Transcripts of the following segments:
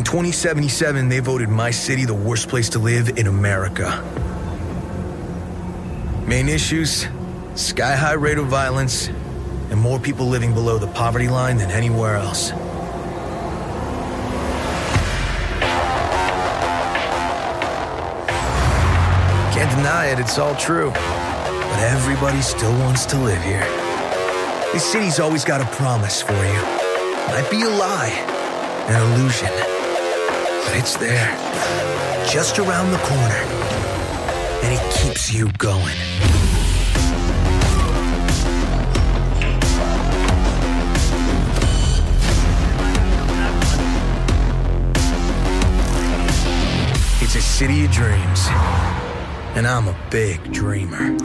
In 2077, they voted my city the worst place to live in America. Main issues sky high rate of violence, and more people living below the poverty line than anywhere else. Can't deny it, it's all true. But everybody still wants to live here. This city's always got a promise for you. Might be a lie, an illusion. But it's there, just around the corner. And it keeps you going. It's a city of dreams. And I'm a big dreamer.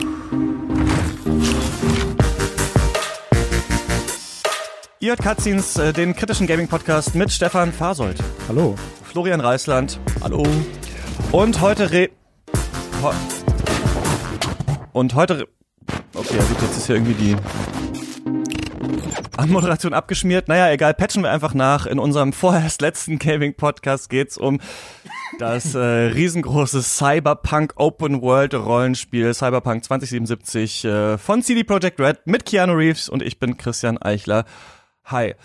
Ihr hört Cutscenes, äh, den kritischen Gaming-Podcast mit Stefan Fasold. Hallo. Florian Reisland. Hallo. Und heute re... Und heute... Re okay, ja jetzt ist hier irgendwie die Anmoderation abgeschmiert. Naja, egal, patchen wir einfach nach. In unserem vorerst letzten Gaming-Podcast geht's um das äh, riesengroße Cyberpunk Open World Rollenspiel Cyberpunk 2077 äh, von CD Projekt Red mit Keanu Reeves und ich bin Christian Eichler. Hi.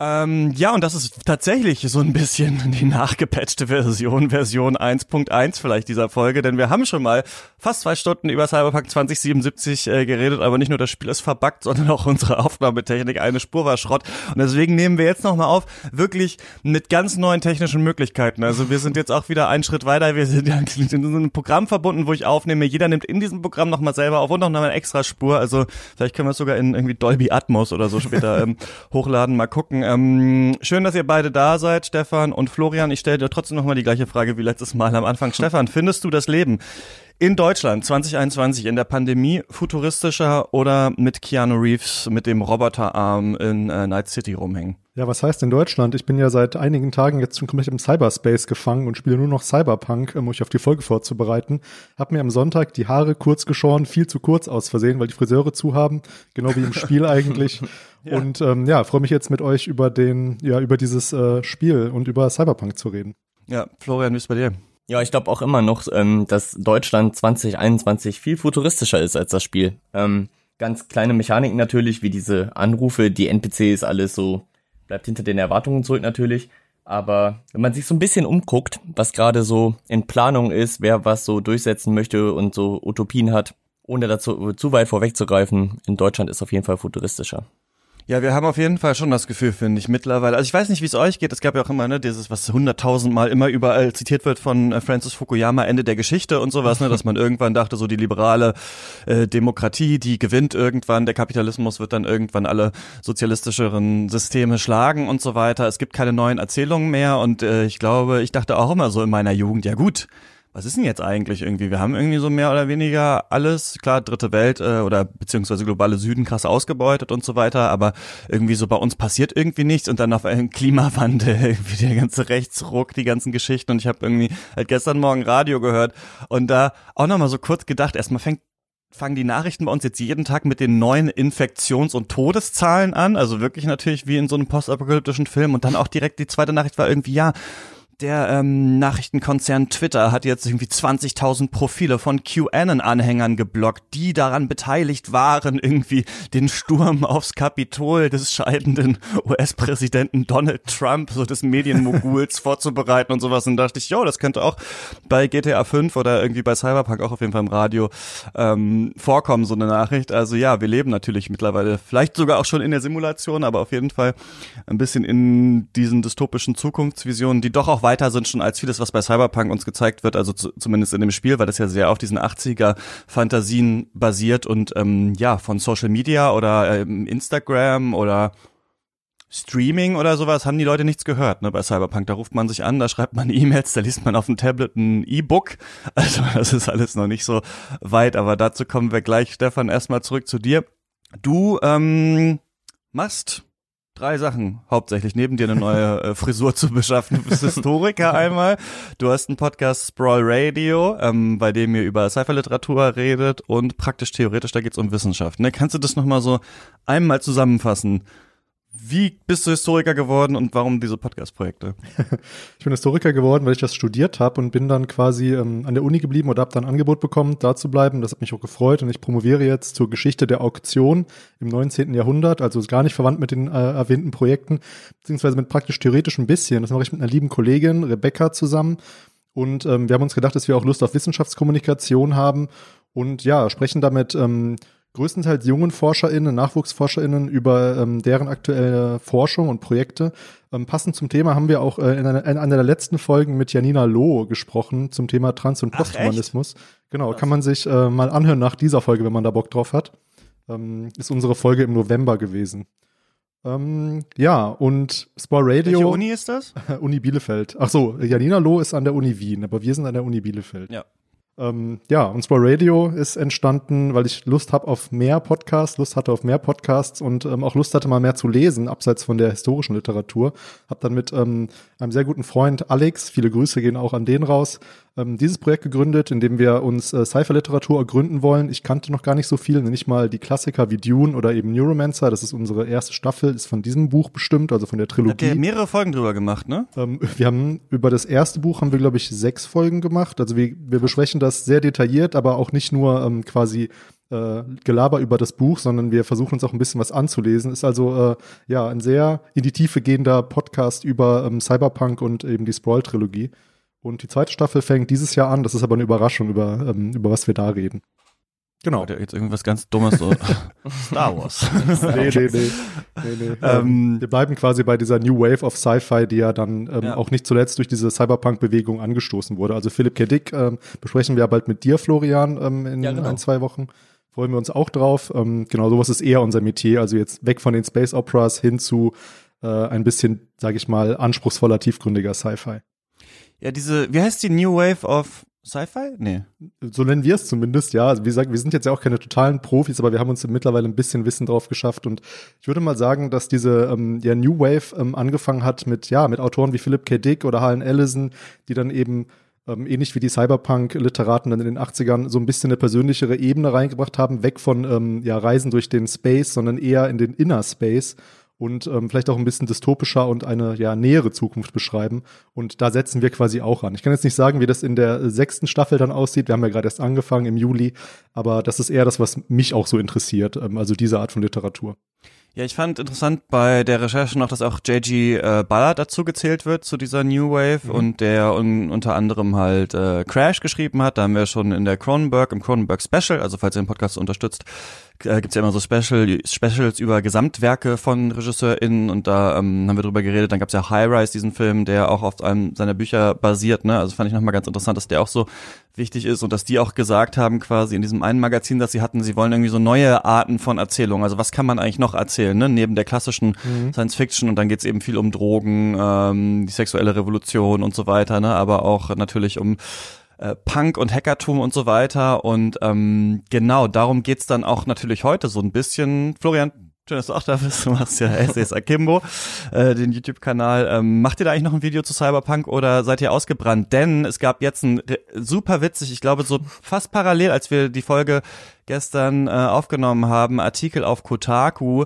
Ähm, ja, und das ist tatsächlich so ein bisschen die nachgepatchte Version, Version 1.1 vielleicht dieser Folge, denn wir haben schon mal fast zwei Stunden über Cyberpunk 2077 äh, geredet, aber nicht nur das Spiel ist verbuggt, sondern auch unsere Aufnahmetechnik, eine Spur war Schrott. Und deswegen nehmen wir jetzt nochmal auf, wirklich mit ganz neuen technischen Möglichkeiten. Also wir sind jetzt auch wieder einen Schritt weiter, wir sind ja in einem Programm verbunden, wo ich aufnehme. Jeder nimmt in diesem Programm nochmal selber auf und noch eine extra Spur. Also vielleicht können wir es sogar in irgendwie Dolby Atmos oder so später ähm, hochladen, mal gucken. Ähm, schön, dass ihr beide da seid, Stefan und Florian. Ich stelle dir trotzdem nochmal die gleiche Frage wie letztes Mal am Anfang. Stefan, findest du das Leben in Deutschland 2021 in der Pandemie futuristischer oder mit Keanu Reeves mit dem Roboterarm in äh, Night City rumhängen? Ja, was heißt in Deutschland? Ich bin ja seit einigen Tagen jetzt schon komplett im Cyberspace gefangen und spiele nur noch Cyberpunk, um mich auf die Folge vorzubereiten. Hab mir am Sonntag die Haare kurz geschoren, viel zu kurz aus Versehen, weil die Friseure zu haben, genau wie im Spiel eigentlich. ja. Und ähm, ja, freue mich jetzt mit euch über den, ja, über dieses äh, Spiel und über Cyberpunk zu reden. Ja, Florian, wie ist bei dir? Ja, ich glaube auch immer noch, ähm, dass Deutschland 2021 viel futuristischer ist als das Spiel. Ähm, ganz kleine Mechaniken natürlich, wie diese Anrufe, die NPCs, alles so bleibt hinter den Erwartungen zurück natürlich. Aber wenn man sich so ein bisschen umguckt, was gerade so in Planung ist, wer was so durchsetzen möchte und so Utopien hat, ohne dazu zu weit vorwegzugreifen, in Deutschland ist auf jeden Fall futuristischer. Ja, wir haben auf jeden Fall schon das Gefühl, finde ich, mittlerweile. Also ich weiß nicht, wie es euch geht. Es gab ja auch immer, ne, dieses, was hunderttausendmal immer überall zitiert wird von äh, Francis Fukuyama, Ende der Geschichte und sowas, ne, dass man irgendwann dachte, so die liberale äh, Demokratie, die gewinnt irgendwann, der Kapitalismus wird dann irgendwann alle sozialistischeren Systeme schlagen und so weiter. Es gibt keine neuen Erzählungen mehr und äh, ich glaube, ich dachte auch immer so in meiner Jugend, ja gut, was ist denn jetzt eigentlich irgendwie? Wir haben irgendwie so mehr oder weniger alles, klar, dritte Welt äh, oder beziehungsweise globale Süden krass ausgebeutet und so weiter, aber irgendwie so bei uns passiert irgendwie nichts und dann auf einen Klimawandel, irgendwie der ganze Rechtsruck, die ganzen Geschichten. Und ich habe irgendwie halt gestern Morgen Radio gehört und da auch nochmal so kurz gedacht, erstmal fängt fangen die Nachrichten bei uns jetzt jeden Tag mit den neuen Infektions- und Todeszahlen an, also wirklich natürlich wie in so einem postapokalyptischen Film und dann auch direkt die zweite Nachricht war irgendwie, ja, der ähm, Nachrichtenkonzern Twitter hat jetzt irgendwie 20.000 Profile von QAnon-Anhängern geblockt, die daran beteiligt waren, irgendwie den Sturm aufs Kapitol des scheidenden US-Präsidenten Donald Trump, so des Medienmoguls, vorzubereiten und sowas. Und dachte ich, jo, das könnte auch bei GTA 5 oder irgendwie bei Cyberpunk auch auf jeden Fall im Radio ähm, vorkommen, so eine Nachricht. Also ja, wir leben natürlich mittlerweile, vielleicht sogar auch schon in der Simulation, aber auf jeden Fall ein bisschen in diesen dystopischen Zukunftsvisionen, die doch auch weiter sind schon als vieles, was bei Cyberpunk uns gezeigt wird, also zu, zumindest in dem Spiel, weil das ja sehr auf diesen 80er Fantasien basiert und ähm, ja, von Social Media oder ähm, Instagram oder Streaming oder sowas haben die Leute nichts gehört, ne, bei Cyberpunk. Da ruft man sich an, da schreibt man E-Mails, da liest man auf dem Tablet ein E-Book. Also das ist alles noch nicht so weit, aber dazu kommen wir gleich. Stefan, erstmal zurück zu dir. Du ähm, machst drei Sachen hauptsächlich, neben dir eine neue äh, Frisur zu beschaffen. Du bist Historiker einmal. Du hast einen Podcast Sprawl Radio, ähm, bei dem ihr über Cypherliteratur redet und praktisch theoretisch, da geht's um Wissenschaft. Ne? Kannst du das nochmal so einmal zusammenfassen? Wie bist du Historiker geworden und warum diese Podcast-Projekte? ich bin Historiker geworden, weil ich das studiert habe und bin dann quasi ähm, an der Uni geblieben oder habe dann ein Angebot bekommen, da zu bleiben. Das hat mich auch gefreut und ich promoviere jetzt zur Geschichte der Auktion im 19. Jahrhundert, also ist gar nicht verwandt mit den äh, erwähnten Projekten, beziehungsweise mit praktisch theoretisch ein bisschen. Das mache ich mit einer lieben Kollegin, Rebecca, zusammen. Und ähm, wir haben uns gedacht, dass wir auch Lust auf Wissenschaftskommunikation haben und ja, sprechen damit ähm, größtenteils jungen ForscherInnen, NachwuchsforscherInnen über ähm, deren aktuelle Forschung und Projekte. Ähm, passend zum Thema haben wir auch äh, in, einer, in, einer, der letzten Folgen mit Janina Loh gesprochen zum Thema Trans- und Posthumanismus. Genau, kann man sich äh, mal anhören nach dieser Folge, wenn man da Bock drauf hat. Ähm, ist unsere Folge im November gewesen. Ähm, ja, und Spore Radio. Welche Uni ist das? Uni Bielefeld. Ach so, Janina Loh ist an der Uni Wien, aber wir sind an der Uni Bielefeld. Ja. Ähm, ja, und zwar Radio ist entstanden, weil ich Lust habe auf mehr Podcasts, Lust hatte auf mehr Podcasts und ähm, auch Lust hatte mal mehr zu lesen, abseits von der historischen Literatur. Hab dann mit ähm, einem sehr guten Freund Alex, viele Grüße gehen auch an den raus, ähm, dieses Projekt gegründet, in dem wir uns äh, Cypher-Literatur ergründen wollen. Ich kannte noch gar nicht so viel, nicht mal die Klassiker wie Dune oder eben Neuromancer. Das ist unsere erste Staffel, ist von diesem Buch bestimmt, also von der Trilogie. Habt ihr mehrere Folgen drüber gemacht, ne? Ähm, wir haben über das erste Buch haben wir, glaube ich, sechs Folgen gemacht. Also wir, wir besprechen das sehr detailliert, aber auch nicht nur ähm, quasi äh, Gelaber über das Buch, sondern wir versuchen uns auch ein bisschen was anzulesen. Ist also äh, ja ein sehr in die Tiefe gehender Podcast über ähm, Cyberpunk und eben die Sprawl-Trilogie. Und die zweite Staffel fängt dieses Jahr an. Das ist aber eine Überraschung, über, ähm, über was wir da reden. Genau. Oder jetzt irgendwas ganz Dummes so. Star Wars. nee, nee, nee. nee, nee. Ähm, wir bleiben quasi bei dieser New Wave of Sci-Fi, die ja dann ähm, ja. auch nicht zuletzt durch diese Cyberpunk-Bewegung angestoßen wurde. Also Philipp K. Dick ähm, besprechen wir bald mit dir, Florian, ähm, in ja, genau. ein, zwei Wochen. Freuen wir uns auch drauf. Ähm, genau, sowas ist eher unser Metier. Also jetzt weg von den Space Operas hin zu äh, ein bisschen, sage ich mal, anspruchsvoller, tiefgründiger Sci-Fi. Ja, diese, wie heißt die New Wave of Sci-Fi? Nee. So nennen wir es zumindest, ja. Also wie gesagt, wir sind jetzt ja auch keine totalen Profis, aber wir haben uns mittlerweile ein bisschen Wissen drauf geschafft. Und ich würde mal sagen, dass diese ähm, ja, New Wave ähm, angefangen hat mit, ja, mit Autoren wie Philip K. Dick oder Harlan Ellison, die dann eben ähm, ähnlich wie die Cyberpunk-Literaten dann in den 80ern so ein bisschen eine persönlichere Ebene reingebracht haben, weg von ähm, ja, Reisen durch den Space, sondern eher in den Inner Space und ähm, vielleicht auch ein bisschen dystopischer und eine ja nähere Zukunft beschreiben. Und da setzen wir quasi auch an. Ich kann jetzt nicht sagen, wie das in der sechsten Staffel dann aussieht. Wir haben ja gerade erst angefangen im Juli, aber das ist eher das, was mich auch so interessiert, ähm, also diese Art von Literatur. Ja, ich fand interessant bei der Recherche noch, dass auch J.G. Äh, Ballard dazu gezählt wird, zu dieser New Wave mhm. und der un unter anderem halt äh, Crash geschrieben hat. Da haben wir schon in der Cronenberg, im Cronenberg Special, also falls ihr den Podcast unterstützt, äh, gibt's ja immer so Special, Specials über Gesamtwerke von RegisseurInnen und da ähm, haben wir drüber geredet. Dann gab's ja High Rise, diesen Film, der auch auf einem seiner Bücher basiert. Ne? Also fand ich nochmal ganz interessant, dass der auch so wichtig ist und dass die auch gesagt haben quasi in diesem einen Magazin, das sie hatten, sie wollen irgendwie so neue Arten von Erzählungen. Also was kann man eigentlich noch erzählen, ne? neben der klassischen mhm. Science Fiction und dann geht's eben viel um Drogen, ähm, die sexuelle Revolution und so weiter, ne? aber auch natürlich um äh, Punk und Hackertum und so weiter. Und ähm, genau, darum geht's dann auch natürlich heute so ein bisschen. Florian, Schön, dass du auch da bist. Du machst ja SS Akimbo, äh, den YouTube-Kanal. Ähm, macht ihr da eigentlich noch ein Video zu Cyberpunk oder seid ihr ausgebrannt? Denn es gab jetzt ein super witzig, ich glaube so fast parallel, als wir die Folge gestern äh, aufgenommen haben, Artikel auf Kotaku,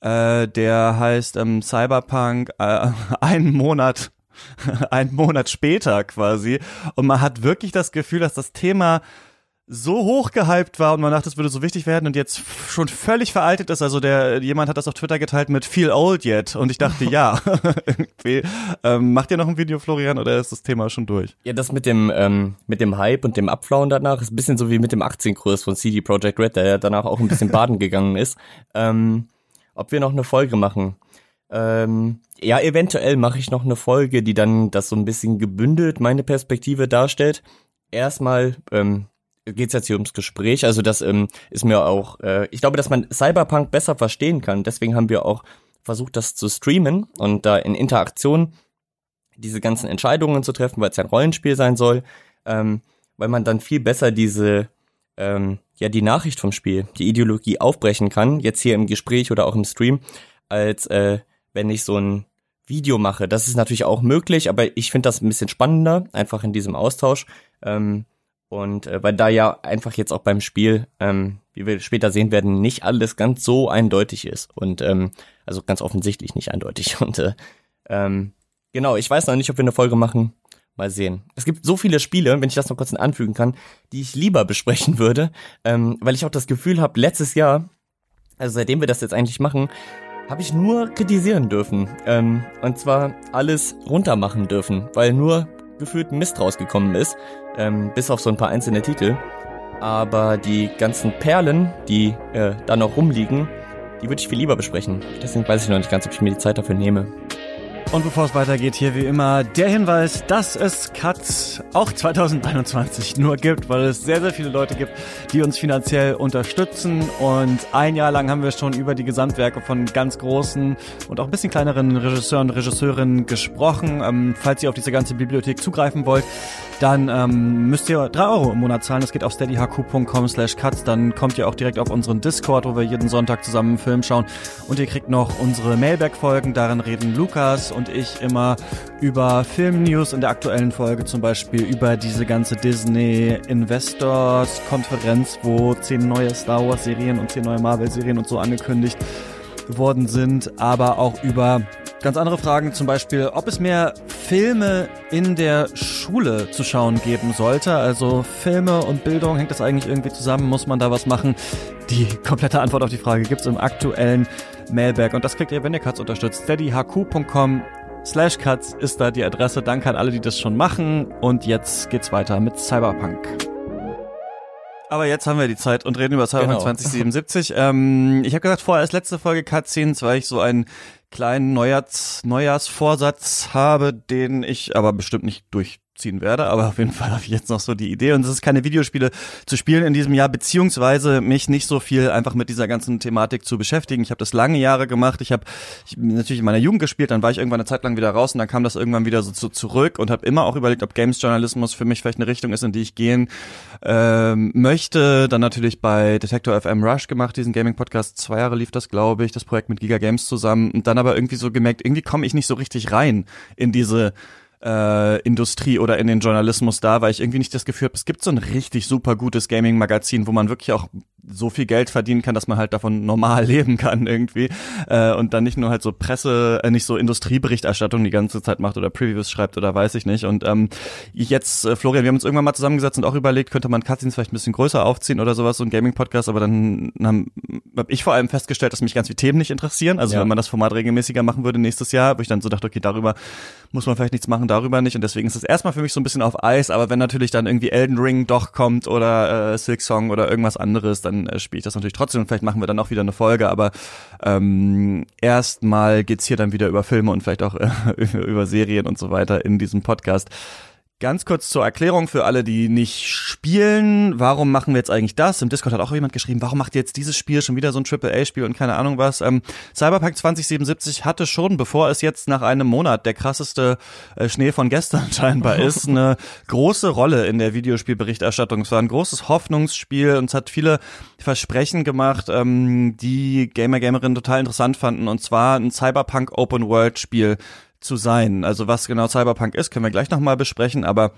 äh, der heißt ähm, Cyberpunk äh, einen Monat einen Monat später quasi. Und man hat wirklich das Gefühl, dass das Thema so hoch gehypt war und man dachte, es würde so wichtig werden und jetzt schon völlig veraltet ist. Also der jemand hat das auf Twitter geteilt mit Feel Old Yet und ich dachte, ja, irgendwie. Ähm, macht ihr noch ein Video, Florian, oder ist das Thema schon durch? Ja, das mit dem ähm, mit dem Hype und dem Abflauen danach ist ein bisschen so wie mit dem Aktienkurs von CD Projekt Red, der ja danach auch ein bisschen baden gegangen ist. Ähm, ob wir noch eine Folge machen? Ähm, ja, eventuell mache ich noch eine Folge, die dann das so ein bisschen gebündelt meine Perspektive darstellt. Erstmal ähm, geht es jetzt hier ums Gespräch. Also das ähm, ist mir auch, äh, ich glaube, dass man Cyberpunk besser verstehen kann. Deswegen haben wir auch versucht, das zu streamen und da in Interaktion diese ganzen Entscheidungen zu treffen, weil es ja ein Rollenspiel sein soll, ähm, weil man dann viel besser diese, ähm, ja, die Nachricht vom Spiel, die Ideologie aufbrechen kann, jetzt hier im Gespräch oder auch im Stream, als äh, wenn ich so ein Video mache. Das ist natürlich auch möglich, aber ich finde das ein bisschen spannender, einfach in diesem Austausch. Ähm, und äh, weil da ja einfach jetzt auch beim Spiel ähm, wie wir später sehen werden, nicht alles ganz so eindeutig ist. Und ähm, also ganz offensichtlich nicht eindeutig. Und äh, ähm, genau, ich weiß noch nicht, ob wir eine Folge machen. Mal sehen. Es gibt so viele Spiele, wenn ich das noch kurz anfügen kann, die ich lieber besprechen würde, ähm, weil ich auch das Gefühl habe, letztes Jahr, also seitdem wir das jetzt eigentlich machen, habe ich nur kritisieren dürfen. Ähm, und zwar alles runtermachen dürfen, weil nur gefühlt Mist rausgekommen ist, ähm, bis auf so ein paar einzelne Titel. Aber die ganzen Perlen, die äh, da noch rumliegen, die würde ich viel lieber besprechen. Deswegen weiß ich noch nicht ganz, ob ich mir die Zeit dafür nehme. Und bevor es weitergeht, hier wie immer der Hinweis, dass es Cuts auch 2021 nur gibt, weil es sehr, sehr viele Leute gibt, die uns finanziell unterstützen. Und ein Jahr lang haben wir schon über die Gesamtwerke von ganz großen und auch ein bisschen kleineren Regisseuren und Regisseurinnen gesprochen. Ähm, falls ihr auf diese ganze Bibliothek zugreifen wollt, dann ähm, müsst ihr drei Euro im Monat zahlen. Das geht auf steadyhq.com slash cuts. Dann kommt ihr auch direkt auf unseren Discord, wo wir jeden Sonntag zusammen einen Film schauen. Und ihr kriegt noch unsere Mailback-Folgen. Darin reden Lukas und ich immer über Film-News in der aktuellen Folge, zum Beispiel über diese ganze Disney Investors Konferenz, wo zehn neue Star Wars Serien und zehn neue Marvel Serien und so angekündigt worden sind, aber auch über ganz andere Fragen, zum Beispiel, ob es mehr Filme in der Schule zu schauen geben sollte. Also Filme und Bildung, hängt das eigentlich irgendwie zusammen? Muss man da was machen? Die komplette Antwort auf die Frage gibt's im aktuellen Mailback. Und das kriegt ihr, wenn ihr Katz unterstützt. steadyhq.com slash Cuts ist da die Adresse. Danke an alle, die das schon machen. Und jetzt geht's weiter mit Cyberpunk. Aber jetzt haben wir die Zeit und reden über Cyberpunk Genau. 2077. ähm, ich habe gesagt, vorher als letzte Folge Cutscenes, weil ich so einen kleinen Neujahrs Neujahrsvorsatz habe, den ich aber bestimmt nicht durchziehen werde. Aber auf jeden Fall habe ich jetzt noch so die Idee. Und es ist keine Videospiele zu spielen in diesem Jahr, beziehungsweise mich nicht so viel einfach mit dieser ganzen Thematik zu beschäftigen. Ich habe das lange Jahre gemacht. Ich habe ich, natürlich in meiner Jugend gespielt, dann war ich irgendwann eine Zeit lang wieder raus und dann kam das irgendwann wieder so zu, zurück und habe immer auch überlegt, ob Games-Journalismus für mich vielleicht eine Richtung ist, in die ich gehen ähm, möchte. Dann natürlich bei Detector FM Rush gemacht, diesen Gaming-Podcast. Zwei Jahre lief das, glaube ich, das Projekt mit Giga Games zusammen. Und dann aber irgendwie so gemerkt, irgendwie komme ich nicht so richtig rein in diese äh, Industrie oder in den Journalismus da, weil ich irgendwie nicht das Gefühl habe, es gibt so ein richtig super gutes Gaming-Magazin, wo man wirklich auch so viel Geld verdienen kann, dass man halt davon normal leben kann irgendwie äh, und dann nicht nur halt so Presse, äh, nicht so Industrieberichterstattung die ganze Zeit macht oder Previews schreibt oder weiß ich nicht. Und ähm, jetzt, äh, Florian, wir haben uns irgendwann mal zusammengesetzt und auch überlegt, könnte man Cutscenes vielleicht ein bisschen größer aufziehen oder sowas, so ein Gaming-Podcast, aber dann habe hab ich vor allem festgestellt, dass mich ganz viele Themen nicht interessieren. Also Ja. wenn man das Format regelmäßiger machen würde nächstes Jahr, wo ich dann so dachte, okay, darüber muss man vielleicht nichts machen, darüber nicht. Und deswegen ist es erstmal für mich so ein bisschen auf Eis, aber wenn natürlich dann irgendwie Elden Ring doch kommt oder äh, Silk Song oder irgendwas anderes, dann äh, spiele ich das natürlich trotzdem und vielleicht machen wir dann auch wieder eine Folge, aber ähm, erstmal geht's hier dann wieder über Filme und vielleicht auch äh, über Serien und so weiter in diesem Podcast. Ganz kurz zur Erklärung für alle, die nicht spielen. Warum machen wir jetzt eigentlich das? Im Discord hat auch jemand geschrieben, warum macht ihr jetzt dieses Spiel schon wieder so ein AAA-Spiel und keine Ahnung was? Ähm, Cyberpunk 2077 hatte schon, bevor es jetzt nach einem Monat der krasseste äh, Schnee von gestern scheinbar ist, eine große Rolle in der Videospielberichterstattung. Es war ein großes Hoffnungsspiel und es hat viele Versprechen gemacht, ähm, die Gamer, Gamerinnen total interessant fanden. Und zwar ein Cyberpunk Open World Spiel zu sein. Also was genau Cyberpunk ist, können wir gleich nochmal besprechen, aber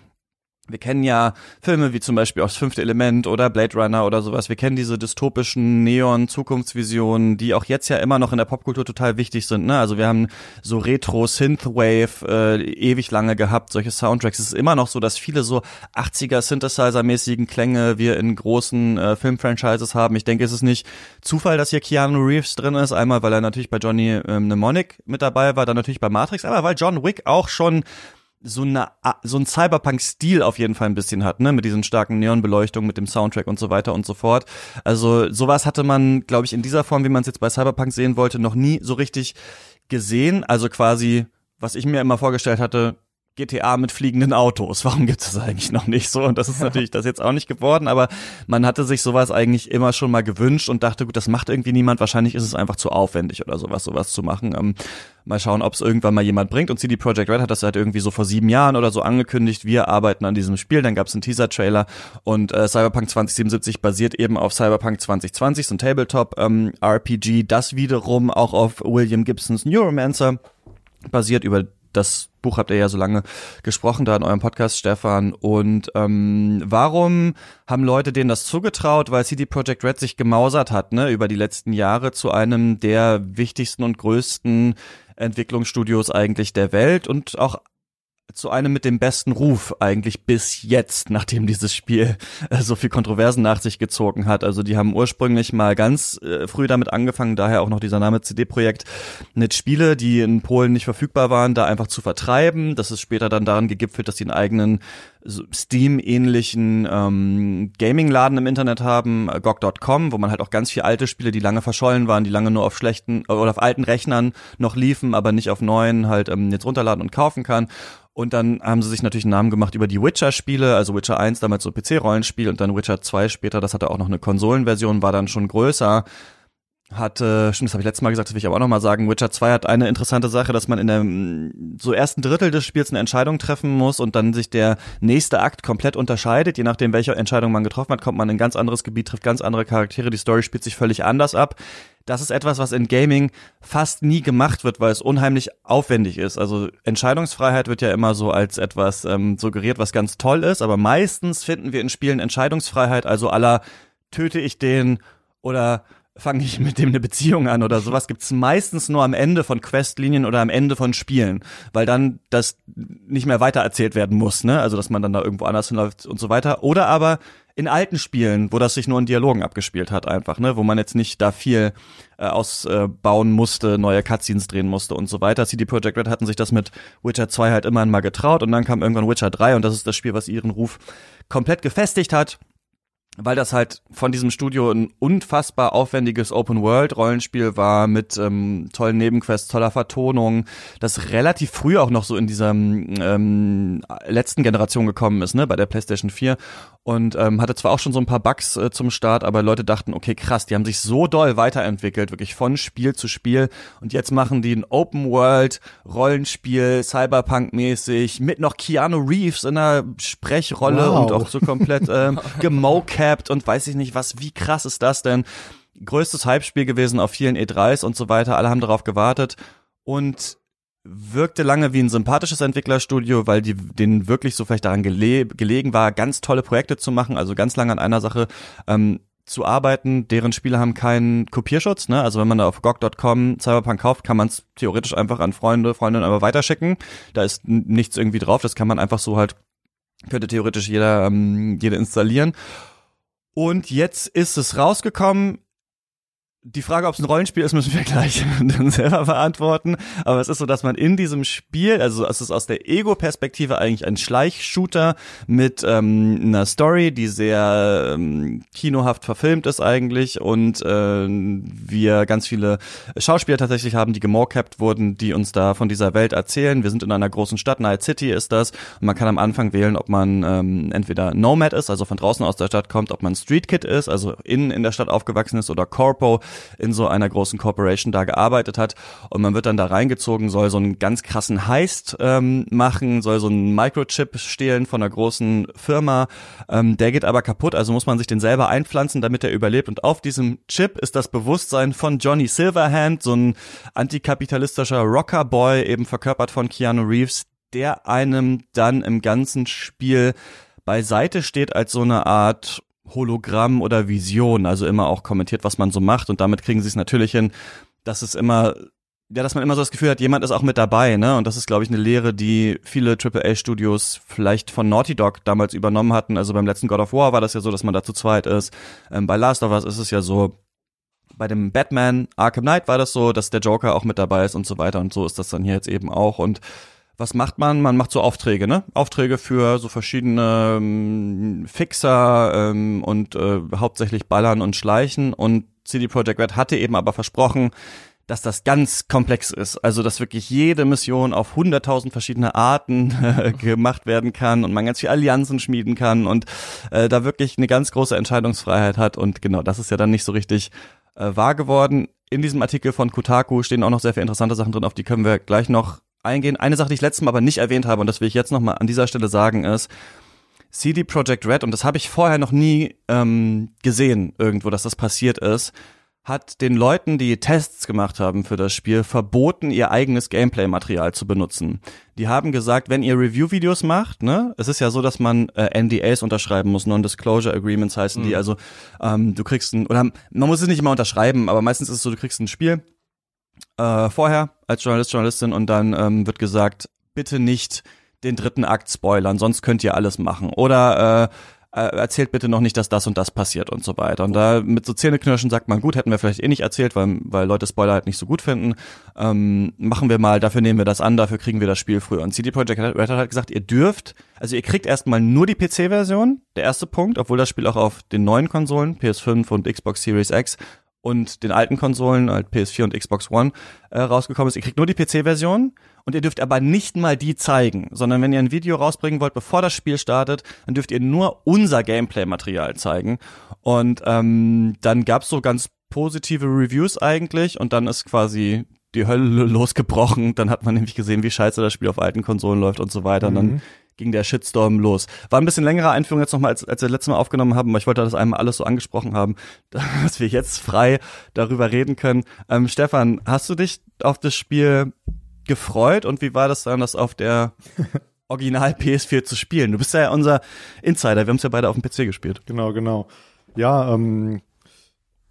wir kennen ja Filme wie zum Beispiel auch das fünfte Element oder Blade Runner oder sowas. Wir kennen diese dystopischen Neon-Zukunftsvisionen, die auch jetzt ja immer noch in der Popkultur total wichtig sind. Ne? Also wir haben so Retro-Synthwave äh, ewig lange gehabt, solche Soundtracks. Es ist immer noch so, dass viele so 80er Synthesizer-mäßigen Klänge wir in großen äh, Filmfranchises haben. Ich denke, es ist nicht Zufall, dass hier Keanu Reeves drin ist. Einmal, weil er natürlich bei Johnny ähm, Mnemonic mit dabei war, dann natürlich bei Matrix, aber weil John Wick auch schon so eine so ein Cyberpunk-Stil auf jeden Fall ein bisschen hat, ne, mit diesen starken Neonbeleuchtungen, mit dem Soundtrack und so weiter und so fort. Also sowas hatte man, glaube ich, in dieser Form, wie man es jetzt bei Cyberpunk sehen wollte, noch nie so richtig gesehen. Also quasi, was ich mir immer vorgestellt hatte, GTA mit fliegenden Autos. Warum gibt es das eigentlich noch nicht so? Und das ist natürlich das jetzt auch nicht geworden, aber man hatte sich sowas eigentlich immer schon mal gewünscht und dachte, gut, das macht irgendwie niemand. Wahrscheinlich ist es einfach zu aufwendig oder sowas, sowas zu machen. Ähm, mal schauen, ob es irgendwann mal jemand bringt. Und CD Projekt Red hat das halt irgendwie so vor sieben Jahren oder so angekündigt. Wir arbeiten an diesem Spiel. Dann gab es einen Teaser-Trailer und äh, Cyberpunk 2077 basiert eben auf Cyberpunk 2020, so ein Tabletop-RPG, das wiederum auch auf William Gibsons Neuromancer basiert über das Buch habt ihr ja so lange gesprochen da in eurem Podcast, Stefan. Und ähm, warum haben Leute denen das zugetraut? Weil CD Projekt Red sich gemausert hat, ne, über die letzten Jahre zu einem der wichtigsten und größten Entwicklungsstudios eigentlich der Welt und auch zu einem mit dem besten Ruf eigentlich bis jetzt, nachdem dieses Spiel äh, so viel Kontroversen nach sich gezogen hat. Also die haben ursprünglich mal ganz äh, früh damit angefangen, daher auch noch dieser Name CD-Projekt, mit Spiele, die in Polen nicht verfügbar waren, da einfach zu vertreiben. Das ist später dann daran gegipfelt, dass sie einen eigenen Steam-ähnlichen ähm, Gaming-Laden im Internet haben, äh, GOG.com, wo man halt auch ganz viele alte Spiele, die lange verschollen waren, die lange nur auf schlechten oder auf alten Rechnern noch liefen, aber nicht auf neuen, halt ähm, jetzt runterladen und kaufen kann. Und dann haben sie sich natürlich einen Namen gemacht über die Witcher-Spiele, also Witcher 1 damals so PC-Rollenspiel und dann Witcher 2 später, das hatte auch noch eine Konsolenversion, war dann schon größer. Hat, äh, stimmt, das habe ich letztes Mal gesagt, das will ich aber auch nochmal sagen, Witcher 2 hat eine interessante Sache, dass man in der so ersten Drittel des Spiels eine Entscheidung treffen muss und dann sich der nächste Akt komplett unterscheidet. Je nachdem, welche Entscheidung man getroffen hat, kommt man in ein ganz anderes Gebiet, trifft ganz andere Charaktere, die Story spielt sich völlig anders ab das ist etwas, was in Gaming fast nie gemacht wird, weil es unheimlich aufwendig ist. Also Entscheidungsfreiheit wird ja immer so als etwas ähm, suggeriert, was ganz toll ist, aber meistens finden wir in Spielen Entscheidungsfreiheit, also aller töte ich den oder fange ich mit dem eine Beziehung an oder sowas gibt's meistens nur am Ende von Questlinien oder am Ende von Spielen, weil dann das nicht mehr weitererzählt werden muss, ne? Also dass man dann da irgendwo anders hinläuft und so weiter. Oder aber in alten Spielen, wo das sich nur in Dialogen abgespielt hat, einfach, ne, wo man jetzt nicht da viel äh, ausbauen musste, neue Cutscenes drehen musste und so weiter. CD Projekt Red hatten sich das mit Witcher 2 halt immerhin mal getraut und dann kam irgendwann Witcher 3 und das ist das Spiel, was ihren Ruf komplett gefestigt hat weil das halt von diesem Studio ein unfassbar aufwendiges Open-World-Rollenspiel war mit ähm, tollen Nebenquests, toller Vertonung, das relativ früh auch noch so in dieser ähm, letzten Generation gekommen ist, ne, bei der PlayStation 4 und ähm, hatte zwar auch schon so ein paar Bugs äh, zum Start, aber Leute dachten, okay, krass, die haben sich so doll weiterentwickelt, wirklich von Spiel zu Spiel. Und jetzt machen die ein Open-World-Rollenspiel, Cyberpunk-mäßig, mit noch Keanu Reeves in einer Sprechrolle wow. und auch so komplett ähm, gemocap gecapped und weiß ich nicht was, wie krass ist das denn? Größtes Hype-Spiel gewesen auf vielen E3s und so weiter, alle haben darauf gewartet und wirkte lange wie ein sympathisches Entwicklerstudio, weil die denen wirklich so vielleicht daran gele gelegen war, ganz tolle Projekte zu machen, also ganz lange an einer Sache ähm, zu arbeiten. Deren Spiele haben keinen Kopierschutz, ne? Also wenn man da auf GOG.com Cyberpunk kauft, kann man es theoretisch einfach an Freunde, Freundinnen aber weiterschicken. Da ist nichts irgendwie drauf, das kann man einfach so halt, könnte theoretisch jeder, ähm, jeder installieren. Und jetzt ist es rausgekommen die Frage, ob es ein Rollenspiel ist, müssen wir gleich dann selber beantworten. Aber es ist so, dass man in diesem Spiel, also es ist aus der Ego-Perspektive eigentlich ein Schleichshooter mit ähm, einer Story, die sehr ähm, kinohaft verfilmt ist eigentlich und äh, wir ganz viele Schauspieler tatsächlich haben, die gemorcapped wurden, die uns da von dieser Welt erzählen. Wir sind in einer großen Stadt, Night City ist das. Und man kann am Anfang wählen, ob man ähm, entweder Nomad ist, also von draußen aus der Stadt kommt, ob man Street Kid ist, also innen in der Stadt aufgewachsen ist oder Corpo in so einer großen Corporation da gearbeitet hat. Und man wird dann da reingezogen, soll so einen ganz krassen Heist ähm, machen, soll so einen Microchip stehlen von einer großen Firma, ähm, der geht aber kaputt, also muss man sich den selber einpflanzen, damit er überlebt. Und auf diesem Chip ist das Bewusstsein von Johnny Silverhand, so ein antikapitalistischer Rockerboy, eben verkörpert von Keanu Reeves, der einem dann im ganzen Spiel beiseite steht als so eine Art Hologramm oder Vision, also immer auch kommentiert, was man so macht und damit kriegen sie es natürlich hin, dass es immer ja, dass man immer so das Gefühl hat, jemand ist auch mit dabei, ne? Und das ist, glaube ich, eine Lehre, die viele AAA-Studios vielleicht von Naughty Dog damals übernommen hatten. Also beim letzten God of War war das ja so, dass man da zu zweit ist. Ähm, bei Last of Us ist es ja so, bei dem Batman Arkham Knight war das so, dass der Joker auch mit dabei ist und so weiter. Und so ist das dann hier jetzt eben auch. Und was macht man? Man macht so Aufträge, ne? Aufträge für so verschiedene ähm, Fixer ähm, und äh, hauptsächlich Ballern und Schleichen. Und CD Projekt Red hatte eben aber versprochen, dass das ganz komplex ist. Also, dass wirklich jede Mission auf hunderttausend verschiedene Arten äh, gemacht werden kann und man ganz viel Allianzen schmieden kann und äh, da wirklich eine ganz große Entscheidungsfreiheit hat. Und genau, das ist ja dann nicht so richtig äh, wahr geworden. In diesem Artikel von Kotaku stehen auch noch sehr viele interessante Sachen drin, auf die können wir gleich noch eingehen. Eine Sache, die ich letztes Mal aber nicht erwähnt habe und das will ich jetzt nochmal an dieser Stelle sagen, ist, CD Projekt Red, und das habe ich vorher noch nie ähm, gesehen irgendwo, dass das passiert ist, hat den Leuten, die Tests gemacht haben für das Spiel, verboten, ihr eigenes Gameplay-Material zu benutzen. Die haben gesagt, wenn ihr Review-Videos macht, ne, es ist ja so, dass man äh, NDAs unterschreiben muss, Non-Disclosure Agreements heißen mhm. die. Also ähm, du kriegst ein, oder man muss es nicht immer unterschreiben, aber meistens ist es so, du kriegst ein Spiel äh, vorher als Journalist, Journalistin und dann ähm, wird gesagt, bitte nicht den dritten Akt spoilern, sonst könnt ihr alles machen. Oder äh, äh, erzählt bitte noch nicht, dass das und das passiert und so weiter. Und da mit so Zähneknirschen sagt man, gut, hätten wir vielleicht eh nicht erzählt, weil, weil Leute Spoiler halt nicht so gut finden. Ähm, machen wir mal, dafür nehmen wir das an, dafür kriegen wir das Spiel früher. Und CD Projekt Red hat halt gesagt, ihr dürft, also ihr kriegt erstmal nur die PC-Version, der erste Punkt, obwohl das Spiel auch auf den neuen Konsolen, PS5 und Xbox Series X und den alten Konsolen, halt PS4 und Xbox One, äh, rausgekommen ist. Ihr kriegt nur die PC-Version und ihr dürft aber nicht mal die zeigen, sondern wenn ihr ein Video rausbringen wollt, bevor das Spiel startet, dann dürft ihr nur unser Gameplay-Material zeigen. Und ähm, dann gab's so ganz positive Reviews eigentlich und dann ist quasi die Hölle losgebrochen. Dann hat man nämlich gesehen, wie scheiße das Spiel auf alten Konsolen läuft und so weiter. Und dann mhm. Ging der Shitstorm los. War ein bisschen längere Einführung jetzt nochmal, als, als wir letztes Mal aufgenommen haben, aber ich wollte das einmal alles so angesprochen haben, dass wir jetzt frei darüber reden können. Ähm, Stefan, hast du dich auf das Spiel gefreut und wie war das dann, das auf der Original PS4 zu spielen? Du bist ja unser Insider, wir haben es ja beide auf dem PC gespielt. Genau, genau. Ja, ähm,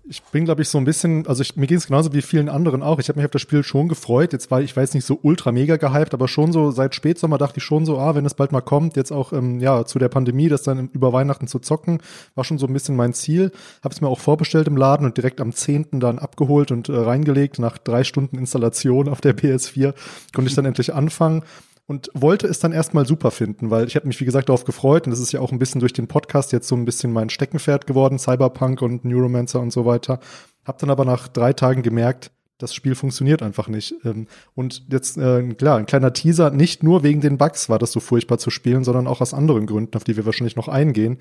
ich bin, glaube ich, so ein bisschen, also ich, mir ging es genauso wie vielen anderen auch. Ich habe mich auf das Spiel schon gefreut. Jetzt war ich, weiß nicht so ultra mega gehypt, aber schon so seit Spätsommer dachte ich schon so, ah, wenn es bald mal kommt, jetzt auch ähm, ja zu der Pandemie, das dann über Weihnachten zu zocken, war schon so ein bisschen mein Ziel. Habe es mir auch vorbestellt im Laden und direkt am 10. dann abgeholt und äh, reingelegt. Nach drei Stunden Installation auf der PS4 konnte ich dann endlich anfangen und wollte es dann erstmal super finden, weil ich habe mich, wie gesagt, darauf gefreut und das ist ja auch ein bisschen durch den Podcast jetzt so ein bisschen mein Steckenpferd geworden, Cyberpunk und Neuromancer und so weiter. Hab dann aber nach drei Tagen gemerkt, das Spiel funktioniert einfach nicht. Ähm, und jetzt, äh, klar, ein kleiner Teaser, nicht nur wegen den Bugs war das so furchtbar zu spielen, sondern auch aus anderen Gründen, auf die wir wahrscheinlich noch eingehen.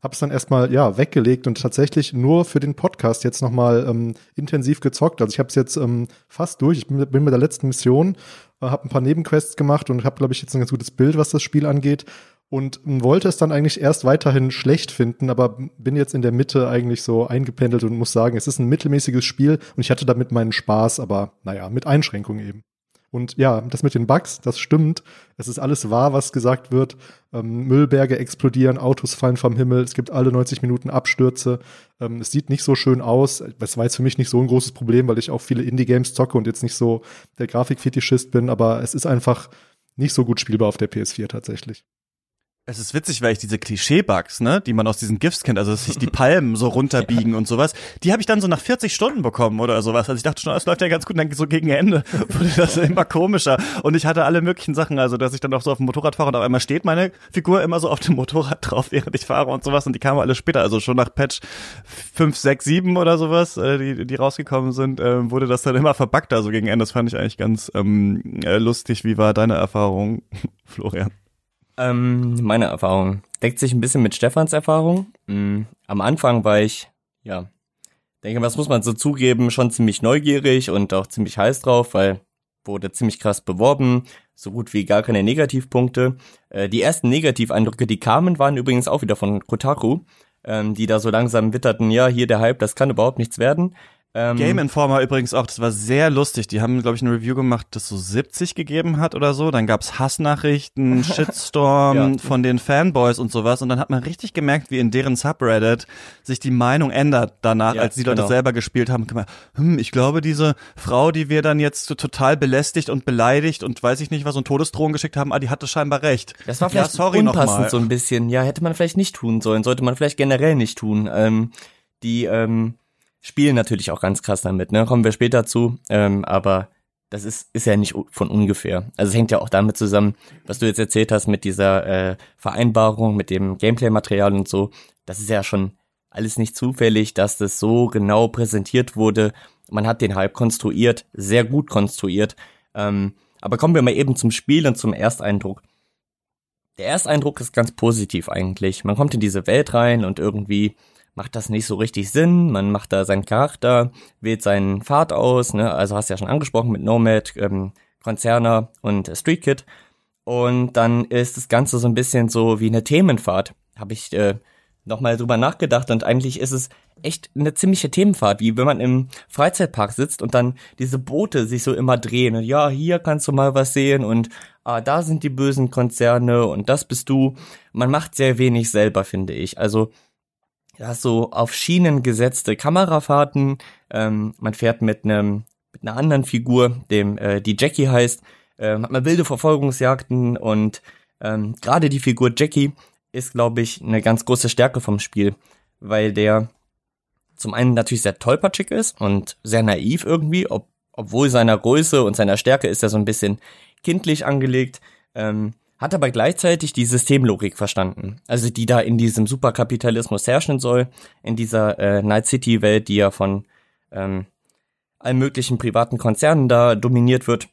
Hab's dann erstmal, ja, weggelegt und tatsächlich nur für den Podcast jetzt nochmal ähm, intensiv gezockt. Also ich habe es jetzt ähm, fast durch. Ich bin, bin mit der letzten Mission äh, habe ein paar Nebenquests gemacht und habe, glaube ich, jetzt ein ganz gutes Bild, was das Spiel angeht. Und wollte es dann eigentlich erst weiterhin schlecht finden, aber bin jetzt in der Mitte eigentlich so eingependelt und muss sagen, es ist ein mittelmäßiges Spiel und ich hatte damit meinen Spaß, aber naja, mit Einschränkungen eben. Und ja, das mit den Bugs, das stimmt. Es ist alles wahr, was gesagt wird. Ähm, Müllberge explodieren, Autos fallen vom Himmel, es gibt alle 90 Minuten Abstürze. Ähm, es sieht nicht so schön aus. Das war jetzt für mich nicht so ein großes Problem, weil ich auch viele Indie-Games zocke und jetzt nicht so der Grafikfetischist bin, aber es ist einfach nicht so gut spielbar auf der PS4 tatsächlich. Es ist witzig, weil ich diese Klischee-Bugs, ne, die man aus diesen GIFs kennt, also dass sich die Palmen so runterbiegen ja. und sowas, die habe ich dann so nach 40 Stunden bekommen oder sowas. Also ich dachte schon, es läuft ja ganz gut, und dann so gegen Ende wurde das immer komischer. Und ich hatte alle möglichen Sachen, also dass ich dann auch so auf dem Motorrad fahre und auf einmal steht meine Figur immer so auf dem Motorrad drauf, während ich fahre und sowas. Und die kamen alle später, also schon nach Patch 5, 6, 7 oder sowas, äh, die, die rausgekommen sind, äh, wurde das dann immer verbuggt, also gegen Ende. Das fand ich eigentlich ganz ähm, äh, lustig. Wie war deine Erfahrung, Florian? Ähm, meine Erfahrung deckt sich ein bisschen mit Stefans Erfahrung. Mhm. Am Anfang war ich, ja, denke, was muss man so zugeben, schon ziemlich neugierig und auch ziemlich heiß drauf, weil wurde ziemlich krass beworben, so gut wie gar keine Negativpunkte. Äh, die ersten Negativeindrücke, die kamen, waren übrigens auch wieder von Kotaku, ähm, die da so langsam witterten, ja, hier der Hype, das kann überhaupt nichts werden. Ähm, Game Informer übrigens auch, das war sehr lustig. Die haben, glaube ich, ein Review gemacht, das so 70 gegeben hat oder so. Dann gab's Hassnachrichten, Shitstorm ja. von den Fanboys und sowas. Und dann hat man richtig gemerkt, wie in deren Subreddit sich die Meinung ändert danach, ja, als die Leute genau. selber gespielt haben. Hm, ich glaube, diese Frau, die wir dann jetzt so total belästigt und beleidigt und weiß ich nicht was und Todesdrohungen geschickt haben, ah, die hatte scheinbar recht. Das war vielleicht ja, sorry unpassend so ein bisschen. Ja, hätte man vielleicht nicht tun sollen. Sollte man vielleicht generell nicht tun. Ähm, die, ähm, spielen natürlich auch ganz krass damit, ne? Kommen wir später zu. Ähm, aber das ist, ist ja nicht von ungefähr. Also es hängt ja auch damit zusammen, was du jetzt erzählt hast mit dieser äh, Vereinbarung, mit dem Gameplay-Material und so. Das ist ja schon alles nicht zufällig, dass das so genau präsentiert wurde. Man hat den Hype konstruiert, sehr gut konstruiert. Ähm, aber kommen wir mal eben zum Spiel und zum Ersteindruck. Der Ersteindruck ist ganz positiv eigentlich. Man kommt in diese Welt rein und irgendwie macht das nicht so richtig Sinn. Man macht da seinen Charakter, wählt seinen Pfad aus, ne? also hast du ja schon angesprochen mit Nomad, ähm, Konzerner und Street Kid. Und dann ist das Ganze so ein bisschen so wie eine Themenfahrt, habe ich äh, nochmal drüber nachgedacht und eigentlich ist es echt eine ziemliche Themenfahrt, wie wenn man im Freizeitpark sitzt und dann diese Boote sich so immer drehen und ja, hier kannst du mal was sehen und ah, da sind die bösen Konzerne und das bist du. Man macht sehr wenig selber, finde ich. Also ja, so auf Schienen gesetzte Kamerafahrten, ähm, man fährt mit einem mit einer anderen Figur, dem äh, die Jackie heißt, ähm, hat man wilde Verfolgungsjagden und ähm, gerade die Figur Jackie ist, glaube ich, eine ganz große Stärke vom Spiel, weil der zum einen natürlich sehr tollpatschig ist und sehr naiv irgendwie, ob, obwohl seiner Größe und seiner Stärke ist er so ein bisschen kindlich angelegt, ähm, hat aber gleichzeitig die Systemlogik verstanden, also die da in diesem Superkapitalismus herrschen soll, in dieser äh, Night City Welt, die ja von ähm, allen möglichen privaten Konzernen da dominiert wird.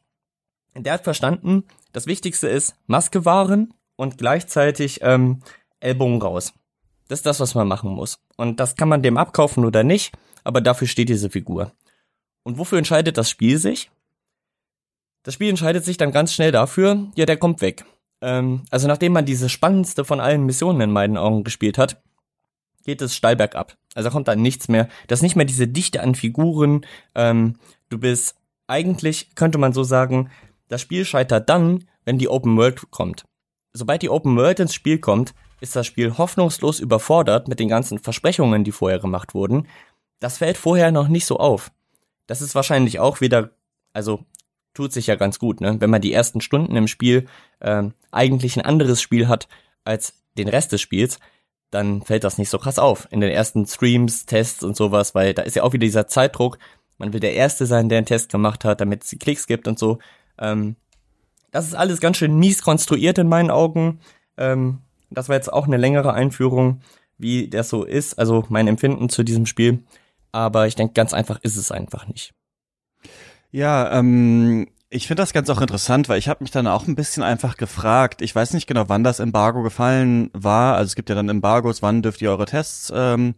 Der hat verstanden, das Wichtigste ist Maske wahren und gleichzeitig ähm, Ellbogen raus. Das ist das, was man machen muss. Und das kann man dem abkaufen oder nicht, aber dafür steht diese Figur. Und wofür entscheidet das Spiel sich? Das Spiel entscheidet sich dann ganz schnell dafür, ja, der kommt weg. Ähm, also nachdem man diese spannendste von allen Missionen in meinen Augen gespielt hat, geht es steil bergab. Also kommt dann nichts mehr. Das ist nicht mehr diese Dichte an Figuren. Ähm, du bist eigentlich, könnte man so sagen, das Spiel scheitert dann, wenn die Open World kommt. Sobald die Open World ins Spiel kommt, ist das Spiel hoffnungslos überfordert mit den ganzen Versprechungen, die vorher gemacht wurden. Das fällt vorher noch nicht so auf. Das ist wahrscheinlich auch wieder, also tut sich ja ganz gut, ne? Wenn man die ersten Stunden im Spiel ähm, eigentlich ein anderes Spiel hat als den Rest des Spiels, dann fällt das nicht so krass auf. In den ersten Streams, Tests und sowas, weil da ist ja auch wieder dieser Zeitdruck. Man will der Erste sein, der einen Test gemacht hat, damit es Klicks gibt und so. Ähm, das ist alles ganz schön mies konstruiert in meinen Augen. Ähm, das war jetzt auch eine längere Einführung, wie das so ist, also mein Empfinden zu diesem Spiel. Aber ich denke, ganz einfach ist es einfach nicht. Ja, ähm, ich finde das ganz auch interessant, weil ich habe mich dann auch ein bisschen einfach gefragt. Ich weiß nicht genau, wann das Embargo gefallen war. Also es gibt ja dann Embargos, wann dürft ihr eure Tests ähm,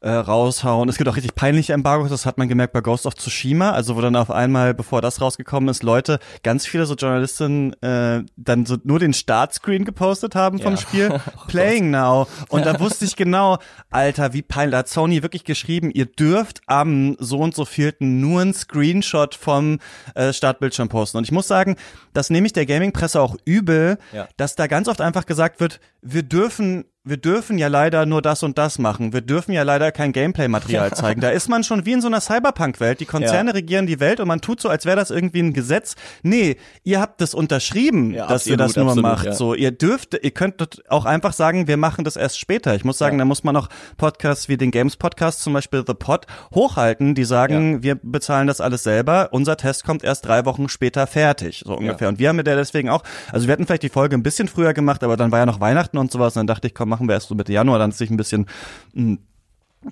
äh, raushauen. Es gibt auch richtig peinliche Embargos, das hat man gemerkt bei Ghost of Tsushima, also wo dann auf einmal, bevor das rausgekommen ist, Leute, ganz viele so Journalistinnen äh, dann so nur den Startscreen gepostet haben vom ja. Spiel, oh Playing Now. Und da wusste ich genau, Alter, wie peinlich, da hat Sony wirklich geschrieben, ihr dürft am so und so vierten nur einen Screenshot vom äh, Startbildschirm posten. Und ich muss sagen, das nehme ich der Gaming-Presse auch übel, ja. dass da ganz oft einfach gesagt wird, wir dürfen wir dürfen ja leider nur das und das machen. Wir dürfen ja leider kein Gameplay-Material zeigen. Da ist man schon wie in so einer Cyberpunk-Welt. Die Konzerne ja. regieren die Welt und man tut so, als wäre das irgendwie ein Gesetz. Nee, ihr habt das unterschrieben, ja, dass absolut, ihr das nur absolut, macht. So, ihr dürft, ihr könnt auch einfach sagen, wir machen das erst später. Ich muss sagen, da muss man auch Podcasts wie den Games Podcast, zum Beispiel The Pod, hochhalten, die sagen, wir bezahlen das alles selber. Unser Test kommt erst drei Wochen später fertig, so ungefähr. Und wir haben mit der deswegen auch, also wir hätten vielleicht die Folge ein bisschen früher gemacht, aber dann war ja noch Weihnachten und sowas. Und dann dachte ich, komm, machen wir erst so Mitte Januar, dann ist sich ein bisschen hm,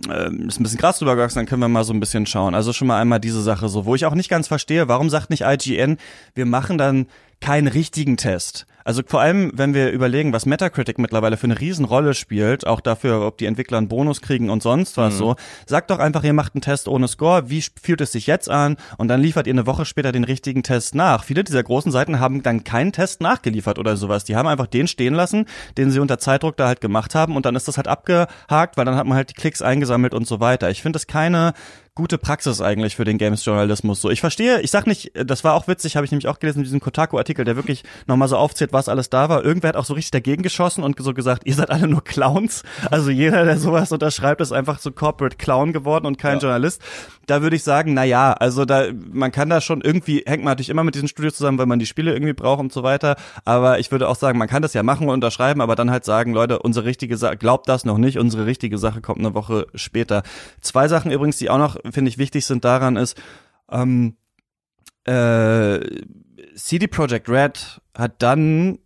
äh, ist ein bisschen krass drüber gewachsen, dann können wir mal so ein bisschen schauen. Also schon mal einmal diese Sache so, wo ich auch nicht ganz verstehe, warum sagt nicht IGN, wir machen dann keinen richtigen Test. Also vor allem, wenn wir überlegen, was Metacritic mittlerweile für eine Riesenrolle spielt, auch dafür, ob die Entwickler einen Bonus kriegen und sonst was mhm. so, sagt doch einfach, ihr macht einen Test ohne Score, wie fühlt es sich jetzt an? Und dann liefert ihr eine Woche später den richtigen Test nach. Viele dieser großen Seiten haben dann keinen Test nachgeliefert oder sowas. Die haben einfach den stehen lassen, den sie unter Zeitdruck da halt gemacht haben und dann ist das halt abgehakt, weil dann hat man halt die Klicks eingesammelt und so weiter. Ich finde das keine gute Praxis eigentlich für den Games-Journalismus. So, ich verstehe, ich sag nicht, das war auch witzig, habe ich nämlich auch gelesen in diesem Kotaku-Artikel, der wirklich nochmal so aufzählt, was alles da war. Irgendwer hat auch so richtig dagegen geschossen und so gesagt, ihr seid alle nur Clowns. Also jeder, der sowas unterschreibt, ist einfach so Corporate Clown geworden und kein ja. Journalist. Da würde ich sagen, na ja, also da, man kann da schon irgendwie, hängt man natürlich immer mit diesen Studios zusammen, weil man die Spiele irgendwie braucht und so weiter. Aber ich würde auch sagen, man kann das ja machen und unterschreiben, aber dann halt sagen, Leute, unsere richtige Sache, glaubt das noch nicht, unsere richtige Sache kommt eine Woche später. Zwei Sachen übrigens, die auch noch finde ich, wichtig sind daran ist, ähm, äh, CD Projekt Red hat dann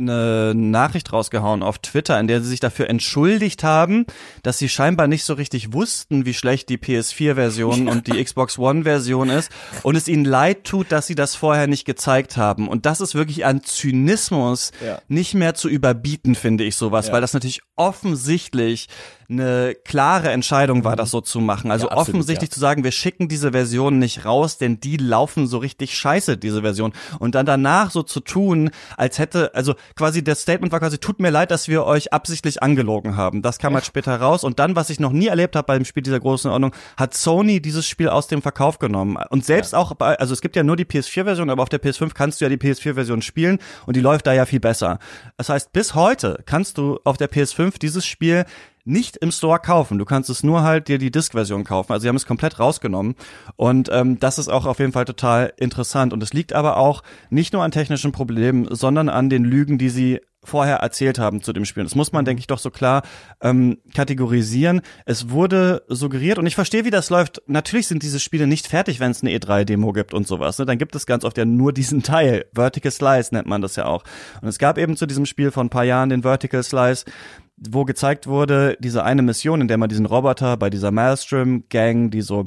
eine Nachricht rausgehauen auf Twitter, in der sie sich dafür entschuldigt haben, dass sie scheinbar nicht so richtig wussten, wie schlecht die PS4-Version und die Xbox One-Version ist und es ihnen leid tut, dass sie das vorher nicht gezeigt haben. Und das ist wirklich an Zynismus ja. nicht mehr zu überbieten, finde ich sowas, ja. weil das natürlich offensichtlich eine klare Entscheidung war, das so zu machen. Also Ja, absolut, offensichtlich ja. zu sagen, wir schicken diese Version nicht raus, denn die laufen so richtig scheiße, diese Version. Und dann danach so zu tun, als hätte, also quasi das Statement war quasi, tut mir leid, dass wir euch absichtlich angelogen haben. Das kam halt später raus. Und dann, was ich noch nie erlebt habe beim Spiel dieser großen Ordnung, hat Sony dieses Spiel aus dem Verkauf genommen. Und selbst auch bei, also es gibt ja nur die PS4-Version, aber auf der PS5 kannst du ja die PS4-Version spielen und die läuft da ja viel besser. Das heißt, bis heute kannst du auf der PS5 dieses Spiel nicht im Store kaufen. Du kannst es nur halt dir die Disk-Version kaufen. Also sie haben es komplett rausgenommen. Und ähm, das ist auch auf jeden Fall total interessant. Und es liegt aber auch nicht nur an technischen Problemen, sondern an den Lügen, die sie vorher erzählt haben zu dem Spiel. Das muss man, denke ich, doch so klar ähm, kategorisieren. Es wurde suggeriert und ich verstehe, wie das läuft. Natürlich sind diese Spiele nicht fertig, wenn es eine E3-Demo gibt und sowas. Ne? Dann gibt es ganz oft ja nur diesen Teil. Vertical Slice nennt man das ja auch. Und es gab eben zu diesem Spiel vor ein paar Jahren den Vertical Slice, wo gezeigt wurde, diese eine Mission, in der man diesen Roboter bei dieser Maelstrom-Gang, die so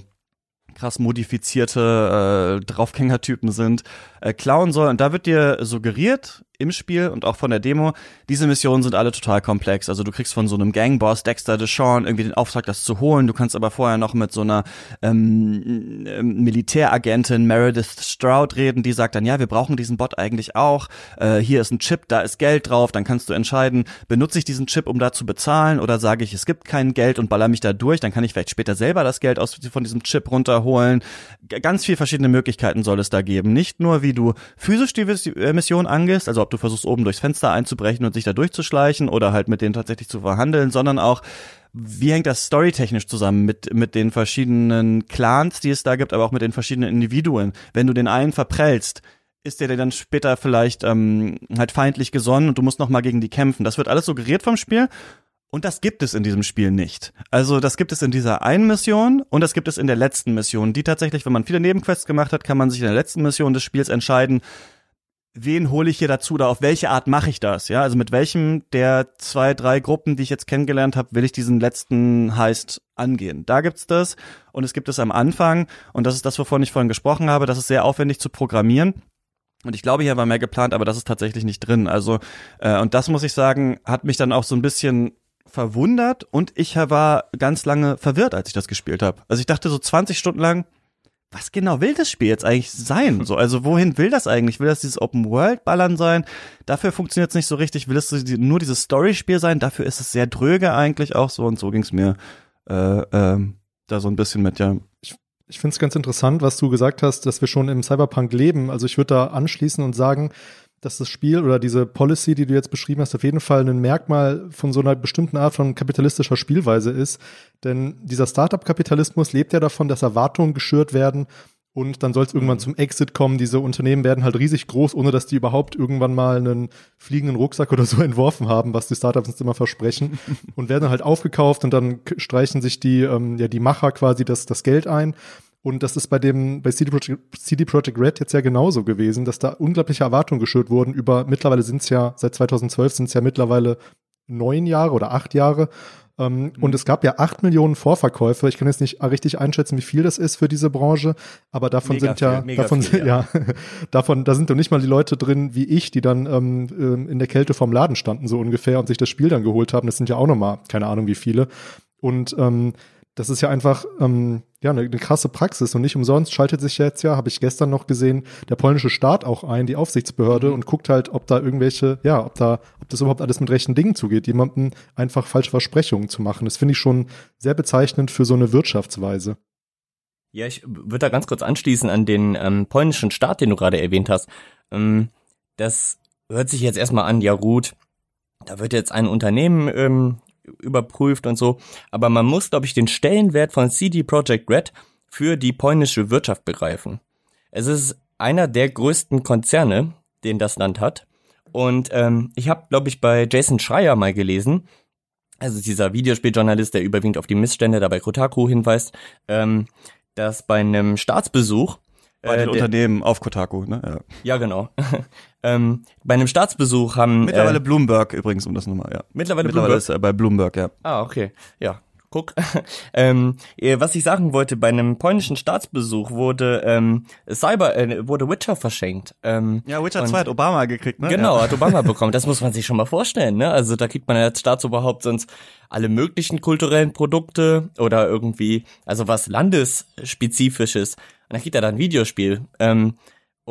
krass modifizierte äh, Draufgängertypen sind, äh, klauen soll. Und da wird dir suggeriert im Spiel und auch von der Demo, diese Missionen sind alle total komplex. Also du kriegst von so einem Gangboss, Dexter Deshawn, irgendwie den Auftrag, das zu holen. Du kannst aber vorher noch mit so einer ähm, ähm, Militäragentin Meredith Stroud reden, die sagt dann, ja, wir brauchen diesen Bot eigentlich auch. Äh, hier ist ein Chip, da ist Geld drauf. Dann kannst du entscheiden, benutze ich diesen Chip, um da zu bezahlen oder sage ich, es gibt kein Geld und baller mich da durch. Dann kann ich vielleicht später selber das Geld aus, von diesem Chip runterholen. G ganz viel verschiedene Möglichkeiten soll es da geben. Nicht nur, wie du physisch die äh, Mission angehst, also ob du versuchst, oben durchs Fenster einzubrechen und sich da durchzuschleichen oder halt mit denen tatsächlich zu verhandeln, sondern auch, wie hängt das storytechnisch zusammen mit, mit den verschiedenen Clans, die es da gibt, aber auch mit den verschiedenen Individuen? Wenn du den einen verprellst, ist der dir dann später vielleicht ähm, halt feindlich gesonnen und du musst noch mal gegen die kämpfen. Das wird alles suggeriert vom Spiel und das gibt es in diesem Spiel nicht. Also das gibt es in dieser einen Mission und das gibt es in der letzten Mission, die tatsächlich, wenn man viele Nebenquests gemacht hat, kann man sich in der letzten Mission des Spiels entscheiden, wen hole ich hier dazu oder auf welche Art mache ich das? Ja, also mit welchem der zwei, drei Gruppen, die ich jetzt kennengelernt habe, will ich diesen letzten Heist angehen? Da gibt's das und es gibt es am Anfang und das ist das, wovon ich vorhin gesprochen habe. Das ist sehr aufwendig zu programmieren. Und ich glaube, hier war mehr geplant, aber das ist tatsächlich nicht drin. Also, äh, und das muss ich sagen, hat mich dann auch so ein bisschen verwundert und ich war ganz lange verwirrt, als ich das gespielt habe. Also ich dachte so 20 Stunden lang, was genau will das Spiel jetzt eigentlich sein? So, also wohin will das eigentlich? Will das dieses Open World Ballern sein? Dafür funktioniert es nicht so richtig. Will es nur dieses Story-Spiel sein? Dafür ist es sehr dröge eigentlich auch so und so ging's mir äh, ähm, da so ein bisschen mit, ja. Ich finde es ganz interessant, was du gesagt hast, dass wir schon im Cyberpunk leben. Also ich würde da anschließen und sagen, dass das Spiel oder diese Policy, die du jetzt beschrieben hast, auf jeden Fall ein Merkmal von so einer bestimmten Art von kapitalistischer Spielweise ist. Denn dieser Startup-Kapitalismus lebt ja davon, dass Erwartungen geschürt werden und dann soll es irgendwann zum Exit kommen. Diese Unternehmen werden halt riesig groß, ohne dass die überhaupt irgendwann mal einen fliegenden Rucksack oder so entworfen haben, was die Startups uns immer versprechen. und werden halt aufgekauft und dann streichen sich die, ähm, ja, die Macher quasi das, das Geld ein. Und das ist bei dem, bei CD Projekt, CD Projekt Red jetzt ja genauso gewesen, dass da unglaubliche Erwartungen geschürt wurden über, mittlerweile sind es ja, seit 2012 sind es ja mittlerweile neun Jahre oder acht Jahre. Ähm, Und es gab ja acht Millionen Vorverkäufe. Ich kann jetzt nicht richtig einschätzen, wie viel das ist für diese Branche, aber davon Mega sind ja, viel, davon, viel, ja. davon, da sind doch nicht mal die Leute drin wie ich, die dann ähm, ähm, in der Kälte vorm Laden standen, so ungefähr, und sich das Spiel dann geholt haben. Das sind ja auch nochmal, keine Ahnung wie viele. Und ähm, das ist ja einfach ähm, ja eine, eine krasse Praxis und nicht umsonst schaltet sich jetzt ja, habe ich gestern noch gesehen, der polnische Staat auch ein, die Aufsichtsbehörde Mhm. und guckt halt, ob da irgendwelche, ja, ob da, ob das überhaupt alles mit rechten Dingen zugeht, jemandem einfach falsche Versprechungen zu machen. Das finde ich schon sehr bezeichnend für so eine Wirtschaftsweise. Ja, ich würde da ganz kurz anschließen an den ähm, polnischen Staat, den du gerade erwähnt hast. Ähm, das hört sich jetzt erstmal an, ja gut, da wird jetzt ein Unternehmen ähm, überprüft und so, aber man muss, glaube ich, den Stellenwert von CD Projekt Red für die polnische Wirtschaft begreifen. Es ist einer der größten Konzerne, den das Land hat. Und ähm, ich habe, glaube ich, bei Jason Schreier mal gelesen, also dieser Videospieljournalist, der überwiegend auf die Missstände da bei Kotaku hinweist, ähm, dass bei einem Staatsbesuch Bei den der- Unternehmen auf Kotaku, ne? Ja. ja genau ähm, bei einem Staatsbesuch haben Mittlerweile äh, Bloomberg übrigens, um das nochmal, ja. mittlerweile, Mittlerweile Bloomberg. ist er bei Bloomberg, ja. ah okay ja guck. ähm, äh, was ich sagen wollte, bei einem polnischen Staatsbesuch wurde ähm, Cyber, äh, wurde Witcher verschenkt. Ähm, ja, Witcher 2 hat Obama gekriegt, ne? Genau, ja. hat Obama bekommen. Das muss man sich schon mal vorstellen, ne? Also da kriegt man als Staatsoberhaupt sonst alle möglichen kulturellen Produkte oder irgendwie, also was landesspezifisches. Und dann kriegt er da ein Videospiel. Ähm,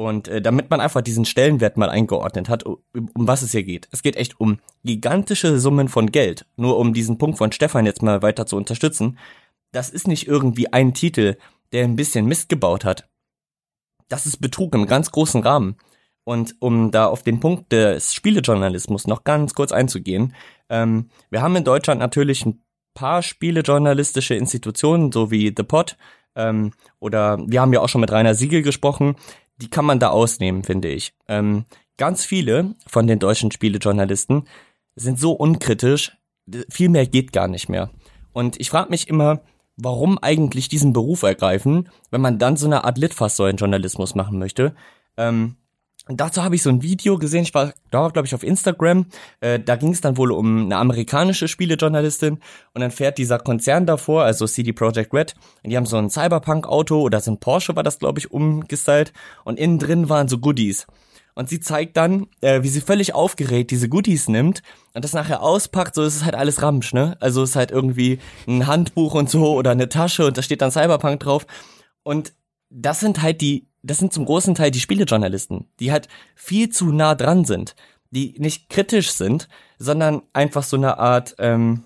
und äh, damit man einfach diesen Stellenwert mal eingeordnet hat, um, um was es hier geht. Es geht echt um gigantische Summen von Geld. Nur um diesen Punkt von Stefan jetzt mal weiter zu unterstützen. Das ist nicht irgendwie ein Titel, der ein bisschen Mist gebaut hat. Das ist Betrug im ganz großen Rahmen. Und um da auf den Punkt des Spielejournalismus noch ganz kurz einzugehen, ähm, wir haben in Deutschland natürlich ein paar spielejournalistische Institutionen, so wie The Pot, ähm, oder wir haben ja auch schon mit Rainer Siegel gesprochen, die kann man da ausnehmen, finde ich. Ähm, ganz viele von den deutschen Spielejournalisten sind so unkritisch, viel mehr geht gar nicht mehr. Und ich frage mich immer, warum eigentlich diesen Beruf ergreifen, wenn man dann so eine Art Litfaßsäulen-Journalismus machen möchte. Ähm, dazu habe ich so ein Video gesehen, ich war da, glaube ich, auf Instagram. Äh, da ging es dann wohl um eine amerikanische Spielejournalistin und dann fährt dieser Konzern davor, also CD Projekt Red, und die haben so ein Cyberpunk-Auto oder so ein Porsche war das, glaube ich, umgestylt und innen drin waren so Goodies. Und sie zeigt dann, äh, wie sie völlig aufgeregt diese Goodies nimmt und das nachher auspackt, so ist es halt alles Ramsch, ne? Also ist halt irgendwie ein Handbuch und so oder eine Tasche und da steht dann Cyberpunk drauf. Und das sind halt die das sind zum großen Teil die Spielejournalisten, die halt viel zu nah dran sind, die nicht kritisch sind, sondern einfach so eine Art ähm,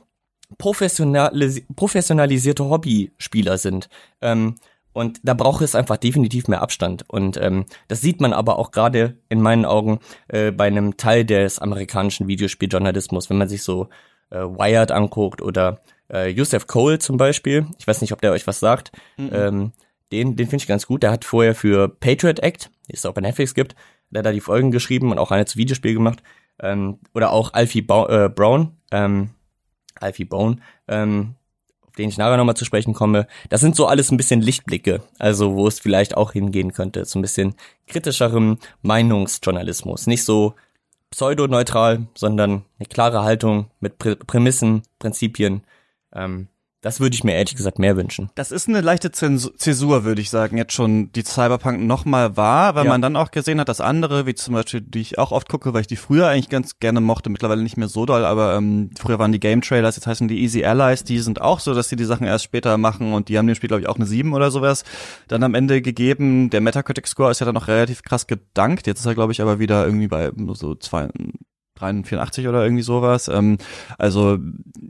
professionalis professionalisierte Hobbyspieler sind. Ähm, und da braucht es einfach definitiv mehr Abstand. Und ähm, das sieht man aber auch gerade in meinen Augen äh, bei einem Teil des amerikanischen Videospieljournalismus, wenn man sich so äh, Wired anguckt oder äh, Yusef Cole zum Beispiel. Ich weiß nicht, ob der euch was sagt. Mhm. Ähm, den, den finde ich ganz gut. Der hat vorher für Patriot Act, die es auch bei Netflix gibt, der hat da die Folgen geschrieben und auch eine zu Videospiel gemacht. Ähm, oder auch Alfie ba äh, Brown, ähm, Alfie Bone, ähm, auf den ich nachher nochmal zu sprechen komme. Das sind so alles ein bisschen Lichtblicke, also wo es vielleicht auch hingehen könnte. So ein bisschen kritischerem Meinungsjournalismus. Nicht so pseudoneutral, sondern eine klare Haltung mit Prä Prämissen, Prinzipien. Ähm, das würde ich mir ehrlich gesagt mehr wünschen. Das ist eine leichte Zäsur, würde ich sagen, jetzt schon die Cyberpunk nochmal war, weil ja. man dann auch gesehen hat, dass andere, wie zum Beispiel, die ich auch oft gucke, weil ich die früher eigentlich ganz gerne mochte, mittlerweile nicht mehr so doll, aber ähm, früher waren die Game Trailers, jetzt heißen die Easy Allies, die sind auch so, dass sie die Sachen erst später machen und die haben dem Spiel, glaube ich, auch eine 7 oder sowas dann am Ende gegeben. Der Metacritic Score ist ja dann noch relativ krass gedankt, jetzt ist er, glaube ich, aber wieder irgendwie bei so zwei, 83 oder irgendwie sowas. Ähm, also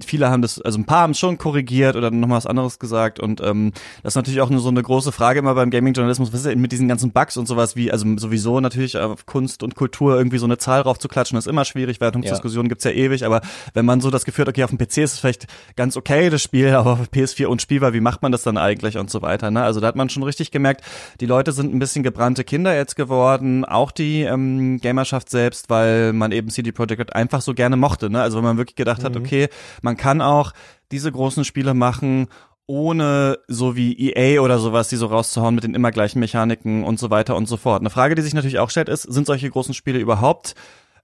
viele haben das, also ein paar haben es schon korrigiert oder nochmal was anderes gesagt und ähm, das ist natürlich auch nur so eine große Frage immer beim Gaming-Journalismus, was ist denn mit diesen ganzen Bugs und sowas wie, also sowieso natürlich auf Kunst und Kultur irgendwie so eine Zahl drauf zu klatschen, ist immer schwierig, Wertungsdiskussionen ja. gibt's ja ewig, aber wenn man so das Gefühl hat, okay, auf dem PC ist es vielleicht ganz okay, das Spiel, aber auf PS4 unspielbar, wie macht man das dann eigentlich und so weiter, ne? Also da hat man schon richtig gemerkt, die Leute sind ein bisschen gebrannte Kinder jetzt geworden, auch die ähm, Gamerschaft selbst, weil man eben CD Projekt Red einfach so gerne mochte. Ne? Also wenn man wirklich gedacht mhm. hat, okay, man kann auch diese großen Spiele machen ohne so wie EA oder sowas, die so rauszuhauen mit den immer gleichen Mechaniken und so weiter und so fort. Eine Frage, die sich natürlich auch stellt, ist, sind solche großen Spiele überhaupt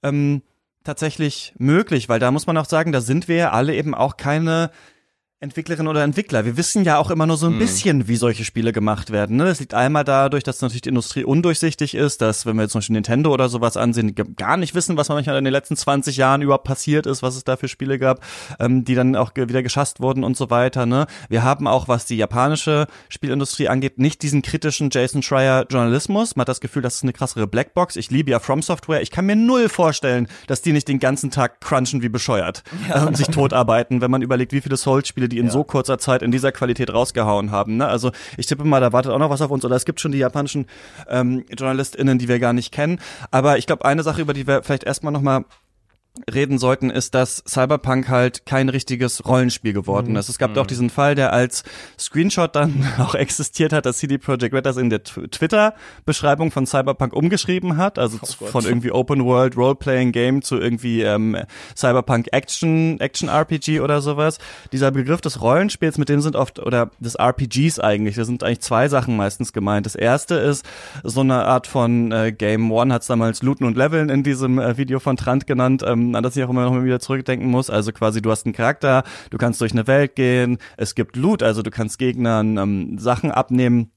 ähm, tatsächlich möglich? Weil da muss man auch sagen, da sind wir ja alle eben auch keine Entwicklerin oder Entwickler. Wir wissen ja auch immer nur so ein mhm. bisschen, wie solche Spiele gemacht werden. Ne? Das liegt einmal dadurch, dass natürlich die Industrie undurchsichtig ist, dass, wenn wir jetzt zum Beispiel Nintendo oder sowas ansehen, gar nicht wissen, was manchmal in den letzten 20 Jahren überhaupt passiert ist, was es da für Spiele gab, ähm, die dann auch wieder geschasst wurden und so weiter. Ne? Wir haben auch, was die japanische Spielindustrie angeht, nicht diesen kritischen Jason Schreier Journalismus. Man hat das Gefühl, das ist eine krassere Blackbox. Ich liebe ja From Software. Ich kann mir null vorstellen, dass die nicht den ganzen Tag crunchen wie bescheuert ja. und sich totarbeiten, wenn man überlegt, wie viele Souls-Spiele die in ja. so kurzer Zeit in dieser Qualität rausgehauen haben. Ne? Also ich tippe mal, da wartet auch noch was auf uns oder es gibt schon die japanischen ähm, JournalistInnen, die wir gar nicht kennen. Aber ich glaube, eine Sache, über die wir vielleicht erstmal nochmal reden sollten, ist, dass Cyberpunk halt kein richtiges Rollenspiel geworden mhm. ist. Es gab mhm. auch diesen Fall, der als Screenshot dann auch existiert hat, dass CD Projekt Red das in der Twitter-Beschreibung von Cyberpunk umgeschrieben hat, also oh von irgendwie Open World Role-Playing Game zu irgendwie ähm, Cyberpunk Action Action RPG oder sowas. Dieser Begriff des Rollenspiels, mit dem sind oft oder des RPGs eigentlich, da sind eigentlich zwei Sachen meistens gemeint. Das erste ist so eine Art von äh, Game One, hat es damals Looten und Leveln in diesem äh, Video von Trant genannt. Ähm, an das ich auch immer noch wieder zurückdenken muss. Also quasi, du hast einen Charakter, du kannst durch eine Welt gehen, es gibt Loot, also du kannst Gegnern ähm, Sachen abnehmen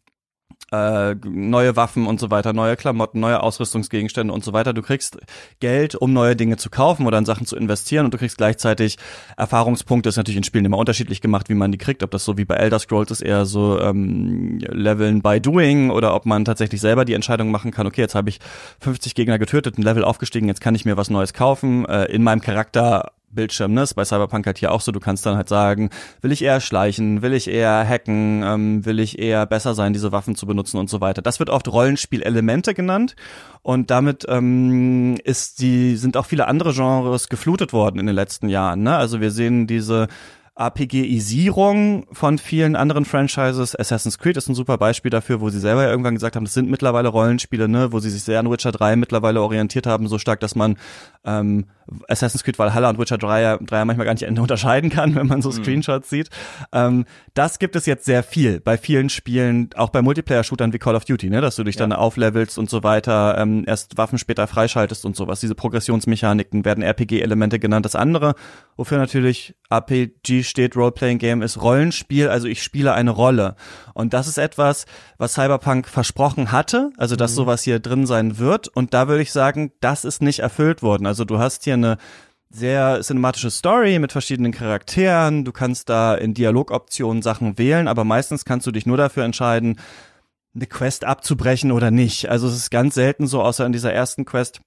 äh, neue Waffen und so weiter, neue Klamotten, neue Ausrüstungsgegenstände und so weiter. Du kriegst Geld, um neue Dinge zu kaufen oder in Sachen zu investieren und du kriegst gleichzeitig Erfahrungspunkte. Das ist natürlich in Spielen immer unterschiedlich gemacht, wie man die kriegt. Ob das so wie bei Elder Scrolls ist eher so ähm, Leveln by Doing oder ob man tatsächlich selber die Entscheidung machen kann, okay, jetzt habe ich 50 Gegner getötet, ein Level aufgestiegen, jetzt kann ich mir was Neues kaufen. Äh, in meinem Charakter Bildschirm, ne? Ist bei Cyberpunk halt hier auch so, du kannst dann halt sagen, will ich eher schleichen, will ich eher hacken, ähm, will ich eher besser sein, diese Waffen zu benutzen und so weiter. Das wird oft Rollenspielelemente genannt und damit ähm, ist die, sind auch viele andere Genres geflutet worden in den letzten Jahren, ne? Also wir sehen diese APGisierung von vielen anderen Franchises. Assassin's Creed ist ein super Beispiel dafür, wo sie selber ja irgendwann gesagt haben, das sind mittlerweile Rollenspiele, ne, wo sie sich sehr an Witcher 3 mittlerweile orientiert haben, so stark, dass man ähm, Assassin's Creed Valhalla und Witcher 3 ja, 3 manchmal gar nicht unterscheiden kann, wenn man so mhm. Screenshots mhm. sieht. Ähm, das gibt es jetzt sehr viel bei vielen Spielen, auch bei Multiplayer-Shootern wie Call of Duty, ne, dass du dich ja. dann auflevelst und so weiter, ähm, erst Waffen später freischaltest und sowas. Diese Progressionsmechaniken werden RPG-Elemente genannt. Das andere, wofür natürlich Steht, Role-Playing Game, ist Rollenspiel, also ich spiele eine Rolle. Und das ist etwas, was Cyberpunk versprochen hatte, also dass mhm. sowas hier drin sein wird. Und da würde ich sagen, das ist nicht erfüllt worden. Also du hast hier eine sehr cinematische Story mit verschiedenen Charakteren. Du kannst da in Dialogoptionen Sachen wählen, aber meistens kannst du dich nur dafür entscheiden, eine Quest abzubrechen oder nicht. Also es ist ganz selten so, außer in dieser ersten Quest,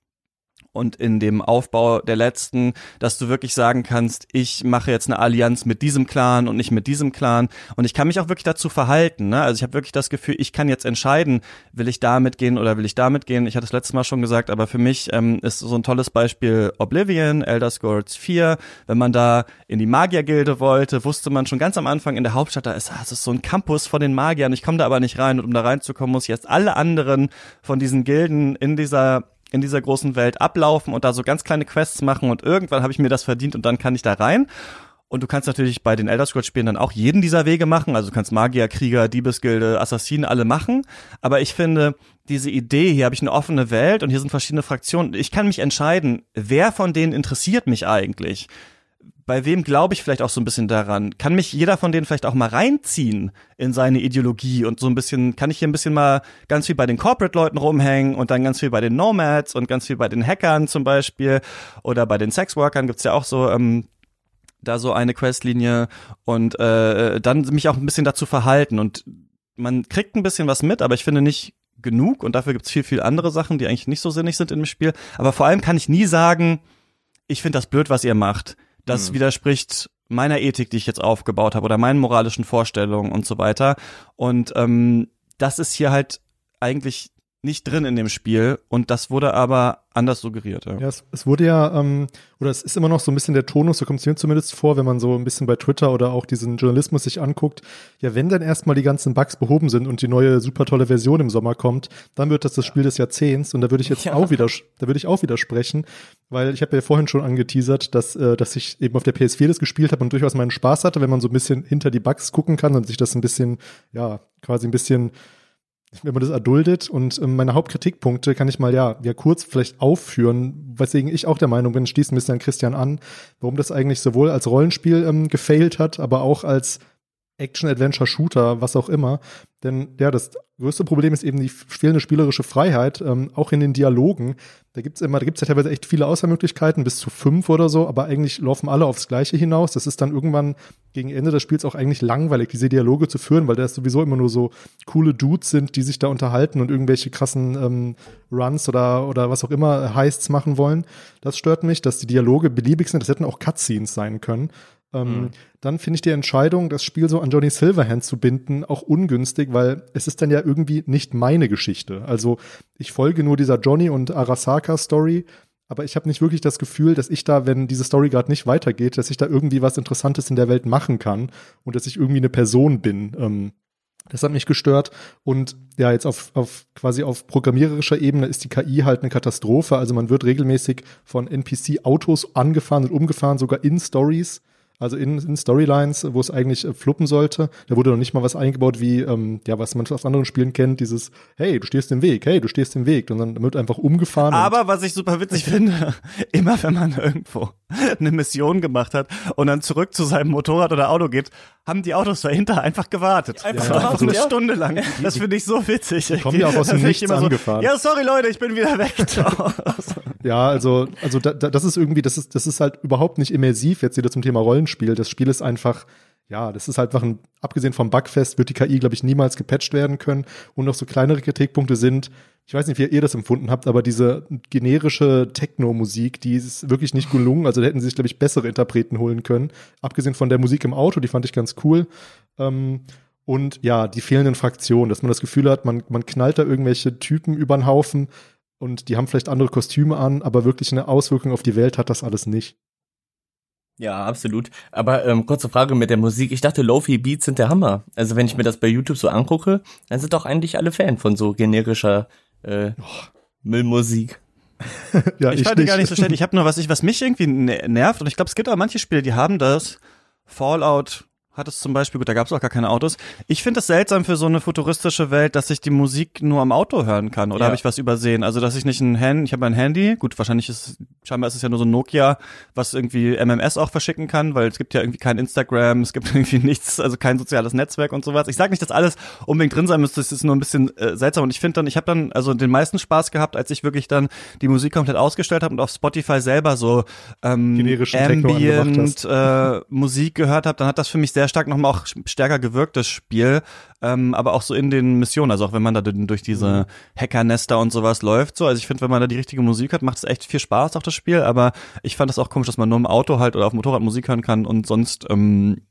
und in dem Aufbau der letzten, dass du wirklich sagen kannst, ich mache jetzt eine Allianz mit diesem Clan und nicht mit diesem Clan und ich kann mich auch wirklich dazu verhalten. Ne? Also ich habe wirklich das Gefühl, ich kann jetzt entscheiden, will ich da mitgehen oder will ich da mitgehen. Ich hatte es letztes Mal schon gesagt, aber für mich ähm, ist so ein tolles Beispiel Oblivion, Elder Scrolls 4. Wenn man da in die Magiergilde wollte, wusste man schon ganz am Anfang in der Hauptstadt, da ist, das ist so ein Campus von den Magiern. Ich komme da aber nicht rein und um da reinzukommen, muss ich jetzt alle anderen von diesen Gilden in dieser in dieser großen Welt ablaufen und da so ganz kleine Quests machen und irgendwann habe ich mir das verdient und dann kann ich da rein. Und du kannst natürlich bei den Elder Scrolls Spielen dann auch jeden dieser Wege machen. Also du kannst Magier, Krieger, Diebesgilde, Assassinen alle machen. Aber ich finde, diese Idee, hier habe ich eine offene Welt und hier sind verschiedene Fraktionen. Ich kann mich entscheiden, wer von denen interessiert mich eigentlich bei wem glaube ich vielleicht auch so ein bisschen daran? Kann mich jeder von denen vielleicht auch mal reinziehen in seine Ideologie und so ein bisschen, kann ich hier ein bisschen mal ganz viel bei den Corporate-Leuten rumhängen und dann ganz viel bei den Nomads und ganz viel bei den Hackern zum Beispiel oder bei den Sexworkern gibt's ja auch so, ähm, da so eine Questlinie und äh, dann mich auch ein bisschen dazu verhalten und man kriegt ein bisschen was mit, aber ich finde nicht genug und dafür gibt's viel, viel andere Sachen, die eigentlich nicht so sinnig sind im Spiel. Aber vor allem kann ich nie sagen, ich finde das blöd, was ihr macht das mhm. widerspricht meiner Ethik, die ich jetzt aufgebaut habe oder meinen moralischen Vorstellungen und so weiter. Und ähm, das ist hier halt eigentlich nicht drin in dem Spiel und das wurde aber anders suggeriert. Ja, ja es, es, wurde ja, ähm, oder es ist immer noch so ein bisschen der Tonus, so kommt es mir zumindest vor, wenn man so ein bisschen bei Twitter oder auch diesen Journalismus sich anguckt. Ja, wenn dann erstmal die ganzen Bugs behoben sind und die neue super tolle Version im Sommer kommt, dann wird das das Spiel des Jahrzehnts und da würde ich jetzt ja. auch wieder, da würde ich auch widersprechen, weil ich habe ja vorhin schon angeteasert, dass, äh, dass ich eben auf der PS4 das gespielt habe und durchaus meinen Spaß hatte, wenn man so ein bisschen hinter die Bugs gucken kann und sich das ein bisschen, ja, quasi ein bisschen wenn man das erduldet. Und ähm, meine Hauptkritikpunkte kann ich mal ja, ja kurz vielleicht aufführen, weswegen ich auch der Meinung bin, schließen ein bisschen an Christian an, warum das eigentlich sowohl als Rollenspiel ähm, gefailt hat, aber auch als Action-Adventure-Shooter, was auch immer. Denn ja, das größte Problem ist eben die fehlende spielerische Freiheit, ähm, auch in den Dialogen. Da gibt's immer, da gibt's ja teilweise echt viele Auswahlmöglichkeiten, bis zu fünf oder so, aber eigentlich laufen alle aufs Gleiche hinaus. Das ist dann irgendwann gegen Ende des Spiels auch eigentlich langweilig, diese Dialoge zu führen, weil da sowieso immer nur so coole Dudes sind, die sich da unterhalten und irgendwelche krassen ähm, Runs oder, oder was auch immer Heists machen wollen. Das stört mich, dass die Dialoge beliebig sind. Das hätten auch Cutscenes sein können. Ähm, mhm. Dann finde ich die Entscheidung, das Spiel so an Johnny Silverhand zu binden, auch ungünstig, weil es ist dann ja irgendwie nicht meine Geschichte. Also ich folge nur dieser Johnny und Arasaka Story, aber ich habe nicht wirklich das Gefühl, dass ich da, wenn diese Story gerade nicht weitergeht, dass ich da irgendwie was Interessantes in der Welt machen kann und dass ich irgendwie eine Person bin. Ähm, das hat mich gestört. Und ja, jetzt auf, auf quasi auf programmiererischer Ebene ist die KI halt eine Katastrophe. Also man wird regelmäßig von NPC-Autos angefahren und umgefahren, sogar in Stories Also in, in Storylines, wo es eigentlich äh, fluppen sollte, da wurde noch nicht mal was eingebaut wie, ähm, ja, was man aus anderen Spielen kennt, dieses, hey, du stehst im Weg, hey, du stehst im Weg. Und dann wird einfach umgefahren. Aber was ich super witzig finde, immer wenn man irgendwo eine Mission gemacht hat und dann zurück zu seinem Motorrad oder Auto geht, haben die Autos dahinter einfach gewartet. Einfach gewartet, einfach eine ja. Stunde lang. Das finde ich so witzig. Die kommen ja auch aus dem Nichts immer angefahren. Ja, sorry Leute, ich bin wieder weg. Ja, also, also da, da, das ist irgendwie, das ist, das ist halt überhaupt nicht immersiv jetzt wieder zum Thema Rollenspiel. Das Spiel ist einfach, ja, das ist halt einfach ein, abgesehen vom Bugfest wird die KI, glaube ich, niemals gepatcht werden können. Und noch so kleinere Kritikpunkte sind, ich weiß nicht, wie ihr das empfunden habt, aber diese generische Techno-Musik, die ist wirklich nicht gelungen. Also da hätten sie sich, glaube ich, bessere Interpreten holen können. Abgesehen von der Musik im Auto, die fand ich ganz cool. Ähm, und ja, die fehlenden Fraktionen, dass man das Gefühl hat, man, man knallt da irgendwelche Typen über den Haufen und die haben vielleicht andere Kostüme an, aber wirklich eine Auswirkung auf die Welt hat das alles nicht. Ja, absolut. Aber ähm, kurze Frage mit der Musik. Ich dachte, Lofi Beats sind der Hammer. Also wenn ich mir das bei YouTube so angucke, dann sind doch eigentlich alle Fan von so generischer äh, Müllmusik. ja, ich fand die gar nicht so schlecht. Ich habe nur was ich was mich irgendwie ne- nervt und ich glaube, es gibt auch manche Spiele, die haben das. Fallout hat es zum Beispiel, gut, da gab es auch gar keine Autos. Ich finde es seltsam für so eine futuristische Welt, dass ich die Musik nur am Auto hören kann. Oder Ja. habe ich was übersehen? Also, dass ich nicht ein Handy, ich habe ein Handy, gut, wahrscheinlich ist, scheinbar ist es ja nur so ein Nokia, was irgendwie MMS auch verschicken kann, weil es gibt ja irgendwie kein Instagram, es gibt irgendwie nichts, also kein soziales Netzwerk und sowas. Ich sage nicht, dass alles unbedingt drin sein müsste, es ist nur ein bisschen äh, seltsam und ich finde dann, ich habe dann also den meisten Spaß gehabt, als ich wirklich dann die Musik komplett ausgestellt habe und auf Spotify selber so ähm, Generischen Ambient äh, Musik gehört habe, dann hat das für mich sehr stark nochmal auch stärker gewirkt, das Spiel. Ähm, aber auch so in den Missionen, also auch wenn man da durch diese Hackernester und sowas läuft, so. Also ich finde, wenn man da die richtige Musik hat, macht es echt viel Spaß, auch das Spiel. Aber ich fand das auch komisch, dass man nur im Auto halt oder auf dem Motorrad Musik hören kann und sonst ähm,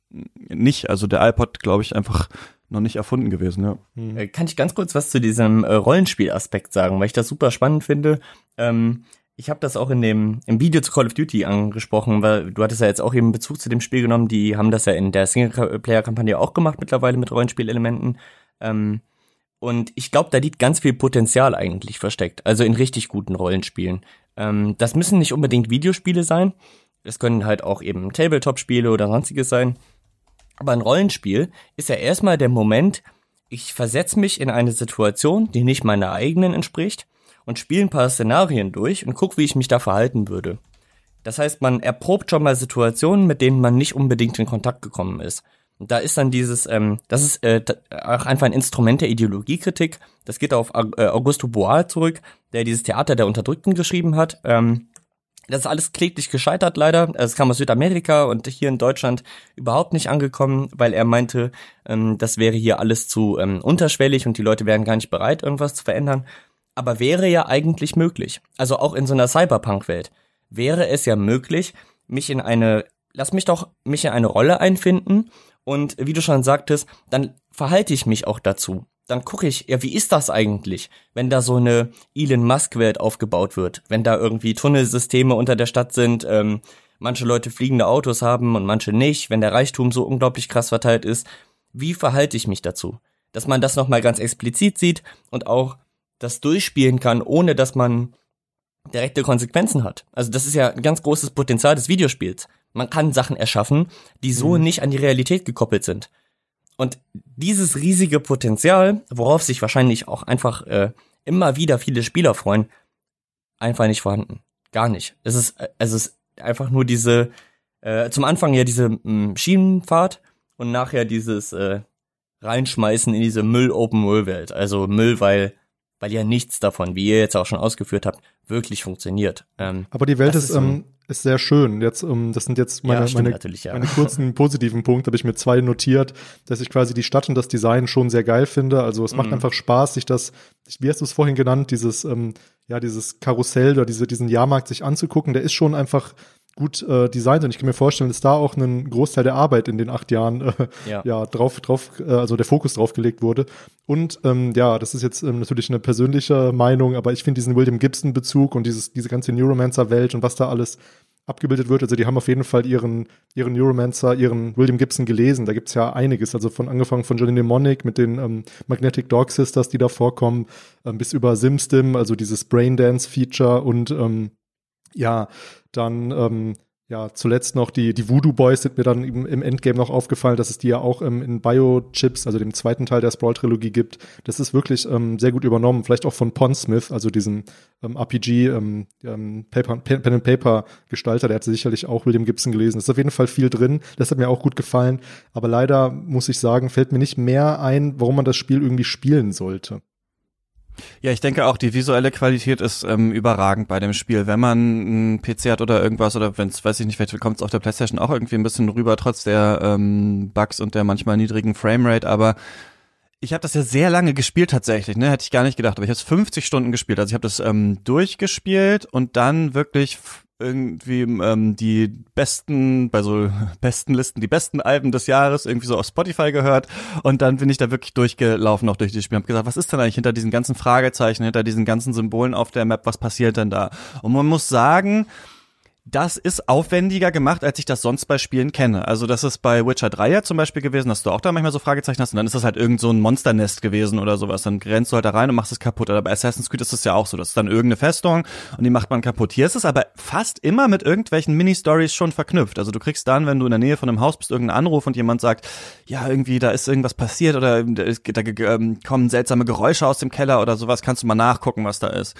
nicht. Also der iPod, glaube ich, einfach noch nicht erfunden gewesen, ja. Äh, Kann ich ganz kurz was zu diesem äh, Rollenspielaspekt sagen, weil ich das super spannend finde. Ähm, ich habe das auch in dem im Video zu Call of Duty angesprochen, weil du hattest ja jetzt auch eben Bezug zu dem Spiel genommen. Die haben das ja in der Singleplayer-Kampagne auch gemacht mittlerweile mit Rollenspielelementen. Ähm, und ich glaube, da liegt ganz viel Potenzial eigentlich versteckt. Also in richtig guten Rollenspielen. Ähm, das müssen nicht unbedingt Videospiele sein. Es können halt auch eben Tabletop-Spiele oder sonstiges sein. Aber ein Rollenspiel ist ja erstmal der Moment, ich versetze mich in eine Situation, die nicht meiner eigenen entspricht und spiele ein paar Szenarien durch und gucke, wie ich mich da verhalten würde. Das heißt, man erprobt schon mal Situationen, mit denen man nicht unbedingt in Kontakt gekommen ist. Und da ist dann dieses, ähm, das ist äh, auch einfach ein Instrument der Ideologiekritik. Das geht auf Au- äh, Augusto Boal zurück, der dieses Theater der Unterdrückten geschrieben hat. Ähm, das ist alles kläglich gescheitert leider. Es kam aus Südamerika und hier in Deutschland überhaupt nicht angekommen, weil er meinte, ähm, das wäre hier alles zu ähm, unterschwellig und die Leute wären gar nicht bereit, irgendwas zu verändern. Aber wäre ja eigentlich möglich. Also auch in so einer Cyberpunk-Welt wäre es ja möglich, mich in eine, lass mich doch mich in eine Rolle einfinden und wie du schon sagtest, dann verhalte ich mich auch dazu. Dann gucke ich, ja, wie ist das eigentlich, wenn da so eine Elon Musk-Welt aufgebaut wird, wenn da irgendwie Tunnelsysteme unter der Stadt sind, ähm, manche Leute fliegende Autos haben und manche nicht, wenn der Reichtum so unglaublich krass verteilt ist. Wie verhalte ich mich dazu? Dass man das nochmal ganz explizit sieht und auch das durchspielen kann, ohne dass man direkte Konsequenzen hat. Also das ist ja ein ganz großes Potenzial des Videospiels. Man kann Sachen erschaffen, die so nicht an die Realität gekoppelt sind. Und dieses riesige Potenzial, worauf sich wahrscheinlich auch einfach äh, immer wieder viele Spieler freuen, einfach nicht vorhanden. Gar nicht. Es ist, äh, es ist einfach nur diese, äh, zum Anfang ja diese mh, Schienenfahrt und nachher dieses äh, Reinschmeißen in diese Müll-Open-World-Welt. Also Müll, weil, weil ja nichts davon, wie ihr jetzt auch schon ausgeführt habt, wirklich funktioniert. Ähm, Aber die Welt ist, ähm, ist sehr schön. Jetzt, ähm, das sind jetzt meine, ja, stimmt meine, ja. meine kurzen positiven Punkte, habe ich mir zwei notiert, dass ich quasi die Stadt und das Design schon sehr geil finde. Also es macht Mhm. einfach Spaß, sich das, wie hast du es vorhin genannt, dieses, ähm, ja, dieses Karussell oder diese, diesen Jahrmarkt sich anzugucken. Der ist schon einfach gut äh, designt und ich kann mir vorstellen, dass da auch ein Großteil der Arbeit in den acht Jahren äh, Ja. ja. drauf, drauf, äh, also der Fokus drauf gelegt wurde. Und ähm, ja, das ist jetzt ähm, natürlich eine persönliche Meinung, aber ich finde diesen William Gibson-Bezug und dieses, diese ganze Neuromancer-Welt und was da alles abgebildet wird. Also die haben auf jeden Fall ihren, ihren Neuromancer, ihren William Gibson gelesen. Da gibt's ja einiges. Also von angefangen von Johnny Mnemonic mit den ähm, Magnetic Dog Sisters, die da vorkommen, ähm, bis über SimStim, also dieses Braindance-Feature und ähm, ja, dann ähm, Ja, zuletzt noch die, die Voodoo Boys sind mir dann im, im Endgame noch aufgefallen, dass es die ja auch ähm, in Biochips, also dem zweiten Teil der Sprawl-Trilogie gibt. Das ist wirklich ähm, sehr gut übernommen, vielleicht auch von Pondsmith, also diesem ähm, RPG, ähm, ähm, Paper, Pen, and Paper Gestalter, der hat sicherlich auch William Gibson gelesen. Das ist auf jeden Fall viel drin, das hat mir auch gut gefallen. Aber leider muss ich sagen, fällt mir nicht mehr ein, warum man das Spiel irgendwie spielen sollte. Ja, ich denke auch, die visuelle Qualität ist ähm, überragend bei dem Spiel. Wenn man einen PC hat oder irgendwas, oder wenn es, weiß ich nicht, vielleicht kommt es auf der Playstation auch irgendwie ein bisschen rüber, trotz der ähm, Bugs und der manchmal niedrigen Framerate, aber ich habe das ja sehr lange gespielt tatsächlich, ne? Hätte ich gar nicht gedacht, aber ich habe 50 Stunden gespielt. Also ich habe das ähm, durchgespielt und dann wirklich irgendwie ähm, die besten, bei so besten Listen, die besten Alben des Jahres irgendwie so auf Spotify gehört. Und dann bin ich da wirklich durchgelaufen auch durch die Spiel. Hab gesagt, was ist denn eigentlich hinter diesen ganzen Fragezeichen, hinter diesen ganzen Symbolen auf der Map, was passiert denn da? Und man muss sagen, das ist aufwendiger gemacht, als ich das sonst bei Spielen kenne. Also das ist bei Witcher 3 ja zum Beispiel gewesen, dass du auch da manchmal so Fragezeichen hast und dann ist das halt irgend so ein Monsternest gewesen oder sowas. Dann rennst du halt da rein und machst es kaputt. Aber bei Assassin's Creed ist das ja auch so. Das ist dann irgendeine Festung und die macht man kaputt. Hier ist es aber fast immer mit irgendwelchen Mini-Stories schon verknüpft. Also du kriegst dann, wenn du in der Nähe von einem Haus bist, irgendeinen Anruf und jemand sagt, ja, irgendwie da ist irgendwas passiert oder da, ähm, kommen seltsame Geräusche aus dem Keller oder sowas, kannst du mal nachgucken, was da ist.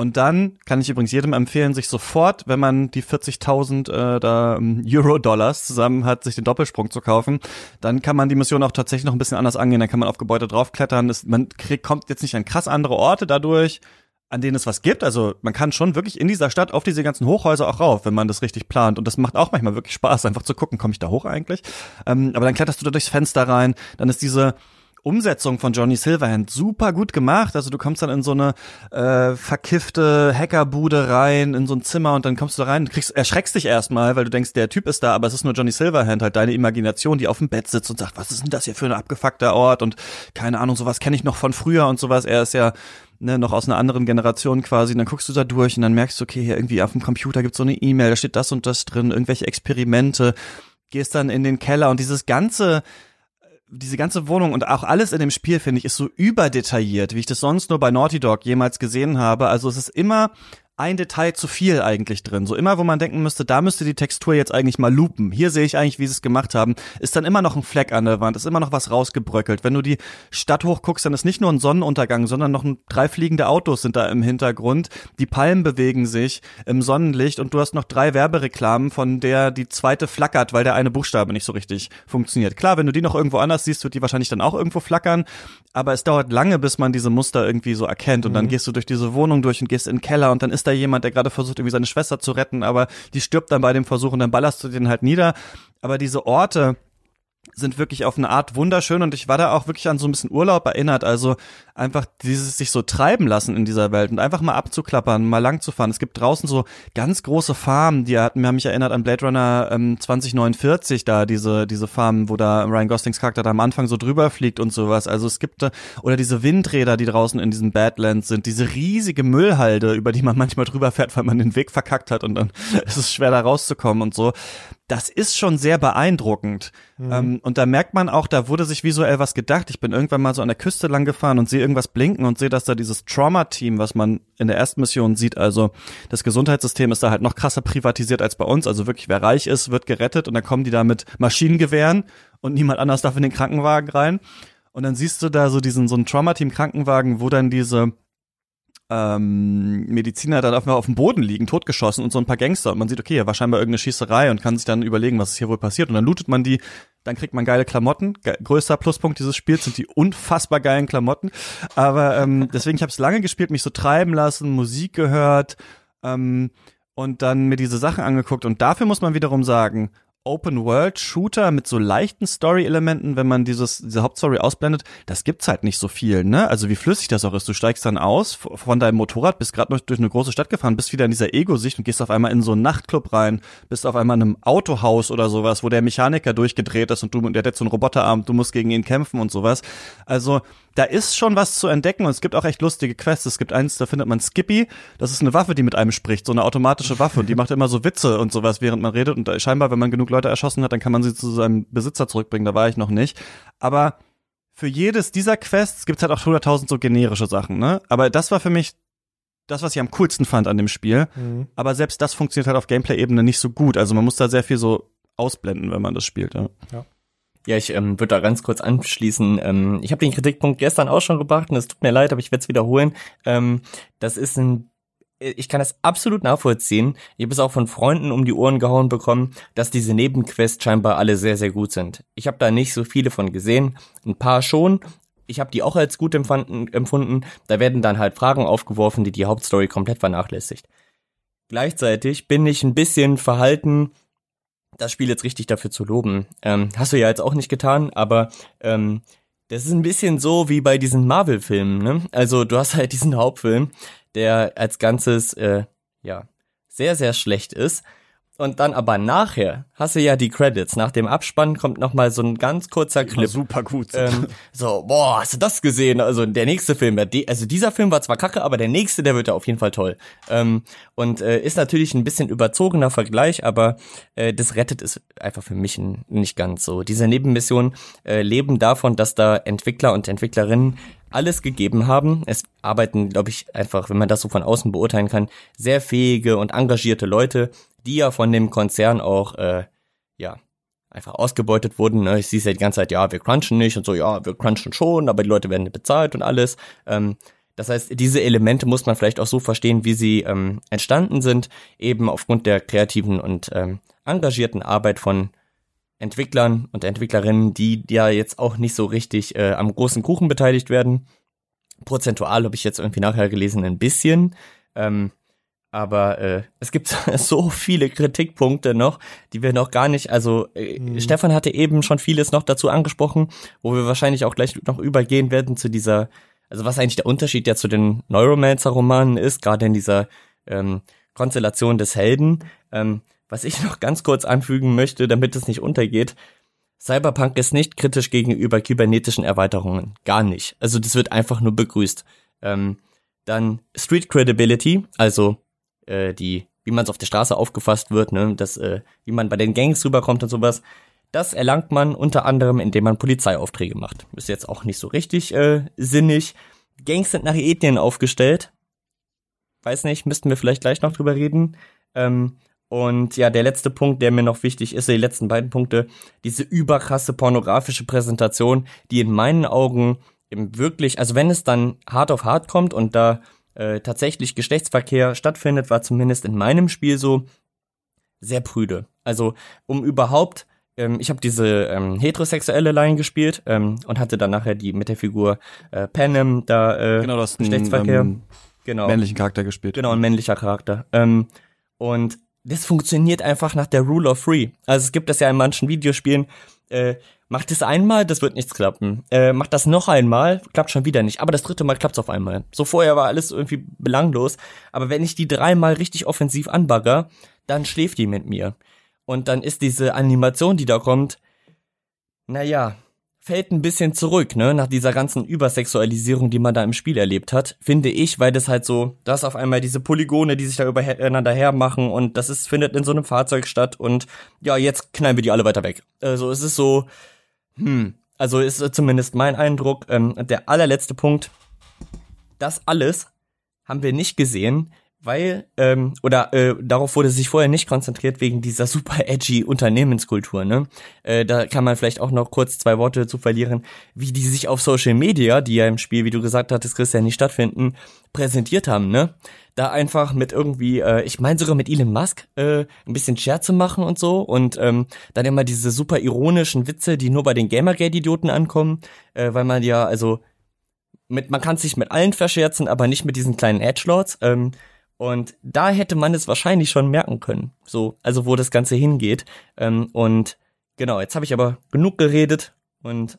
Und dann kann ich übrigens jedem empfehlen, sich sofort, wenn man die 40.000 äh, da ähm, Euro-Dollars zusammen hat, sich den Doppelsprung zu kaufen. Dann kann man die Mission auch tatsächlich noch ein bisschen anders angehen. Dann kann man auf Gebäude draufklettern. Das, man kriegt, kommt jetzt nicht an krass andere Orte dadurch, an denen es was gibt. Also man kann schon wirklich in dieser Stadt auf diese ganzen Hochhäuser auch rauf, wenn man das richtig plant. Und das macht auch manchmal wirklich Spaß, einfach zu gucken, komme ich da hoch eigentlich? Ähm, aber dann kletterst du da durchs Fenster rein. Dann ist diese Umsetzung von Johnny Silverhand super gut gemacht. Also du kommst dann in so eine äh, verkiffte Hackerbude rein, in so ein Zimmer und dann kommst du da rein, kriegst, erschreckst dich erstmal, weil du denkst, der Typ ist da, aber es ist nur Johnny Silverhand, halt deine Imagination, die auf dem Bett sitzt und sagt, was ist denn das hier für ein abgefuckter Ort und keine Ahnung, sowas kenne ich noch von früher und sowas. Er ist ja ne, noch aus einer anderen Generation quasi. Und dann guckst du da durch und dann merkst du, okay, hier irgendwie auf dem Computer gibt's so eine E-Mail, da steht das und das drin, irgendwelche Experimente. Gehst dann in den Keller und dieses ganze diese ganze Wohnung und auch alles in dem Spiel, finde ich, ist so überdetailliert, wie ich das sonst nur bei Naughty Dog jemals gesehen habe. Also es ist immer ein Detail zu viel eigentlich drin. So immer, wo man denken müsste, da müsste die Textur jetzt eigentlich mal lupen. Hier sehe ich eigentlich, wie sie es gemacht haben. Ist dann immer noch ein Fleck an der Wand, ist immer noch was rausgebröckelt. Wenn du die Stadt hochguckst, dann ist nicht nur ein Sonnenuntergang, sondern noch ein, drei fliegende Autos sind da im Hintergrund. Die Palmen bewegen sich im Sonnenlicht und du hast noch drei Werbereklamen, von der die zweite flackert, weil der eine Buchstabe nicht so richtig funktioniert. Klar, wenn du die noch irgendwo anders siehst, wird die wahrscheinlich dann auch irgendwo flackern, aber es dauert lange, bis man diese Muster irgendwie so erkennt und mhm. dann gehst du durch diese Wohnung durch und gehst in den Keller und dann ist da jemand, der gerade versucht, irgendwie seine Schwester zu retten, aber die stirbt dann bei dem Versuch und dann ballerst du den halt nieder. Aber diese Orte, sind wirklich auf eine Art wunderschön und ich war da auch wirklich an so ein bisschen Urlaub erinnert, also einfach dieses sich so treiben lassen in dieser Welt und einfach mal abzuklappern, mal lang zu fahren. Es gibt draußen so ganz große Farmen, die hatten, haben mich erinnert an Blade Runner ähm, 2049 da, diese, diese Farmen, wo da Ryan Goslings Charakter da am Anfang so drüber fliegt und sowas. Also es gibt, da, oder diese Windräder, die draußen in diesen Badlands sind, diese riesige Müllhalde, über die man manchmal drüber fährt, weil man den Weg verkackt hat und dann ist es schwer da rauszukommen und so das ist schon sehr beeindruckend. Mhm. Ähm, und da merkt man auch, da wurde sich visuell was gedacht. Ich bin irgendwann mal so an der Küste lang gefahren und sehe irgendwas blinken und sehe, dass da dieses Trauma-Team, was man in der ersten Mission sieht, also das Gesundheitssystem ist da halt noch krasser privatisiert als bei uns. Also wirklich, wer reich ist, wird gerettet und dann kommen die da mit Maschinengewehren und niemand anders darf in den Krankenwagen rein. Und dann siehst du da so diesen, so einen Trauma-Team-Krankenwagen, wo dann diese ähm, Mediziner dann auf, auf dem Boden liegen, totgeschossen und so ein paar Gangster. Und man sieht, okay, hier war scheinbar irgendeine Schießerei und kann sich dann überlegen, was ist hier wohl passiert. Und dann lootet man die, dann kriegt man geile Klamotten. Ge größter Pluspunkt dieses Spiels sind die unfassbar geilen Klamotten, aber ähm, deswegen, ich habe es lange gespielt, mich so treiben lassen, Musik gehört ähm, und dann mir diese Sachen angeguckt. Und dafür muss man wiederum sagen, Open-World-Shooter mit so leichten Story-Elementen, wenn man dieses, diese Hauptstory ausblendet, das gibt's halt nicht so viel, ne? Also wie flüssig das auch ist. Du steigst dann aus von deinem Motorrad, bist gerade noch durch eine große Stadt gefahren, bist wieder in dieser Ego-Sicht und gehst auf einmal in so einen Nachtclub rein, bist auf einmal in einem Autohaus oder sowas, wo der Mechaniker durchgedreht ist und du, der hat jetzt so einen Roboterarm, du musst gegen ihn kämpfen und sowas. Also da ist schon was zu entdecken und es gibt auch echt lustige Quests. Es gibt eins, da findet man Skippy. Das ist eine Waffe, die mit einem spricht, so eine automatische Waffe und die macht immer so Witze und sowas, während man redet. Und scheinbar, wenn man genug Leute erschossen hat, dann kann man sie zu seinem Besitzer zurückbringen. Da war ich noch nicht. Aber für jedes dieser Quests gibt's halt auch 100.000 so generische Sachen, ne? Aber das war für mich das, was ich am coolsten fand an dem Spiel. Mhm. Aber selbst das funktioniert halt auf Gameplay-Ebene nicht so gut. Also man muss da sehr viel so ausblenden, wenn man das spielt. Ja. ja. Ja, ich ähm, würde da ganz kurz anschließen. Ähm, ich habe den Kritikpunkt gestern auch schon gebracht und es tut mir leid, aber ich werde es wiederholen. Ähm, das ist ein ich kann das absolut nachvollziehen. Ich habe es auch von Freunden um die Ohren gehauen bekommen, dass diese Nebenquests scheinbar alle sehr, sehr gut sind. Ich habe da nicht so viele von gesehen, ein paar schon. Ich habe die auch als gut empfunden. Da werden dann halt Fragen aufgeworfen, die die Hauptstory komplett vernachlässigt. Gleichzeitig bin ich ein bisschen verhalten, das Spiel jetzt richtig dafür zu loben. Ähm, hast du ja jetzt auch nicht getan, aber ähm, das ist ein bisschen so wie bei diesen Marvel-Filmen. Ne? Also du hast halt diesen Hauptfilm, der als Ganzes äh, ja sehr sehr schlecht ist und dann aber nachher hast du ja die Credits. Nach dem Abspann kommt noch mal so ein ganz kurzer Clip. Super gut. Ähm, so, boah, hast du das gesehen? Also der nächste Film, also dieser Film war zwar kacke, aber der nächste, der wird ja auf jeden Fall toll. Ähm, und äh, ist natürlich ein bisschen überzogener Vergleich, aber äh, das rettet es einfach für mich nicht ganz so. Diese Nebenmissionen äh, leben davon, dass da Entwickler und Entwicklerinnen alles gegeben haben. Es arbeiten, glaube ich, einfach, wenn man das so von außen beurteilen kann, sehr fähige und engagierte Leute, die ja von dem Konzern auch, äh, ja, einfach ausgebeutet wurden. Ne? Ich sehe ja die ganze Zeit, ja, wir crunchen nicht und so, ja, wir crunchen schon, aber die Leute werden bezahlt und alles. Ähm, das heißt, diese Elemente muss man vielleicht auch so verstehen, wie sie ähm, entstanden sind, eben aufgrund der kreativen und ähm, engagierten Arbeit von Entwicklern und Entwicklerinnen, die ja jetzt auch nicht so richtig äh, am großen Kuchen beteiligt werden. Prozentual habe ich jetzt irgendwie nachher gelesen, ein bisschen. Ähm, aber äh, es gibt so viele Kritikpunkte noch, die wir noch gar nicht, also äh, mhm. Stefan hatte eben schon vieles noch dazu angesprochen, wo wir wahrscheinlich auch gleich noch übergehen werden zu dieser, also was eigentlich der Unterschied ja zu den Neuromancer-Romanen ist, gerade in dieser ähm, Konstellation des Helden. Ähm, was ich noch ganz kurz anfügen möchte, damit es nicht untergeht, Cyberpunk ist nicht kritisch gegenüber kybernetischen Erweiterungen. Gar nicht. Also das wird einfach nur begrüßt. Ähm, dann Street Credibility, also äh, die, wie man es auf der Straße aufgefasst wird, ne, das, äh, wie man bei den Gangs rüberkommt und sowas. Das erlangt man unter anderem, indem man Polizeiaufträge macht. Ist jetzt auch nicht so richtig äh, sinnig. Gangs sind nach Ethnien aufgestellt. Weiß nicht, müssten wir vielleicht gleich noch drüber reden. Ähm, und ja, der letzte Punkt, der mir noch wichtig ist, die letzten beiden Punkte, diese überkrasse pornografische Präsentation, die in meinen Augen eben wirklich, also wenn es dann hart auf hart kommt und da äh, tatsächlich Geschlechtsverkehr stattfindet, war zumindest in meinem Spiel so sehr prüde. Also um überhaupt, ähm, ich habe diese ähm, heterosexuelle Line gespielt ähm, und hatte dann nachher die mit der Figur äh, Panem da äh, genau, das Geschlechtsverkehr. Einen, ähm, genau. männlichen Charakter gespielt. Genau, ein männlicher Charakter. Ähm, und das funktioniert einfach nach der Rule of Three. Also es gibt das ja in manchen Videospielen. Äh, macht es einmal, das wird nichts klappen. Äh, macht das noch einmal, klappt schon wieder nicht. Aber das dritte Mal klappt's auf einmal. So vorher war alles irgendwie belanglos. Aber wenn ich die dreimal richtig offensiv anbagger, dann schläft die mit mir. Und dann ist diese Animation, die da kommt, naja, fällt ein bisschen zurück, ne, nach dieser ganzen Übersexualisierung, die man da im Spiel erlebt hat, finde ich, weil das halt so, das auf einmal diese Polygone, die sich da übereinander hermachen und das ist, findet in so einem Fahrzeug statt und ja, jetzt knallen wir die alle weiter weg. Also es ist so, hm, also ist zumindest mein Eindruck, ähm, der allerletzte Punkt, das alles haben wir nicht gesehen, weil, ähm, oder äh, darauf wurde sich vorher nicht konzentriert wegen dieser super edgy Unternehmenskultur, ne? Äh, da kann man vielleicht auch noch kurz zwei Worte dazu verlieren, wie die sich auf Social Media, die ja im Spiel, wie du gesagt hattest, Christian, nicht stattfinden, präsentiert haben, ne? Da einfach mit irgendwie, äh, ich meine sogar mit Elon Musk, äh, ein bisschen Scherze machen und so und ähm, dann immer diese super ironischen Witze, die nur bei den Gamergate-Idioten ankommen, äh, weil man ja, also mit, man kann sich mit allen verscherzen, aber nicht mit diesen kleinen Edgelords. Ähm, und da hätte man es wahrscheinlich schon merken können, so, also wo das Ganze hingeht. Ähm, und genau, jetzt habe ich aber genug geredet und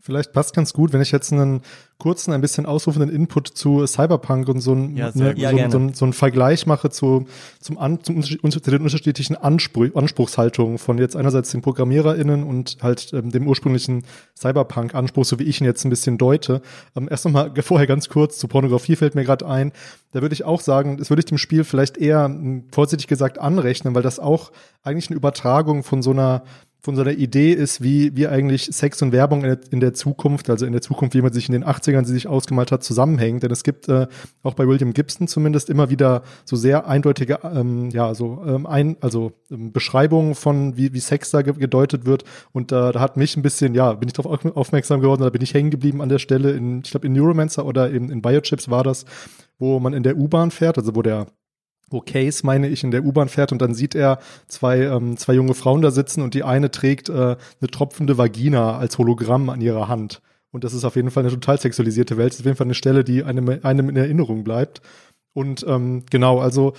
Vielleicht passt ganz gut, wenn ich jetzt einen kurzen, ein bisschen ausrufenden Input zu Cyberpunk und so, ein, ja, ne, ja, so, so, so, einen Vergleich mache zu, zum, an, zum zu den unterschiedlichen Anspruch, Anspruchshaltungen von jetzt einerseits den ProgrammiererInnen und halt ähm, dem ursprünglichen Cyberpunk-Anspruch, so wie ich ihn jetzt ein bisschen deute. Ähm, erst nochmal vorher ganz kurz zu Pornografie fällt mir gerade ein. Da würde ich auch sagen, das würde ich dem Spiel vielleicht eher vorsichtig gesagt anrechnen, weil das auch eigentlich eine Übertragung von so einer von so einer Idee ist, wie, wie eigentlich Sex und Werbung in der, in der Zukunft, also in der Zukunft, wie man sich in den 80ern sie sich ausgemalt hat, zusammenhängt. Denn es gibt äh, auch bei William Gibson zumindest immer wieder so sehr eindeutige, ähm, ja, so ähm, ein, also ähm, Beschreibungen von, wie, wie Sex da gedeutet wird. Und äh, da hat mich ein bisschen, ja, bin ich darauf aufmerksam geworden, da bin ich hängen geblieben an der Stelle. In, ich glaube, in Neuromancer oder in, in Biochips war das, wo man in der U-Bahn fährt, also wo der wo Case, meine ich, in der U-Bahn fährt und dann sieht er zwei, ähm, zwei junge Frauen da sitzen und die eine trägt äh, eine tropfende Vagina als Hologramm an ihrer Hand. Und das ist auf jeden Fall eine total sexualisierte Welt. Das ist auf jeden Fall eine Stelle, die einem, einem in Erinnerung bleibt. Und ähm, genau, also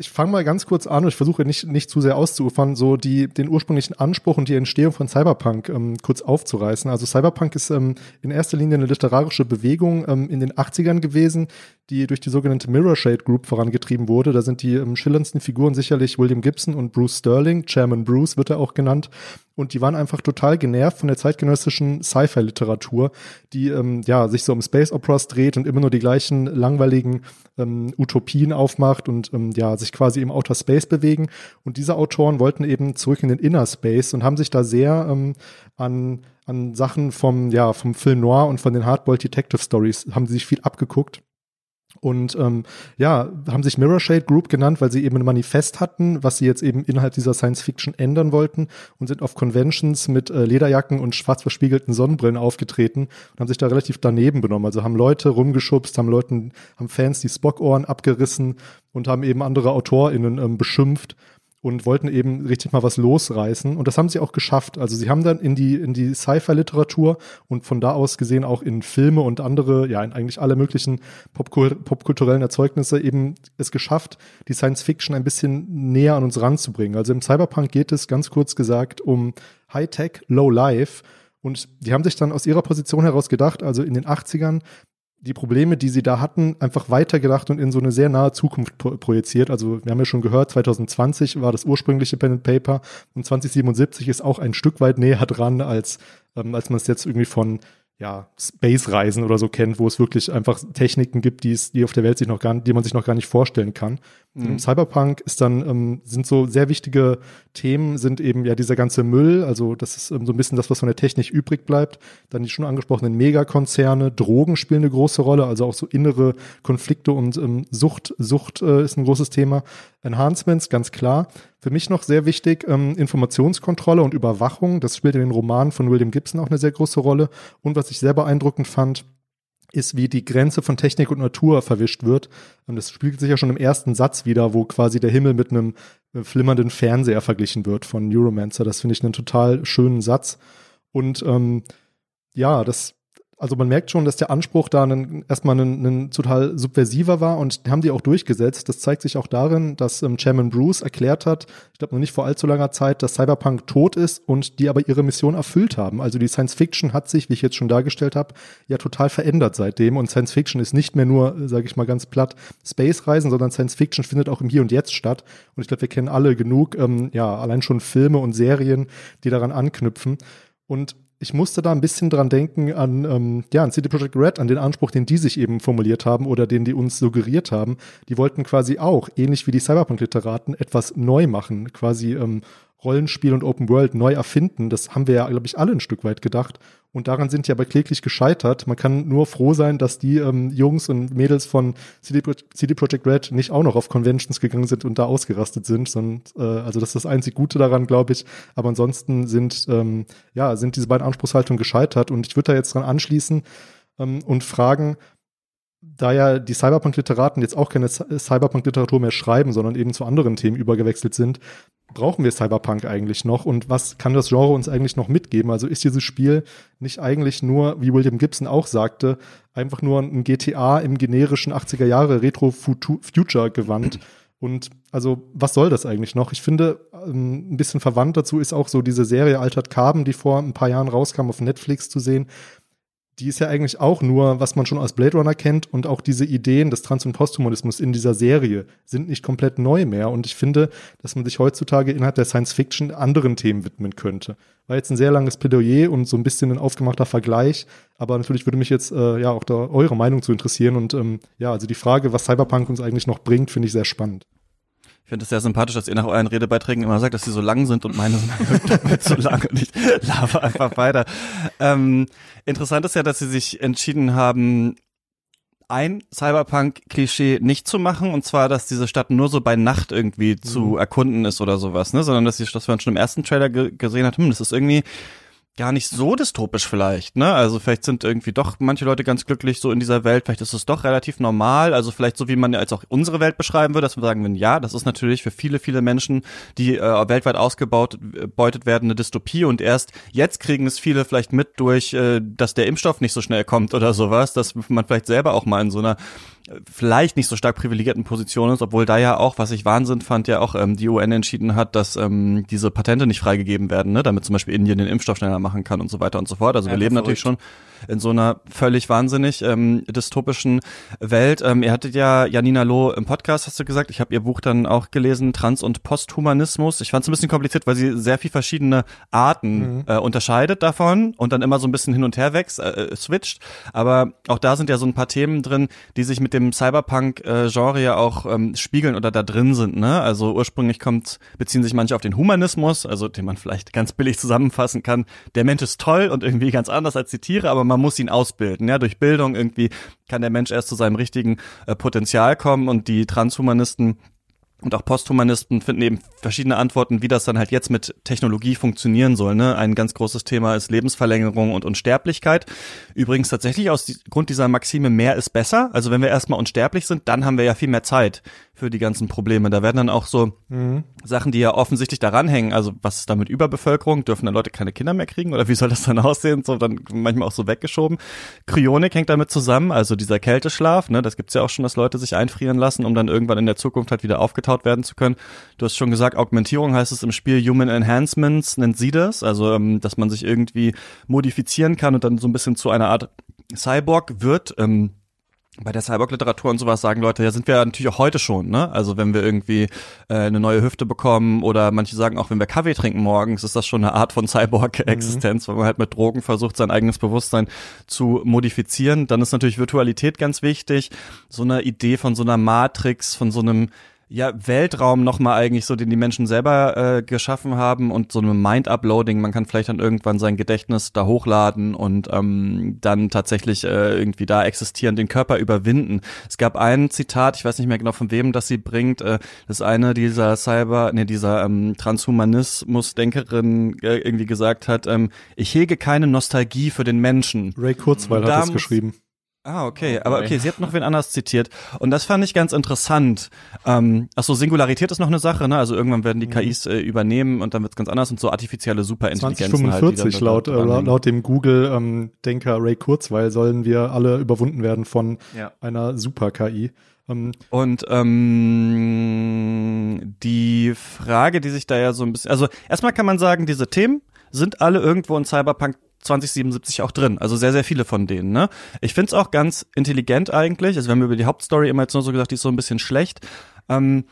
ich fange mal ganz kurz an und ich versuche nicht, nicht zu sehr auszuufern, so die, den ursprünglichen Anspruch und die Entstehung von Cyberpunk ähm, kurz aufzureißen. Also Cyberpunk ist ähm, in erster Linie eine literarische Bewegung ähm, in den 80ern gewesen, die durch die sogenannte Mirror Shade Group vorangetrieben wurde. Da sind die ähm, schillerndsten Figuren sicherlich William Gibson und Bruce Sterling, Chairman Bruce wird er auch genannt. Und die waren einfach total genervt von der zeitgenössischen Sci-Fi-Literatur, die ähm, ja sich so um Space Operas dreht und immer nur die gleichen langweiligen ähm, Utopien aufmacht und ähm, ja sich quasi im Outer Space bewegen. Und diese Autoren wollten eben zurück in den Inner Space und haben sich da sehr ähm, an an Sachen vom ja vom Film Noir und von den Hardboiled Detective Stories haben sie sich viel abgeguckt und ähm, ja, haben sich Mirror Shade Group genannt, weil sie eben ein Manifest hatten, was sie jetzt eben innerhalb dieser Science Fiction ändern wollten und sind auf Conventions mit äh, Lederjacken und schwarz verspiegelten Sonnenbrillen aufgetreten und haben sich da relativ daneben benommen. Also haben Leute rumgeschubst, haben Leuten, haben Fans die Spock-Ohren abgerissen und haben eben andere AutorInnen ähm, beschimpft und wollten eben richtig mal was losreißen. Und das haben sie auch geschafft. Also sie haben dann in die, in die Sci-Fi-Literatur und von da aus gesehen auch in Filme und andere, ja, in eigentlich alle möglichen popkulturellen Erzeugnisse eben es geschafft, die Science-Fiction ein bisschen näher an uns ranzubringen. Also im Cyberpunk geht es ganz kurz gesagt um High-Tech, Low-Life. Und die haben sich dann aus ihrer Position heraus gedacht, also in den 80ern, die Probleme, die sie da hatten, einfach weitergedacht und in so eine sehr nahe Zukunft pro projiziert. Also wir haben ja schon gehört, 2020 war das ursprüngliche Pen and Paper und 2077 ist auch ein Stück weit näher dran, als, ähm, als man es jetzt irgendwie von ja, Space-Reisen oder so kennt, wo es wirklich einfach Techniken gibt, die es, die auf der Welt sich noch gar, die man sich noch gar nicht vorstellen kann. Mhm. Cyberpunk ist dann, ähm, sind so sehr wichtige Themen, sind eben ja dieser ganze Müll, also das ist ähm, so ein bisschen das, was von der Technik übrig bleibt. Dann die schon angesprochenen Megakonzerne, Drogen spielen eine große Rolle, also auch so innere Konflikte und ähm, Sucht, Sucht äh, ist ein großes Thema. Enhancements, ganz klar. Für mich noch sehr wichtig, ähm, Informationskontrolle und Überwachung. Das spielt in den Romanen von William Gibson auch eine sehr große Rolle. Und was ich sehr beeindruckend fand, ist, wie die Grenze von Technik und Natur verwischt wird. Und das spiegelt sich ja schon im ersten Satz wieder, wo quasi der Himmel mit einem äh, flimmernden Fernseher verglichen wird von Neuromancer. Das finde ich einen total schönen Satz. Und ähm, ja, das also man merkt schon, dass der Anspruch da einen, erstmal ein, ein total subversiver war und haben die auch durchgesetzt. Das zeigt sich auch darin, dass ähm, Chairman Bruce erklärt hat, ich glaube noch nicht vor allzu langer Zeit, dass Cyberpunk tot ist und die aber ihre Mission erfüllt haben. Also die Science Fiction hat sich, wie ich jetzt schon dargestellt habe, ja total verändert seitdem und Science Fiction ist nicht mehr nur, sage ich mal ganz platt, Space-Reisen, sondern Science Fiction findet auch im Hier und Jetzt statt. Und ich glaube, wir kennen alle genug, ähm, ja, allein schon Filme und Serien, die daran anknüpfen. Und ich musste da ein bisschen dran denken an, ähm, ja, an CD Projekt Red, an den Anspruch, den die sich eben formuliert haben oder den die uns suggeriert haben. Die wollten quasi auch, ähnlich wie die Cyberpunk-Literaten, etwas neu machen, quasi ähm, Rollenspiel und Open World neu erfinden. Das haben wir ja, glaube ich, alle ein Stück weit gedacht. Und daran sind die aber kläglich gescheitert. Man kann nur froh sein, dass die ähm, Jungs und Mädels von CD, Pro CD Projekt Red nicht auch noch auf Conventions gegangen sind und da ausgerastet sind. Sondern, äh, also das ist das einzig Gute daran, glaube ich. Aber ansonsten sind, ähm, ja, sind diese beiden Anspruchshaltungen gescheitert. Und ich würde da jetzt dran anschließen ähm, und fragen, da ja die Cyberpunk-Literaten jetzt auch keine Cyberpunk-Literatur mehr schreiben, sondern eben zu anderen Themen übergewechselt sind, brauchen wir Cyberpunk eigentlich noch und was kann das Genre uns eigentlich noch mitgeben? Also ist dieses Spiel nicht eigentlich nur, wie William Gibson auch sagte, einfach nur ein GTA im generischen 80er Jahre Retro-Future gewandt? Und also, was soll das eigentlich noch? Ich finde, ähm, ein bisschen verwandt dazu ist auch so diese Serie Altered Carbon, die vor ein paar Jahren rauskam, auf Netflix zu sehen, die ist ja eigentlich auch nur, was man schon aus Blade Runner kennt und auch diese Ideen des Trans- und Posthumanismus in dieser Serie sind nicht komplett neu mehr und ich finde, dass man sich heutzutage innerhalb der Science Fiction anderen Themen widmen könnte. War jetzt ein sehr langes Plädoyer und so ein bisschen ein aufgemachter Vergleich, aber natürlich würde mich jetzt äh, ja auch da eure Meinung zu interessieren und ähm, ja, also die Frage, was Cyberpunk uns eigentlich noch bringt, finde ich sehr spannend. Ich finde es sehr sympathisch, dass ihr nach euren Redebeiträgen immer sagt, dass sie so lang sind und meine sind zu lang und ich laufe einfach weiter. Ähm, interessant ist ja, dass sie sich entschieden haben, ein Cyberpunk-Klischee nicht zu machen, und zwar, dass diese Stadt nur so bei Nacht irgendwie mhm. zu erkunden ist oder sowas, ne? Sondern dass, sie, dass man schon im ersten Trailer ge gesehen hat, hm, das ist irgendwie gar nicht so dystopisch vielleicht, ne? Also vielleicht sind irgendwie doch manche Leute ganz glücklich so in dieser Welt, vielleicht ist es doch relativ normal, also vielleicht so wie man als auch unsere Welt beschreiben würde, dass wir sagen würden, ja, das ist natürlich für viele, viele Menschen, die äh, weltweit äh, werden, eine Dystopie und erst jetzt kriegen es viele vielleicht mit durch, äh, dass der Impfstoff nicht so schnell kommt oder sowas, dass man vielleicht selber auch mal in so einer vielleicht nicht so stark privilegierten Position ist, obwohl da ja auch, was ich Wahnsinn fand, ja auch ähm, die UN entschieden hat, dass ähm, diese Patente nicht freigegeben werden, ne? damit zum Beispiel Indien den Impfstoff schneller machen kann und so weiter und so fort. Also ja, wir leben natürlich schon in so einer völlig wahnsinnig ähm, dystopischen Welt. Ähm, ihr hattet ja Janina Loh im Podcast, hast du gesagt. Ich habe ihr Buch dann auch gelesen, Trans- und Posthumanismus. Ich fand es ein bisschen kompliziert, weil sie sehr viel verschiedene Arten mhm. äh, unterscheidet davon und dann immer so ein bisschen hin und her wächst, äh, switcht. Aber auch da sind ja so ein paar Themen drin, die sich mit dem Cyberpunk-Genre äh, ja auch ähm, spiegeln oder da drin sind. Ne? Also ursprünglich kommt, beziehen sich manche auf den Humanismus, also den man vielleicht ganz billig zusammenfassen kann. Der Mensch ist toll und irgendwie ganz anders als die Tiere, aber man muss ihn ausbilden. Ja, durch Bildung irgendwie kann der Mensch erst zu seinem richtigen äh, Potenzial kommen und die Transhumanisten und auch Posthumanisten finden eben verschiedene Antworten, wie das dann halt jetzt mit Technologie funktionieren soll. Ne? Ein ganz großes Thema ist Lebensverlängerung und Unsterblichkeit. Übrigens tatsächlich aus Grund dieser Maxime mehr ist besser. Also wenn wir erstmal unsterblich sind, dann haben wir ja viel mehr Zeit für die ganzen Probleme. Da werden dann auch so mhm. Sachen, die ja offensichtlich daran hängen. Also was ist da mit Überbevölkerung? Dürfen dann Leute keine Kinder mehr kriegen? Oder wie soll das dann aussehen? So dann manchmal auch so weggeschoben. Kryonik hängt damit zusammen, also dieser Kälteschlaf. Ne? Das gibt's ja auch schon, dass Leute sich einfrieren lassen, um dann irgendwann in der Zukunft halt wieder aufgetaut werden zu können. Du hast schon gesagt, Augmentierung heißt es im Spiel Human Enhancements, nennt sie das. Also ähm, dass man sich irgendwie modifizieren kann und dann so ein bisschen zu einer Art Cyborg wird. Ähm, bei der Cyborg-Literatur und sowas sagen Leute, ja, sind wir natürlich auch heute schon, ne? Also wenn wir irgendwie äh, eine neue Hüfte bekommen oder manche sagen auch, wenn wir Kaffee trinken morgens, ist das schon eine Art von Cyborg-Existenz, mhm. weil man halt mit Drogen versucht, sein eigenes Bewusstsein zu modifizieren. Dann ist natürlich Virtualität ganz wichtig. So eine Idee von so einer Matrix, von so einem ja, Weltraum nochmal eigentlich so, den die Menschen selber äh, geschaffen haben und so einem Mind-Uploading. Man kann vielleicht dann irgendwann sein Gedächtnis da hochladen und ähm, dann tatsächlich äh, irgendwie da existieren, den Körper überwinden. Es gab ein Zitat, ich weiß nicht mehr genau von wem das sie bringt, äh, das eine dieser Cyber, nee, dieser ähm, Transhumanismus-Denkerin äh, irgendwie gesagt hat, ähm, ich hege keine Nostalgie für den Menschen. Ray Kurzweil hat das geschrieben. Ah, okay. Oh, Aber okay, sie hat noch wen anders zitiert. Und das fand ich ganz interessant. Ähm, achso, Singularität ist noch eine Sache, ne? Also irgendwann werden die mhm. KIs äh, übernehmen und dann wird's ganz anders und so artifizielle Superintelligenzen 2045 halt, laut, äh, laut dem Google-Denker ähm, Ray Kurzweil sollen wir alle überwunden werden von ja. einer Super-KI. Ähm, und ähm, die Frage, die sich da ja so ein bisschen, also erstmal kann man sagen, diese Themen sind alle irgendwo in Cyberpunk 2077 auch drin. Also sehr, sehr viele von denen. Ne? Ich find's auch ganz intelligent eigentlich. Also wir haben über die Hauptstory immer jetzt nur so gesagt, die ist so ein bisschen schlecht. Ähm,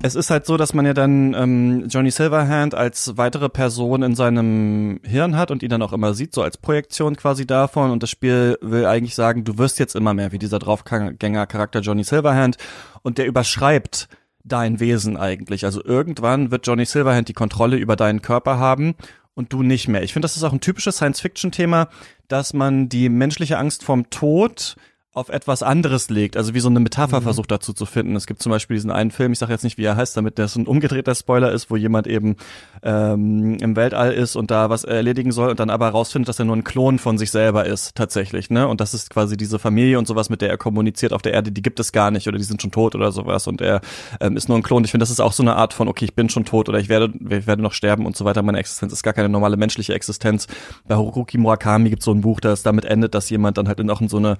es ist halt so, dass man ja dann ähm, Johnny Silverhand als weitere Person in seinem Hirn hat und ihn dann auch immer sieht, so als Projektion quasi davon. Und das Spiel will eigentlich sagen, du wirst jetzt immer mehr wie dieser Draufgänger-Charakter Johnny Silverhand und der überschreibt dein Wesen eigentlich. Also irgendwann wird Johnny Silverhand die Kontrolle über deinen Körper haben und du nicht mehr. Ich finde, das ist auch ein typisches Science-Fiction-Thema, dass man die menschliche Angst vom Tod auf etwas anderes legt, also wie so eine Metapher mhm. versucht dazu zu finden. Es gibt zum Beispiel diesen einen Film, ich sage jetzt nicht, wie er heißt, damit das ein umgedrehter Spoiler ist, wo jemand eben ähm, im Weltall ist und da was erledigen soll und dann aber herausfindet, dass er nur ein Klon von sich selber ist, tatsächlich. Ne? Und das ist quasi diese Familie und sowas, mit der er kommuniziert auf der Erde, die gibt es gar nicht oder die sind schon tot oder sowas und er ähm, ist nur ein Klon. Ich finde, das ist auch so eine Art von, okay, ich bin schon tot oder ich werde, ich werde noch sterben und so weiter. Meine Existenz ist gar keine normale menschliche Existenz. Bei Haruki Murakami gibt es so ein Buch, das damit endet, dass jemand dann halt in auch in so eine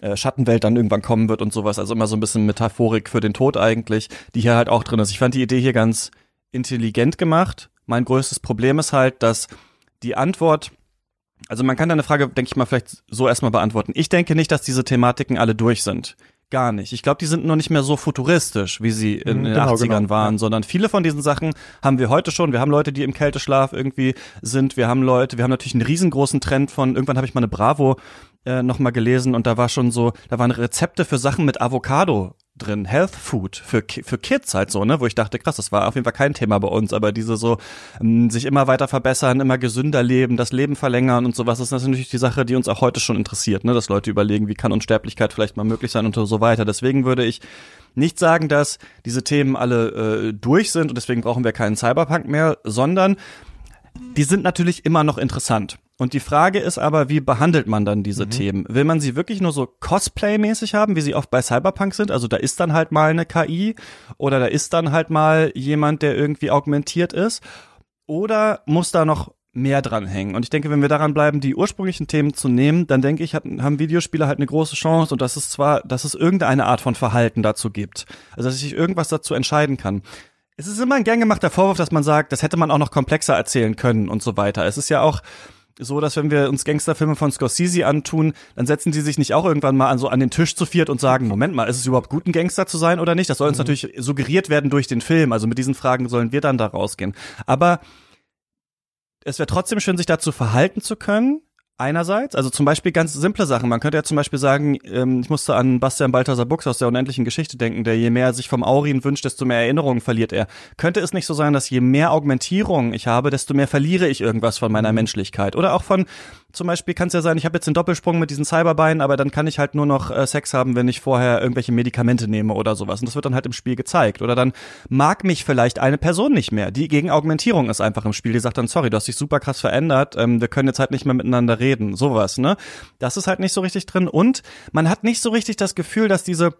äh, Schattenwelt dann irgendwann kommen wird und sowas. Also immer so ein bisschen Metaphorik für den Tod eigentlich, die hier halt auch drin ist. Ich fand die Idee hier ganz intelligent gemacht. Mein größtes Problem ist halt, dass die Antwort, also man kann deine Frage, denke ich mal, vielleicht so erstmal beantworten. Ich denke nicht, dass diese Thematiken alle durch sind. Gar nicht. Ich glaube, die sind nur nicht mehr so futuristisch, wie sie in, mhm, den genau, 80ern genau. waren, sondern viele von diesen Sachen haben wir heute schon. Wir haben Leute, die im Kälteschlaf irgendwie sind. Wir haben Leute, wir haben natürlich einen riesengroßen Trend von, irgendwann habe ich mal eine Bravo äh, nochmal gelesen und da war schon so, da waren Rezepte für Sachen mit Avocado drin. Health Food für, für Kids halt so, ne? Wo ich dachte, krass, das war auf jeden Fall kein Thema bei uns, aber diese so ähm, sich immer weiter verbessern, immer gesünder leben, das Leben verlängern und sowas, ist natürlich die Sache, die uns auch heute schon interessiert, ne? Dass Leute überlegen, wie kann Unsterblichkeit vielleicht mal möglich sein und so weiter. Deswegen würde ich nicht sagen, dass diese Themen alle äh, durch sind und deswegen brauchen wir keinen Cyberpunk mehr, sondern die sind natürlich immer noch interessant. Und die Frage ist aber, wie behandelt man dann diese mhm. Themen? Will man sie wirklich nur so Cosplay-mäßig haben, wie sie oft bei Cyberpunk sind? Also da ist dann halt mal eine KI oder da ist dann halt mal jemand, der irgendwie augmentiert ist. Oder muss da noch mehr dran hängen. Und ich denke, wenn wir daran bleiben, die ursprünglichen Themen zu nehmen, dann denke ich, haben Videospiele halt eine große Chance und das ist zwar, dass es irgendeine Art von Verhalten dazu gibt. Also dass ich irgendwas dazu entscheiden kann. Es ist immer ein gern gemachter Vorwurf, dass man sagt, das hätte man auch noch komplexer erzählen können und so weiter. Es ist ja auch, so, dass wenn wir uns Gangsterfilme von Scorsese antun, dann setzen die sich nicht auch irgendwann mal an so an den Tisch zu viert und sagen, Moment mal, ist es überhaupt gut, ein Gangster zu sein oder nicht? Das soll uns mhm. natürlich suggeriert werden durch den Film. Also mit diesen Fragen sollen wir dann da rausgehen. Aber es wäre trotzdem schön, sich dazu verhalten zu können, einerseits, also zum Beispiel ganz simple Sachen. Man könnte ja zum Beispiel sagen, ähm, ich musste an Bastian Balthasar Buchs aus der unendlichen Geschichte denken, der je mehr er sich vom Aurin wünscht, desto mehr Erinnerungen verliert er. Könnte es nicht so sein, dass je mehr Augmentierung ich habe, desto mehr verliere ich irgendwas von meiner mhm. Menschlichkeit? Oder auch von zum Beispiel kann es ja sein, ich habe jetzt den Doppelsprung mit diesen Cyberbeinen, aber dann kann ich halt nur noch äh, Sex haben, wenn ich vorher irgendwelche Medikamente nehme oder sowas. Und das wird dann halt im Spiel gezeigt. Oder dann mag mich vielleicht eine Person nicht mehr. Die gegen Augmentierung ist einfach im Spiel. Die sagt dann, sorry, du hast dich super krass verändert, ähm, wir können jetzt halt nicht mehr miteinander reden. Sowas, ne? Das ist halt nicht so richtig drin. Und man hat nicht so richtig das Gefühl, dass diese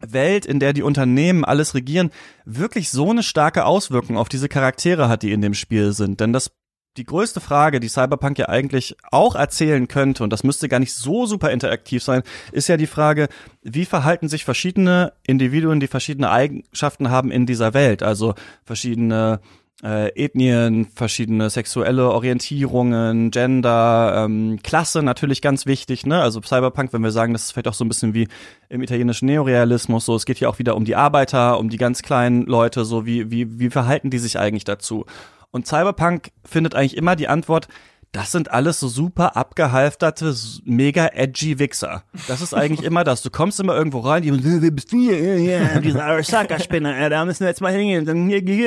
Welt, in der die Unternehmen alles regieren, wirklich so eine starke Auswirkung auf diese Charaktere hat, die in dem Spiel sind. Denn das die größte Frage, die Cyberpunk ja eigentlich auch erzählen könnte, und das müsste gar nicht so super interaktiv sein, ist ja die Frage, wie verhalten sich verschiedene Individuen, die verschiedene Eigenschaften haben in dieser Welt, also verschiedene äh, Ethnien, verschiedene sexuelle Orientierungen, Gender, ähm, Klasse natürlich ganz wichtig, ne? Also Cyberpunk, wenn wir sagen, das ist vielleicht auch so ein bisschen wie im italienischen Neorealismus, so es geht hier auch wieder um die Arbeiter, um die ganz kleinen Leute, so wie wie wie verhalten die sich eigentlich dazu? Und Cyberpunk findet eigentlich immer die Antwort, das sind alles so super abgehalfterte, mega edgy Wichser. Das ist eigentlich immer das. Du kommst immer irgendwo rein, die, wer bist du hier? Ja, diese Arasaka-Spinner, da müssen wir jetzt mal hingehen,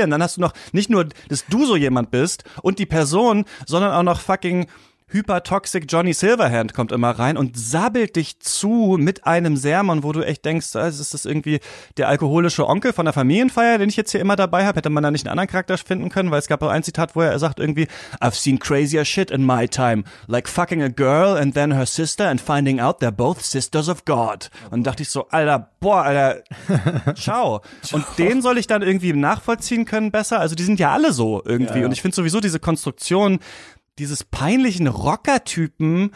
dann hast du noch nicht nur, dass du so jemand bist und die Person, sondern auch noch fucking hypertoxic Johnny Silverhand kommt immer rein und sabbelt dich zu mit einem Sermon, wo du echt denkst, also ist das irgendwie der alkoholische Onkel von der Familienfeier, den ich jetzt hier immer dabei habe? Hätte man da nicht einen anderen Charakter finden können? Weil es gab auch ein Zitat, wo er sagt irgendwie, I've seen crazier shit in my time, like fucking a girl and then her sister and finding out they're both sisters of God. Und dachte ich so, Alter, boah, Alter, ciao. Und den soll ich dann irgendwie nachvollziehen können besser? Also die sind ja alle so irgendwie. Ja, ja. Und ich finde sowieso diese Konstruktion, dieses peinlichen Rocker-Typen,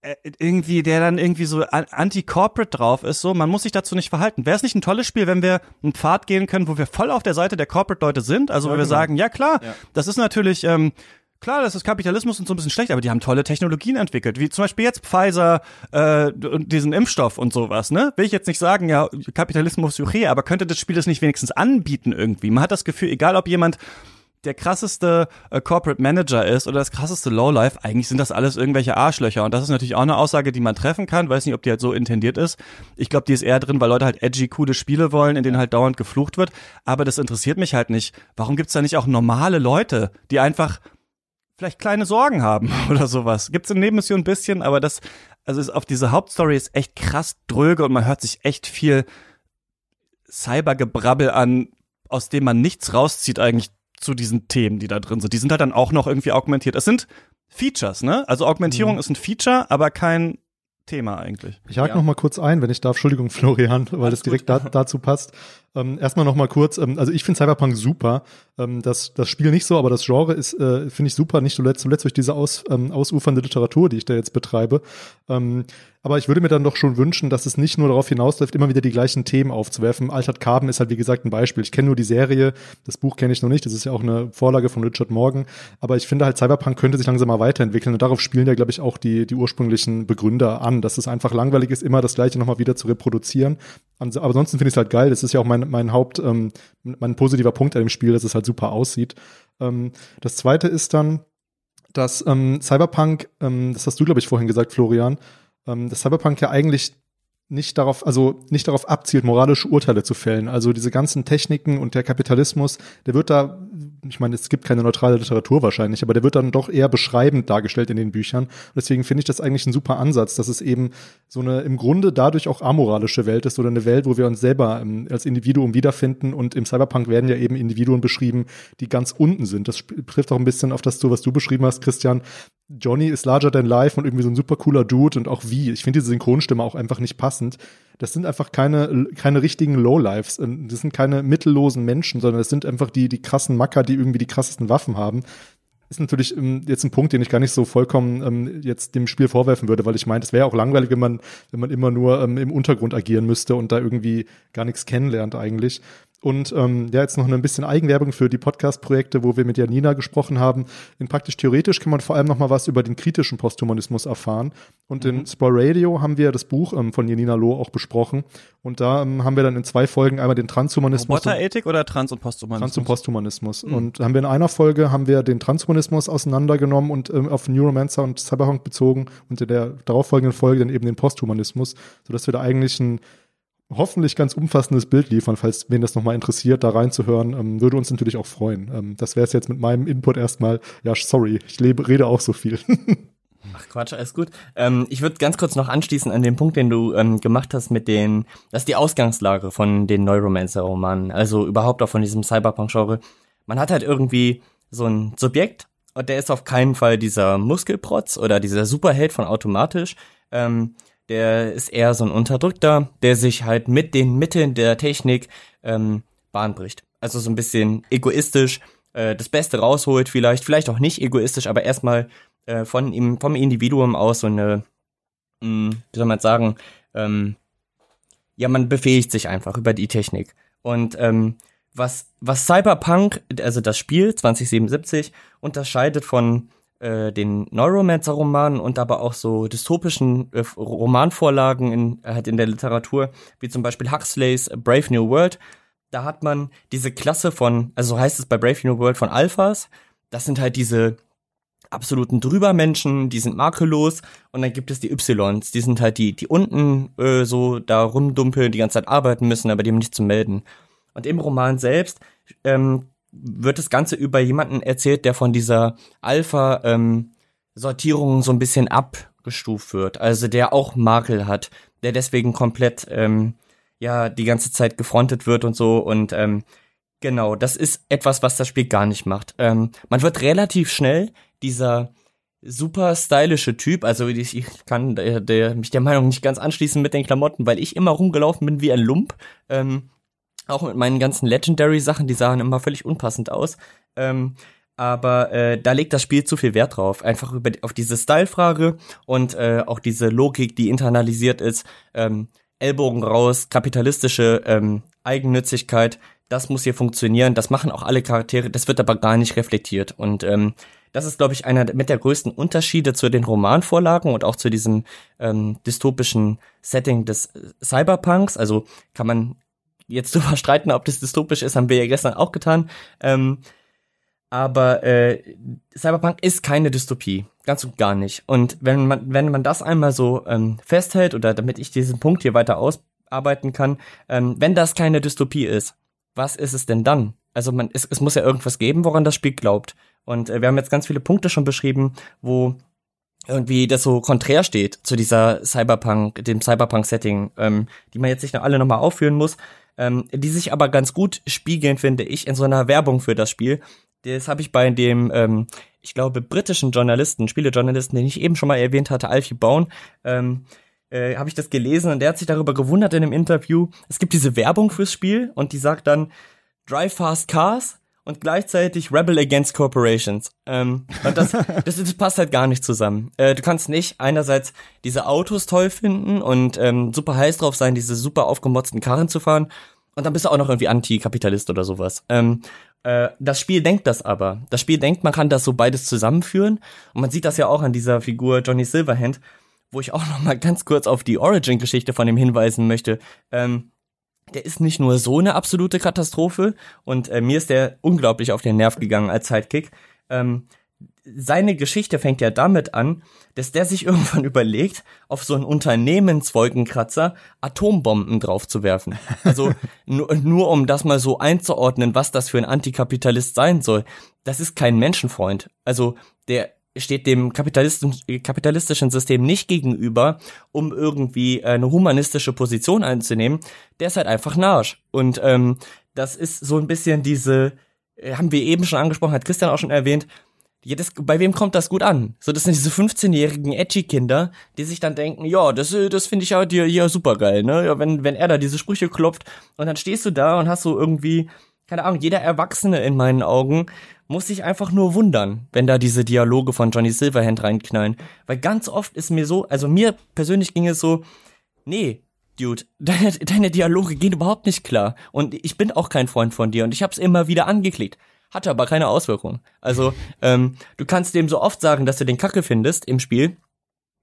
äh, irgendwie, der dann irgendwie so anti-corporate drauf ist, so, man muss sich dazu nicht verhalten. Wäre es nicht ein tolles Spiel, wenn wir einen Pfad gehen können, wo wir voll auf der Seite der Corporate-Leute sind? Also, ja, wo wir genau. sagen, ja klar, ja. das ist natürlich, ähm, Klar, das ist Kapitalismus und so ein bisschen schlecht, aber die haben tolle Technologien entwickelt, wie zum Beispiel jetzt Pfizer äh, und diesen Impfstoff und sowas. Ne, will ich jetzt nicht sagen, ja Kapitalismus okay, aber könnte das Spiel das nicht wenigstens anbieten irgendwie? Man hat das Gefühl, egal ob jemand der krasseste äh, Corporate Manager ist oder das krasseste Lowlife, eigentlich sind das alles irgendwelche Arschlöcher. Und das ist natürlich auch eine Aussage, die man treffen kann. Weiß nicht, ob die halt so intendiert ist. Ich glaube, die ist eher drin, weil Leute halt edgy, coole Spiele wollen, in denen halt dauernd geflucht wird. Aber das interessiert mich halt nicht. Warum gibt's da nicht auch normale Leute, die einfach vielleicht kleine Sorgen haben oder sowas? Gibt's in Nebenmission ein bisschen, aber das, also ist auf diese Hauptstory ist echt krass dröge und man hört sich echt viel Cybergebrabbel an, aus dem man nichts rauszieht eigentlich zu diesen Themen, die da drin sind. Die sind halt dann auch noch irgendwie augmentiert. Es sind Features, ne? Also Augmentierung mhm. ist ein Feature, aber kein Thema eigentlich. Ich hake ja. noch mal kurz ein, wenn ich darf. Entschuldigung, Florian, weil Alles das direkt da, dazu passt. Ähm, erstmal noch mal kurz. Ähm, also ich finde Cyberpunk super. Ähm, das, das Spiel nicht so, aber das Genre ist äh, finde ich super. Nicht zuletzt, zuletzt durch diese aus, ähm, ausufernde Literatur, die ich da jetzt betreibe. Ähm, aber ich würde mir dann doch schon wünschen, dass es nicht nur darauf hinausläuft, immer wieder die gleichen Themen aufzuwerfen. Altered Carbon ist halt wie gesagt ein Beispiel. Ich kenne nur die Serie, das Buch kenne ich noch nicht. Das ist ja auch eine Vorlage von Richard Morgan. Aber ich finde halt Cyberpunk könnte sich langsam mal weiterentwickeln und darauf spielen ja glaube ich auch die die ursprünglichen Begründer an, dass es einfach langweilig ist, immer das Gleiche nochmal wieder zu reproduzieren. Aber ansonsten finde ich es halt geil. Das ist ja auch mein mein Haupt ähm, mein positiver Punkt an dem Spiel, dass es halt super aussieht. Ähm, das Zweite ist dann dass ähm, Cyberpunk, ähm, das hast du, glaube ich, vorhin gesagt, Florian, ähm, dass Cyberpunk ja eigentlich nicht darauf, also nicht darauf abzielt, moralische Urteile zu fällen. Also diese ganzen Techniken und der Kapitalismus, der wird da, ich meine, es gibt keine neutrale Literatur wahrscheinlich, aber der wird dann doch eher beschreibend dargestellt in den Büchern. Und deswegen finde ich das eigentlich ein super Ansatz, dass es eben so eine im Grunde dadurch auch amoralische Welt ist oder eine Welt, wo wir uns selber ähm, als Individuum wiederfinden. Und im Cyberpunk werden ja eben Individuen beschrieben, die ganz unten sind. Das trifft auch ein bisschen auf das zu, was du beschrieben hast, Christian. Johnny ist larger than life und irgendwie so ein super cooler Dude und auch wie. Ich finde diese Synchronstimme auch einfach nicht passend. Das sind einfach keine, keine richtigen Lowlifes. Das sind keine mittellosen Menschen, sondern das sind einfach die, die krassen Macker, die irgendwie die krassesten Waffen haben. Ist natürlich ähm, jetzt ein Punkt, den ich gar nicht so vollkommen ähm, jetzt dem Spiel vorwerfen würde, weil ich meine, es wäre auch langweilig, wenn man, wenn man immer nur ähm, im Untergrund agieren müsste und da irgendwie gar nichts kennenlernt eigentlich. Und ähm, ja, jetzt noch ein bisschen Eigenwerbung für die Podcast-Projekte, wo wir mit Janina gesprochen haben. In praktisch theoretisch kann man vor allem noch mal was über den kritischen Posthumanismus erfahren. Und mhm. in Spore Radio haben wir das Buch ähm, von Janina Loh auch besprochen. Und da ähm, haben wir dann in zwei Folgen einmal den Transhumanismus. Roboterethik oder Trans- und Posthumanismus? Trans- und Posthumanismus. Mhm. Und haben wir in einer Folge haben wir den Transhumanismus auseinandergenommen und ähm, auf Neuromancer und Cyberpunk bezogen und in der darauffolgenden Folge dann eben den Posthumanismus, sodass wir da eigentlich ein hoffentlich ganz umfassendes Bild liefern, falls wen das nochmal interessiert, da reinzuhören, ähm, würde uns natürlich auch freuen. Ähm, das wäre es jetzt mit meinem Input erstmal. Ja, sorry, ich lebe, rede auch so viel. Ach Quatsch, alles gut. Ähm, ich würde ganz kurz noch anschließen an den Punkt, den du ähm, gemacht hast mit den, das ist die Ausgangslage von den Neuromancer-Romanen, also überhaupt auch von diesem Cyberpunk-Genre. Man hat halt irgendwie so ein Subjekt und der ist auf keinen Fall dieser Muskelprotz oder dieser Superheld von automatisch, ähm, der ist eher so ein Unterdrückter, der sich halt mit den Mitteln der Technik ähm, Bahn bricht. Also so ein bisschen egoistisch, äh, das Beste rausholt vielleicht, vielleicht auch nicht egoistisch, aber erstmal äh, von ihm, vom Individuum aus so eine, mh, hm, wie soll man sagen, ähm, ja, man befähigt sich einfach über die Technik. Und ähm, was, was Cyberpunk, also das Spiel 2077, unterscheidet von äh, den Neuromancer-Romanen und aber auch so dystopischen äh, Romanvorlagen in, halt in der Literatur, wie zum Beispiel Huxleys Brave New World. Da hat man diese Klasse von, also so heißt es bei Brave New World von Alphas. Das sind halt diese absoluten Drübermenschen, die sind makellos und dann gibt es die Ys, die sind halt die, die unten äh, so da rumdumpeln, die ganze Zeit arbeiten müssen, aber die haben nichts zu melden. Und im Roman selbst ähm, wird das Ganze über jemanden erzählt, der von dieser Alpha-Sortierung ähm, so ein bisschen abgestuft wird. Also der auch Makel hat, der deswegen komplett ähm, ja die ganze Zeit gefrontet wird und so. Und ähm, genau, das ist etwas, was das Spiel gar nicht macht. Ähm, man wird relativ schnell dieser super stylische Typ. Also ich, ich kann der, der, mich der Meinung nicht ganz anschließen mit den Klamotten, weil ich immer rumgelaufen bin wie ein Lump. Ähm, auch mit meinen ganzen Legendary-Sachen, die sahen immer völlig unpassend aus. Ähm, aber äh, da legt das Spiel zu viel Wert drauf. Einfach über, auf diese Style-Frage und äh, auch diese Logik, die internalisiert ist. Ähm, Ellbogen raus, kapitalistische ähm, Eigennützigkeit, das muss hier funktionieren. Das machen auch alle Charaktere, das wird aber gar nicht reflektiert. Und ähm, das ist, glaube ich, einer mit der größten Unterschiede zu den Romanvorlagen und auch zu diesem ähm, dystopischen Setting des äh, Cyberpunks. Also kann man jetzt drüber streiten, ob das dystopisch ist, haben wir ja gestern auch getan. Ähm, aber äh, Cyberpunk ist keine Dystopie, ganz und gar nicht. Und wenn man, wenn man das einmal so ähm, festhält, oder damit ich diesen Punkt hier weiter ausarbeiten kann, ähm, wenn das keine Dystopie ist, was ist es denn dann? Also man, es, es muss ja irgendwas geben, woran das Spiel glaubt. Und äh, wir haben jetzt ganz viele Punkte schon beschrieben, wo irgendwie das so konträr steht zu dieser Cyberpunk, dem Cyberpunk-Setting, ähm, die man jetzt nicht noch alle nochmal aufführen muss ähm, die sich aber ganz gut spiegeln, finde ich, in so einer Werbung für das Spiel. Das habe ich bei dem, ähm, ich glaube, britischen Journalisten, Spielejournalisten, den ich eben schon mal erwähnt hatte, Alfie Bone, ähm, äh, habe ich das gelesen und der hat sich darüber gewundert in einem Interview. Es gibt diese Werbung fürs Spiel und die sagt dann Drive Fast Cars und gleichzeitig Rebel Against Corporations. Ähm, und das, das, das passt halt gar nicht zusammen. Äh, du kannst nicht einerseits diese Autos toll finden und ähm, super heiß drauf sein, diese super aufgemotzten Karren zu fahren. Und dann bist du auch noch irgendwie Antikapitalist oder sowas. Ähm, äh, das Spiel denkt das aber. Das Spiel denkt, man kann das so beides zusammenführen. Und man sieht das ja auch an dieser Figur Johnny Silverhand, wo ich auch noch mal ganz kurz auf die Origin-Geschichte von ihm hinweisen möchte. Ähm, der ist nicht nur so eine absolute Katastrophe und äh, mir ist der unglaublich auf den Nerv gegangen als Sidekick. Ähm, seine Geschichte fängt ja damit an, dass der sich irgendwann überlegt, auf so einen Unternehmenswolkenkratzer Atombomben draufzuwerfen. Also nur, nur um das mal so einzuordnen, was das für ein Antikapitalist sein soll. Das ist kein Menschenfreund. Also der steht dem kapitalistischen System nicht gegenüber, um irgendwie eine humanistische Position einzunehmen. Der ist halt einfach Narsch. Und ähm, das ist so ein bisschen diese, äh, haben wir eben schon angesprochen, hat Christian auch schon erwähnt, ja, das, bei wem kommt das gut an? So, das sind diese 15-jährigen Edgy-Kinder, die sich dann denken, ja, das, äh, das finde ich ja, ja, ja super geil, ne? Ja, wenn, wenn er da diese Sprüche klopft und dann stehst du da und hast so irgendwie, keine Ahnung, jeder Erwachsene in meinen Augen muss sich einfach nur wundern, wenn da diese Dialoge von Johnny Silverhand reinknallen. Weil ganz oft ist mir so, also mir persönlich ging es so, nee, Dude, deine, deine Dialoge gehen überhaupt nicht klar. Und ich bin auch kein Freund von dir und ich hab's immer wieder angeklickt. Hatte aber keine Auswirkung. Also, ähm, du kannst dem so oft sagen, dass du den Kacke findest im Spiel.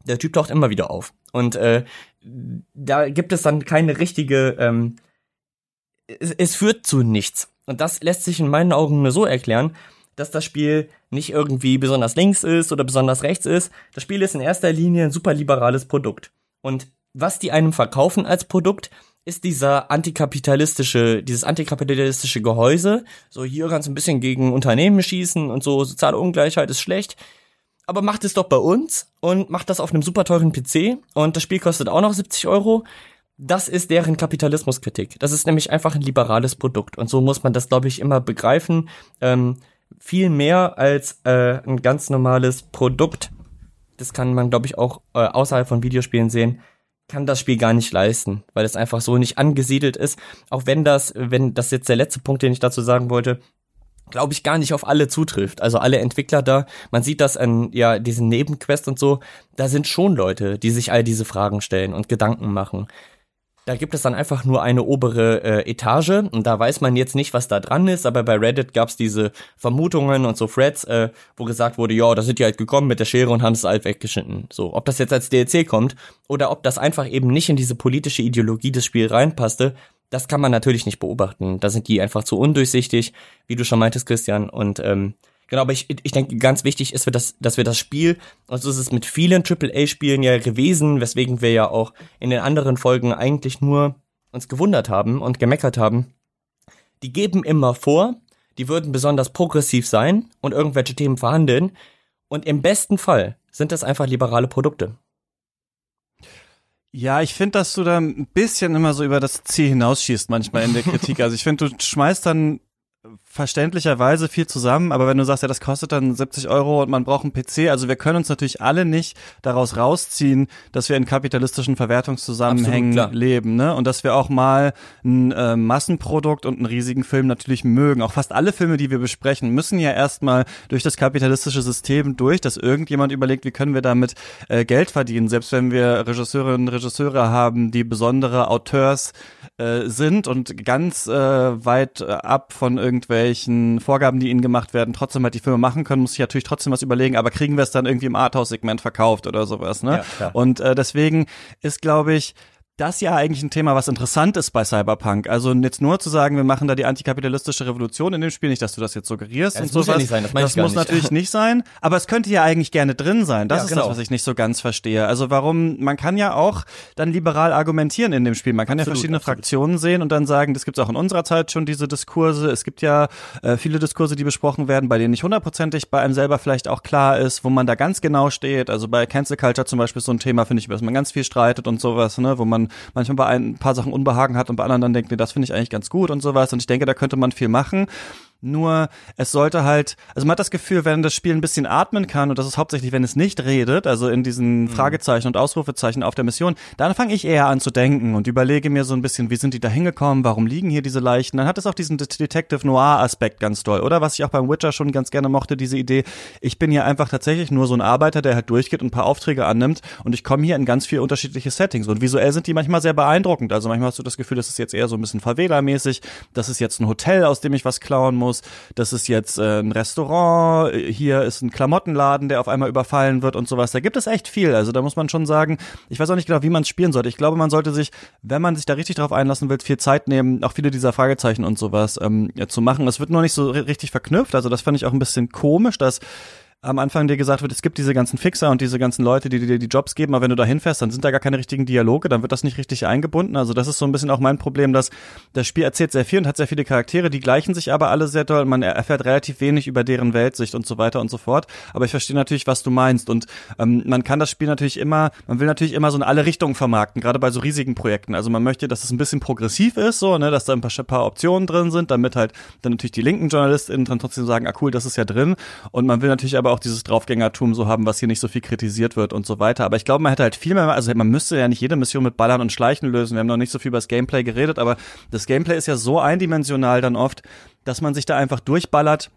Der Typ taucht immer wieder auf. Und äh, da gibt es dann keine richtige, ähm, es, es führt zu nichts. Und das lässt sich in meinen Augen nur so erklären, dass das Spiel nicht irgendwie besonders links ist oder besonders rechts ist. Das Spiel ist in erster Linie ein super liberales Produkt. Und was die einem verkaufen als Produkt, ist dieser antikapitalistische, dieses antikapitalistische Gehäuse. So hier ganz ein bisschen gegen Unternehmen schießen und so soziale Ungleichheit ist schlecht. Aber macht es doch bei uns und macht das auf einem super teuren PC und das Spiel kostet auch noch 70 Euro. Das ist deren Kapitalismuskritik. Das ist nämlich einfach ein liberales Produkt und so muss man das, glaube ich, immer begreifen. Ähm, viel mehr als äh, ein ganz normales Produkt. Das kann man, glaube ich, auch äh, außerhalb von Videospielen sehen kann das Spiel gar nicht leisten, weil es einfach so nicht angesiedelt ist. Auch wenn das, wenn das jetzt der letzte Punkt, den ich dazu sagen wollte, glaube ich gar nicht auf alle zutrifft. Also alle Entwickler da, man sieht das an ja diesen Nebenquest und so, da sind schon Leute, die sich all diese Fragen stellen und Gedanken machen. Da gibt es dann einfach nur eine obere äh, Etage und da weiß man jetzt nicht, was da dran ist, aber bei Reddit gab es diese Vermutungen und so Threads, äh, wo gesagt wurde, ja, da sind die halt gekommen mit der Schere und haben es halt weggeschnitten. So, ob das jetzt als DLC kommt oder ob das einfach eben nicht in diese politische Ideologie des Spiels reinpasste, das kann man natürlich nicht beobachten. Da sind die einfach zu undurchsichtig, wie du schon meintest, Christian. Und ähm, Genau, aber ich, ich denke, ganz wichtig ist, dass, dass wir das Spiel, also es ist mit vielen AAA-Spielen ja gewesen, weswegen wir ja auch in den anderen Folgen eigentlich nur uns gewundert haben und gemeckert haben. Die geben immer vor, die würden besonders progressiv sein und irgendwelche Themen verhandeln. Und im besten Fall sind das einfach liberale Produkte. Ja, ich finde, dass du da ein bisschen immer so über das Ziel hinausschießt manchmal in der Kritik. Also ich finde, du schmeißt dann verständlicherweise viel zusammen, aber wenn du sagst, ja, das kostet dann 70 Euro und man braucht einen PC, also wir können uns natürlich alle nicht daraus rausziehen, dass wir in kapitalistischen Verwertungszusammenhängen Absolut, leben, ne? Und dass wir auch mal ein äh, Massenprodukt und einen riesigen Film natürlich mögen. Auch fast alle Filme, die wir besprechen, müssen ja erstmal durch das kapitalistische System durch, dass irgendjemand überlegt, wie können wir damit äh, Geld verdienen. Selbst wenn wir Regisseurinnen und Regisseure haben, die besondere Auteurs äh, sind und ganz äh, weit äh, ab von irgendwelchen Vorgaben, die ihnen gemacht werden, trotzdem halt die Filme machen können, muss ich natürlich trotzdem was überlegen, aber kriegen wir es dann irgendwie im Arthouse-Segment verkauft oder sowas, ne? Ja, und äh, deswegen ist, glaube ich, das ja eigentlich ein Thema, was interessant ist bei Cyberpunk. Also jetzt nur zu sagen, wir machen da die antikapitalistische Revolution in dem Spiel, nicht, dass du das jetzt suggerierst ja, das und muss sowas. Ja nicht sein, das, das muss nicht. natürlich nicht sein, aber es könnte ja eigentlich gerne drin sein. Das ja, ist genau. das, was ich nicht so ganz verstehe. Also warum, man kann ja auch dann liberal argumentieren in dem Spiel. Man kann absolut, ja verschiedene absolut. Fraktionen sehen und dann sagen, das gibt es auch in unserer Zeit schon diese Diskurse. Es gibt ja äh, viele Diskurse, die besprochen werden, bei denen nicht hundertprozentig bei einem selber vielleicht auch klar ist, wo man da ganz genau steht. Also bei Cancel Culture zum Beispiel ist so ein Thema, finde ich, über das man ganz viel streitet und sowas, ne, wo man manchmal bei ein paar Sachen Unbehagen hat und bei anderen dann denkt, nee, das finde ich eigentlich ganz gut und sowas. Und ich denke, da könnte man viel machen. Nur es sollte halt, also man hat das Gefühl, wenn das Spiel ein bisschen atmen kann, und das ist hauptsächlich, wenn es nicht redet, also in diesen mhm. Fragezeichen und Ausrufezeichen auf der Mission, dann fange ich eher an zu denken und überlege mir so ein bisschen, wie sind die da hingekommen, warum liegen hier diese Leichen? Dann hat es auch diesen Detective Noir-Aspekt ganz doll, oder? Was ich auch beim Witcher schon ganz gerne mochte, diese Idee, ich bin hier einfach tatsächlich nur so ein Arbeiter, der halt durchgeht und ein paar Aufträge annimmt und ich komme hier in ganz viele unterschiedliche Settings und visuell sind die manchmal sehr beeindruckend. Also manchmal hast du das Gefühl, das ist jetzt eher so ein bisschen Favela-mäßig, das ist jetzt ein Hotel, aus dem ich was klauen muss, das ist jetzt äh, ein Restaurant, hier ist ein Klamottenladen, der auf einmal überfallen wird und sowas. Da gibt es echt viel. Also da muss man schon sagen, ich weiß auch nicht genau, wie man es spielen sollte. Ich glaube, man sollte sich, wenn man sich da richtig drauf einlassen will, viel Zeit nehmen, auch viele dieser Fragezeichen und sowas ähm, ja, zu machen. Es wird nur nicht so richtig verknüpft. Also das fand ich auch ein bisschen komisch, dass am Anfang dir gesagt wird, es gibt diese ganzen Fixer und diese ganzen Leute, die dir die Jobs geben, aber wenn du da hinfährst, dann sind da gar keine richtigen Dialoge, dann wird das nicht richtig eingebunden. Also das ist so ein bisschen auch mein Problem, dass das Spiel erzählt sehr viel und hat sehr viele Charaktere, die gleichen sich aber alle sehr doll. Man erfährt relativ wenig über deren Weltsicht und so weiter und so fort. Aber ich verstehe natürlich, was du meinst. Und ähm, man kann das Spiel natürlich immer, man will natürlich immer so in alle Richtungen vermarkten, gerade bei so riesigen Projekten. Also man möchte, dass es ein bisschen progressiv ist, so, ne, dass da ein paar, paar Optionen drin sind, damit halt dann natürlich die linken JournalistInnen dann trotzdem sagen, ah cool, das ist ja drin. Und man will natürlich aber auch dieses Draufgängertum so haben, was hier nicht so viel kritisiert wird und so weiter. Aber ich glaube, man hätte halt viel mehr, also man müsste ja nicht jede Mission mit Ballern und Schleichen lösen. Wir haben noch nicht so viel über das Gameplay geredet, aber das Gameplay ist ja so eindimensional dann oft, dass man sich da einfach durchballert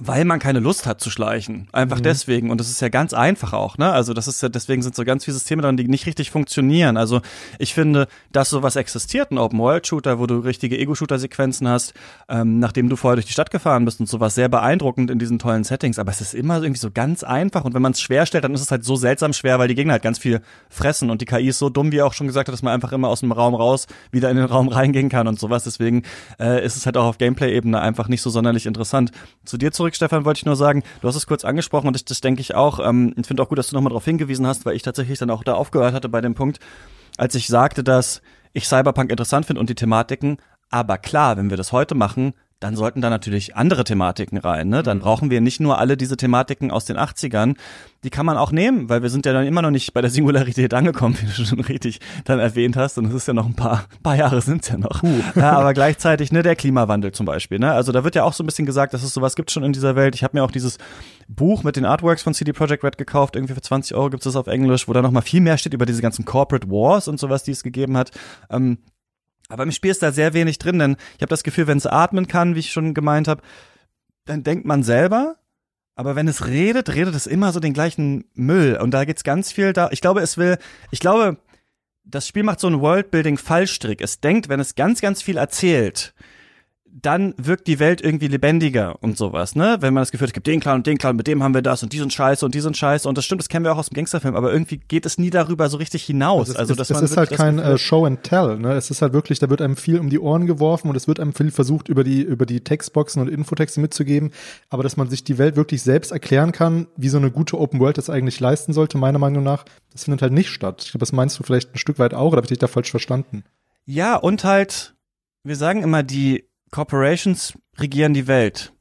weil man keine Lust hat zu schleichen. Einfach mhm. deswegen. Und das ist ja ganz einfach auch, ne? Also das ist ja, deswegen sind so ganz viele Systeme dran, die nicht richtig funktionieren. Also ich finde, dass sowas existiert, ein Open-World-Shooter, wo du richtige Ego-Shooter-Sequenzen hast, ähm, nachdem du vorher durch die Stadt gefahren bist und sowas sehr beeindruckend in diesen tollen Settings. Aber es ist immer irgendwie so ganz einfach. Und wenn man es schwer stellt, dann ist es halt so seltsam schwer, weil die Gegner halt ganz viel fressen. Und die KI ist so dumm, wie er auch schon gesagt hat, dass man einfach immer aus dem Raum raus wieder in den Raum reingehen kann und sowas. Deswegen äh, ist es halt auch auf Gameplay-Ebene einfach nicht so sonderlich interessant. Zu dir zurück zurück, Stefan, wollte ich nur sagen, du hast es kurz angesprochen und das, das denke ich auch. Ähm, ich finde auch gut, dass du nochmal darauf hingewiesen hast, weil ich tatsächlich dann auch da aufgehört hatte bei dem Punkt, als ich sagte, dass ich Cyberpunk interessant finde und die Thematiken. Aber klar, wenn wir das heute machen, dann sollten da natürlich andere Thematiken rein. Ne? Dann mhm. brauchen wir nicht nur alle diese Thematiken aus den 80ern. Die kann man auch nehmen, weil wir sind ja dann immer noch nicht bei der Singularität angekommen, wie du schon richtig dann erwähnt hast. Und es ist ja noch ein paar, paar Jahre sind's ja noch. Uh. Ja, aber gleichzeitig ne, der Klimawandel zum Beispiel. Ne? Also da wird ja auch so ein bisschen gesagt, dass es sowas gibt schon in dieser Welt. Ich habe mir auch dieses Buch mit den Artworks von CD Projekt Red gekauft. Irgendwie für 20 Euro gibt es das auf Englisch, wo da noch mal viel mehr steht über diese ganzen Corporate Wars und sowas, die es gegeben hat. Ähm, aber im Spiel ist da sehr wenig drin, denn ich habe das Gefühl, wenn es atmen kann, wie ich schon gemeint habe, dann denkt man selber. Aber wenn es redet, redet es immer so den gleichen Müll. Und da geht's ganz viel da. Ich glaube, es will, ich glaube, das Spiel macht so einen Worldbuilding-Fallstrick. Es denkt, wenn es ganz, ganz viel erzählt, dann wirkt die Welt irgendwie lebendiger und sowas, ne? Wenn man das Gefühl hat, es gibt den Clan und den Clan, mit dem haben wir das und die sind scheiße und die sind scheiße und das stimmt, das kennen wir auch aus dem Gangsterfilm, aber irgendwie geht es nie darüber so richtig hinaus. Also, es, also das ist halt kein äh, Show and Tell, ne? Es ist halt wirklich, da wird einem viel um die Ohren geworfen und es wird einem viel versucht über die über die Textboxen und Infotexte mitzugeben, aber dass man sich die Welt wirklich selbst erklären kann, wie so eine gute Open World das eigentlich leisten sollte, meiner Meinung nach, das findet halt nicht statt. Ich glaube, das meinst du vielleicht ein Stück weit auch, oder habe ich dich da falsch verstanden? Ja, und halt wir sagen immer, die Corporations regieren die Welt.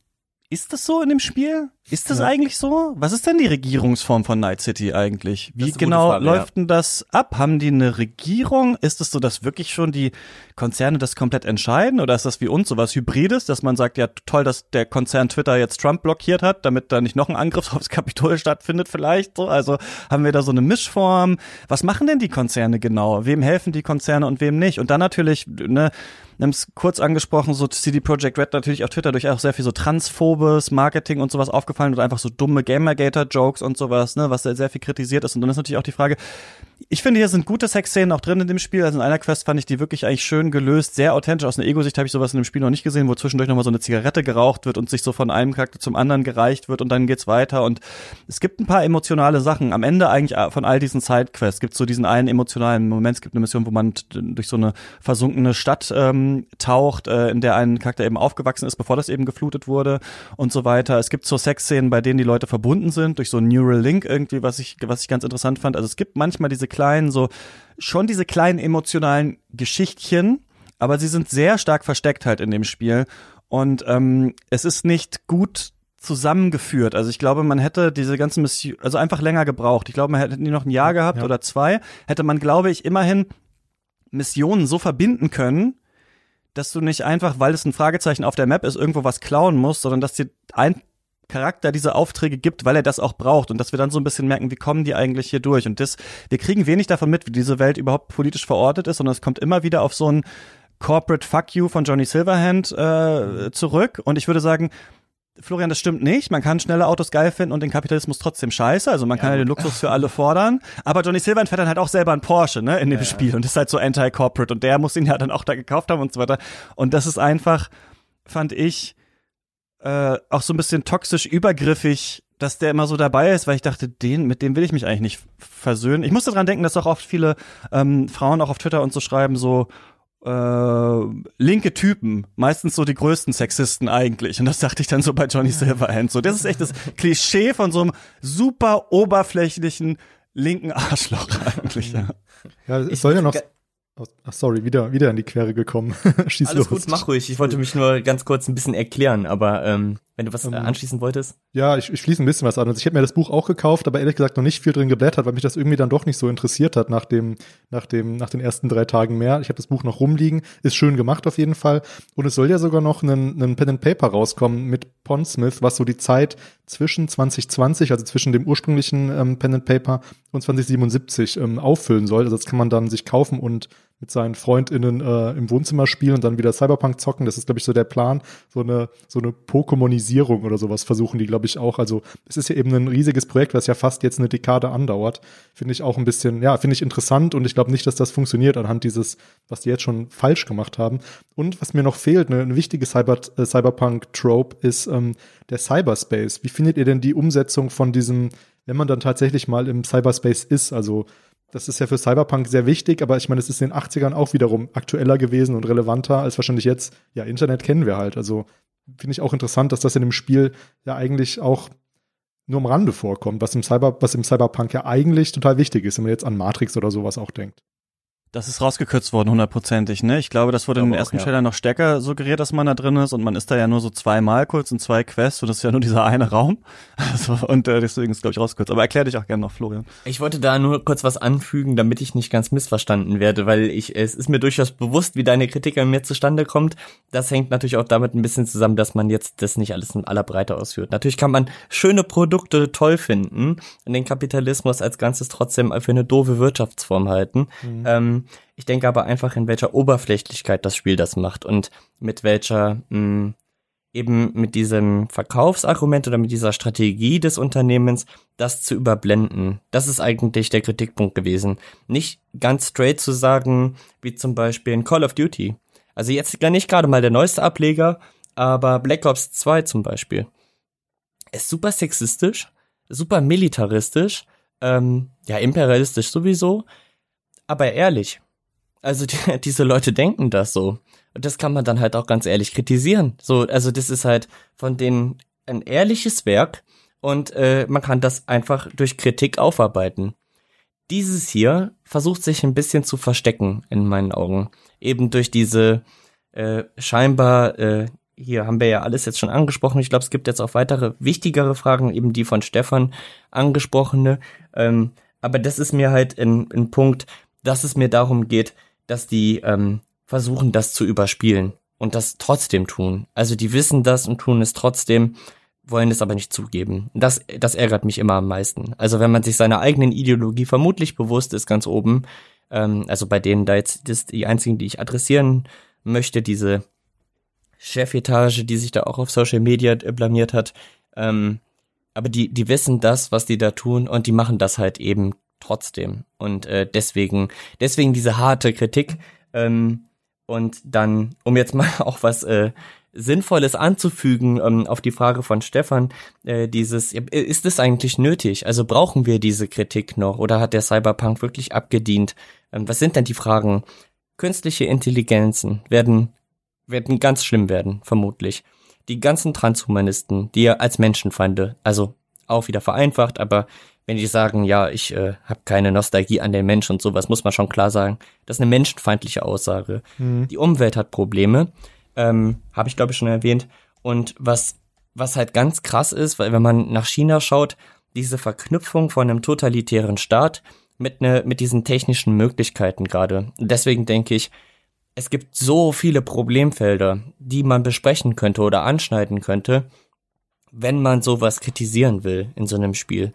Ist das so in dem Spiel? Ist das ja. eigentlich so? Was ist denn die Regierungsform von Night City eigentlich? Wie genau Frage, läuft ja. denn das ab? Haben die eine Regierung? Ist es so, dass wirklich schon die Konzerne das komplett entscheiden? Oder ist das wie uns sowas Hybrides, dass man sagt, ja toll, dass der Konzern Twitter jetzt Trump blockiert hat, damit da nicht noch ein Angriff aufs Kapitol stattfindet vielleicht? So, also haben wir da so eine Mischform? Was machen denn die Konzerne genau? Wem helfen die Konzerne und wem nicht? Und dann natürlich, ne, wir haben es kurz angesprochen, so CD Projekt Red natürlich auf Twitter durch auch sehr viel so transphobes Marketing und sowas aufgefallen aufgefallen oder einfach so dumme Gamergator-Jokes und sowas, ne, was sehr viel kritisiert ist. Und dann ist natürlich auch die Frage, ich finde, hier sind gute Sexszenen auch drin in dem Spiel. Also in einer Quest fand ich die wirklich eigentlich schön gelöst, sehr authentisch. Aus einer Ego-Sicht habe ich sowas in dem Spiel noch nicht gesehen, wo zwischendurch nochmal so eine Zigarette geraucht wird und sich so von einem Charakter zum anderen gereicht wird und dann geht's weiter. Und es gibt ein paar emotionale Sachen. Am Ende eigentlich von all diesen Sidequests gibt es so diesen einen emotionalen Moment. Es gibt eine Mission, wo man durch so eine versunkene Stadt ähm, taucht, äh, in der ein Charakter eben aufgewachsen ist, bevor das eben geflutet wurde und so weiter. Es gibt so Sexszenen, bei denen die Leute verbunden sind durch so ein Neural Link irgendwie, was ich, was ich ganz interessant fand. Also es gibt manchmal diese kleinen, so, schon diese kleinen emotionalen Geschichtchen, aber sie sind sehr stark versteckt halt in dem Spiel. Und ähm, es ist nicht gut zusammengeführt. Also ich glaube, man hätte diese ganzen Mission, also einfach länger gebraucht. Ich glaube, man hätte die noch ein Jahr gehabt ja. oder zwei, hätte man, glaube ich, immerhin Missionen so verbinden können, dass du nicht einfach, weil es ein Fragezeichen auf der Map ist, irgendwo was klauen musst, sondern dass dir ein Charakter diese Aufträge gibt, weil er das auch braucht und dass wir dann so ein bisschen merken, wie kommen die eigentlich hier durch und das, wir kriegen wenig davon mit, wie diese Welt überhaupt politisch verortet ist, sondern es kommt immer wieder auf so ein Corporate Fuck You von Johnny Silverhand äh, zurück und ich würde sagen, Florian, das stimmt nicht. Man kann schnelle Autos geil finden und den Kapitalismus trotzdem scheiße. Also man kann ja, den Luxus für alle fordern. Aber Johnny Silverhand fährt dann halt auch selber ein Porsche, ne, in dem ja, Spiel. Und ist halt so anti-corporate. Und der muss ihn ja dann auch da gekauft haben und so weiter. Und das ist einfach, fand ich, äh, auch so ein bisschen toxisch übergriffig, dass der immer so dabei ist, weil ich dachte, den, mit dem will ich mich eigentlich nicht versöhnen. Ich musste dran denken, dass auch oft viele ähm, Frauen auch auf Twitter und so schreiben, so, äh, linke Typen, meistens so die größten Sexisten eigentlich. Und das dachte ich dann so bei Johnny Silverhand. So, das ist echt das Klischee von so einem super oberflächlichen linken Arschloch eigentlich. Ja, ja es soll ja noch Ach, sorry, wieder, wieder in die Quere gekommen. Schieß Alles los. gut, mach ruhig. Ich wollte mich nur ganz kurz ein bisschen erklären, aber ähm, wenn du was äh, anschließen wolltest? Ja, ich, ich schließe ein bisschen was an. Also ich hätte mir das Buch auch gekauft, aber ehrlich gesagt noch nicht viel drin geblättert, weil mich das irgendwie dann doch nicht so interessiert hat nach dem, nach dem, nach den ersten drei Tagen mehr. Ich habe das Buch noch rumliegen, ist schön gemacht auf jeden Fall. Und es soll ja sogar noch ein, ein Pen and Paper rauskommen mit Pondsmith, was so die Zeit zwischen 2020, also zwischen dem ursprünglichen ähm, Pen and Paper und 2077 ähm, auffüllen soll. Also das kann man dann sich kaufen und mit seinen FreundInnen äh, im Wohnzimmer spielen und dann wieder Cyberpunk zocken. Das ist, glaube ich, so der Plan. So eine, so eine Pokémonisierung oder sowas versuchen die, glaube ich, auch. Also es ist ja eben ein riesiges Projekt, was ja fast jetzt eine Dekade andauert. Finde ich auch ein bisschen, ja, finde ich interessant und ich glaube nicht, dass das funktioniert anhand dieses, was die jetzt schon falsch gemacht haben. Und was mir noch fehlt, eine, eine wichtige Cyber, äh, Cyberpunk-Trope ist ähm, der Cyberspace. Wie findet ihr denn die Umsetzung von diesem, wenn man dann tatsächlich mal im Cyberspace ist, also das ist ja für Cyberpunk sehr wichtig, aber ich meine, es ist in den 80ern auch wiederum aktueller gewesen und relevanter als wahrscheinlich jetzt. Ja, Internet kennen wir halt. Also finde ich auch interessant, dass das in dem Spiel ja eigentlich auch nur am Rande vorkommt, was im Cyber, was im Cyberpunk ja eigentlich total wichtig ist, wenn man jetzt an Matrix oder sowas auch denkt. Das ist rausgekürzt worden, hundertprozentig, ne? Ich glaube, das wurde in den ersten auch, ja. Trailern noch stärker suggeriert, dass man da drin ist und man ist da ja nur so zweimal kurz in zwei Quests und das ist ja nur dieser eine Raum. Also, und äh, deswegen ist, glaube ich, rausgekürzt. Aber erklär dich auch gerne noch, Florian. Ich wollte da nur kurz was anfügen, damit ich nicht ganz missverstanden werde, weil ich, es ist mir durchaus bewusst, wie deine Kritik an mir zustande kommt. Das hängt natürlich auch damit ein bisschen zusammen, dass man jetzt das nicht alles in aller Breite ausführt. Natürlich kann man schöne Produkte toll finden und den Kapitalismus als Ganzes trotzdem für eine doofe Wirtschaftsform halten. Mhm. Ähm, ich denke aber einfach, in welcher Oberflächlichkeit das Spiel das macht und mit welcher mh, hm, eben mit diesem Verkaufsargument oder mit dieser Strategie des Unternehmens das zu überblenden. Das ist eigentlich der Kritikpunkt gewesen. Nicht ganz straight zu sagen, wie zum Beispiel in Call of Duty. Also jetzt gar nicht gerade mal der neueste Ableger, aber Black Ops 2 zum Beispiel. Ist super sexistisch, super militaristisch, ähm, ja, imperialistisch sowieso, aber ehrlich. Also die, diese Leute denken das so. Und das kann man dann halt auch ganz ehrlich kritisieren. So, also das ist halt von denen ein ehrliches Werk und äh, man kann das einfach durch Kritik aufarbeiten. Dieses hier versucht sich ein bisschen zu verstecken in meinen Augen. Eben durch diese äh, scheinbar, äh, hier haben wir ja alles jetzt schon angesprochen. Ich glaube, es gibt jetzt auch weitere wichtigere Fragen, eben die von Stefan angesprochene. Ähm, aber das ist mir halt ein, ein Punkt, dass es mir darum geht, dass die ähm, versuchen, das zu überspielen und das trotzdem tun. Also die wissen das und tun es trotzdem, wollen es aber nicht zugeben. Das, das ärgert mich immer am meisten. Also wenn man sich seiner eigenen Ideologie vermutlich bewusst ist, ganz oben, ähm, also bei denen da jetzt das die einzigen, die ich adressieren möchte, diese Chefetage, die sich da auch auf Social Media blamiert hat, ähm, aber die, die wissen das, was die da tun und die machen das halt eben trotzdem. Und äh, deswegen, deswegen diese harte Kritik. Ähm, und dann, um jetzt mal auch was äh, Sinnvolles anzufügen ähm, auf die Frage von Stefan, äh, dieses, ist es eigentlich nötig? Also brauchen wir diese Kritik noch oder hat der Cyberpunk wirklich abgedient? Ähm, was sind denn die Fragen? Künstliche Intelligenzen werden, werden ganz schlimm werden, vermutlich. Die ganzen Transhumanisten, die ja als Menschenfeinde, also auch wieder vereinfacht, aber wenn die sagen, ja, ich äh, habe keine Nostalgie an den Mensch und sowas, muss man schon klar sagen, das ist eine menschenfeindliche Aussage. Mhm. Die Umwelt hat Probleme, ähm, habe ich glaube ich schon erwähnt. Und was was halt ganz krass ist, weil wenn man nach China schaut, diese Verknüpfung von einem totalitären Staat mit ne, mit diesen technischen Möglichkeiten gerade. Deswegen denke ich, es gibt so viele Problemfelder, die man besprechen könnte oder anschneiden könnte, wenn man sowas kritisieren will in so einem Spiel.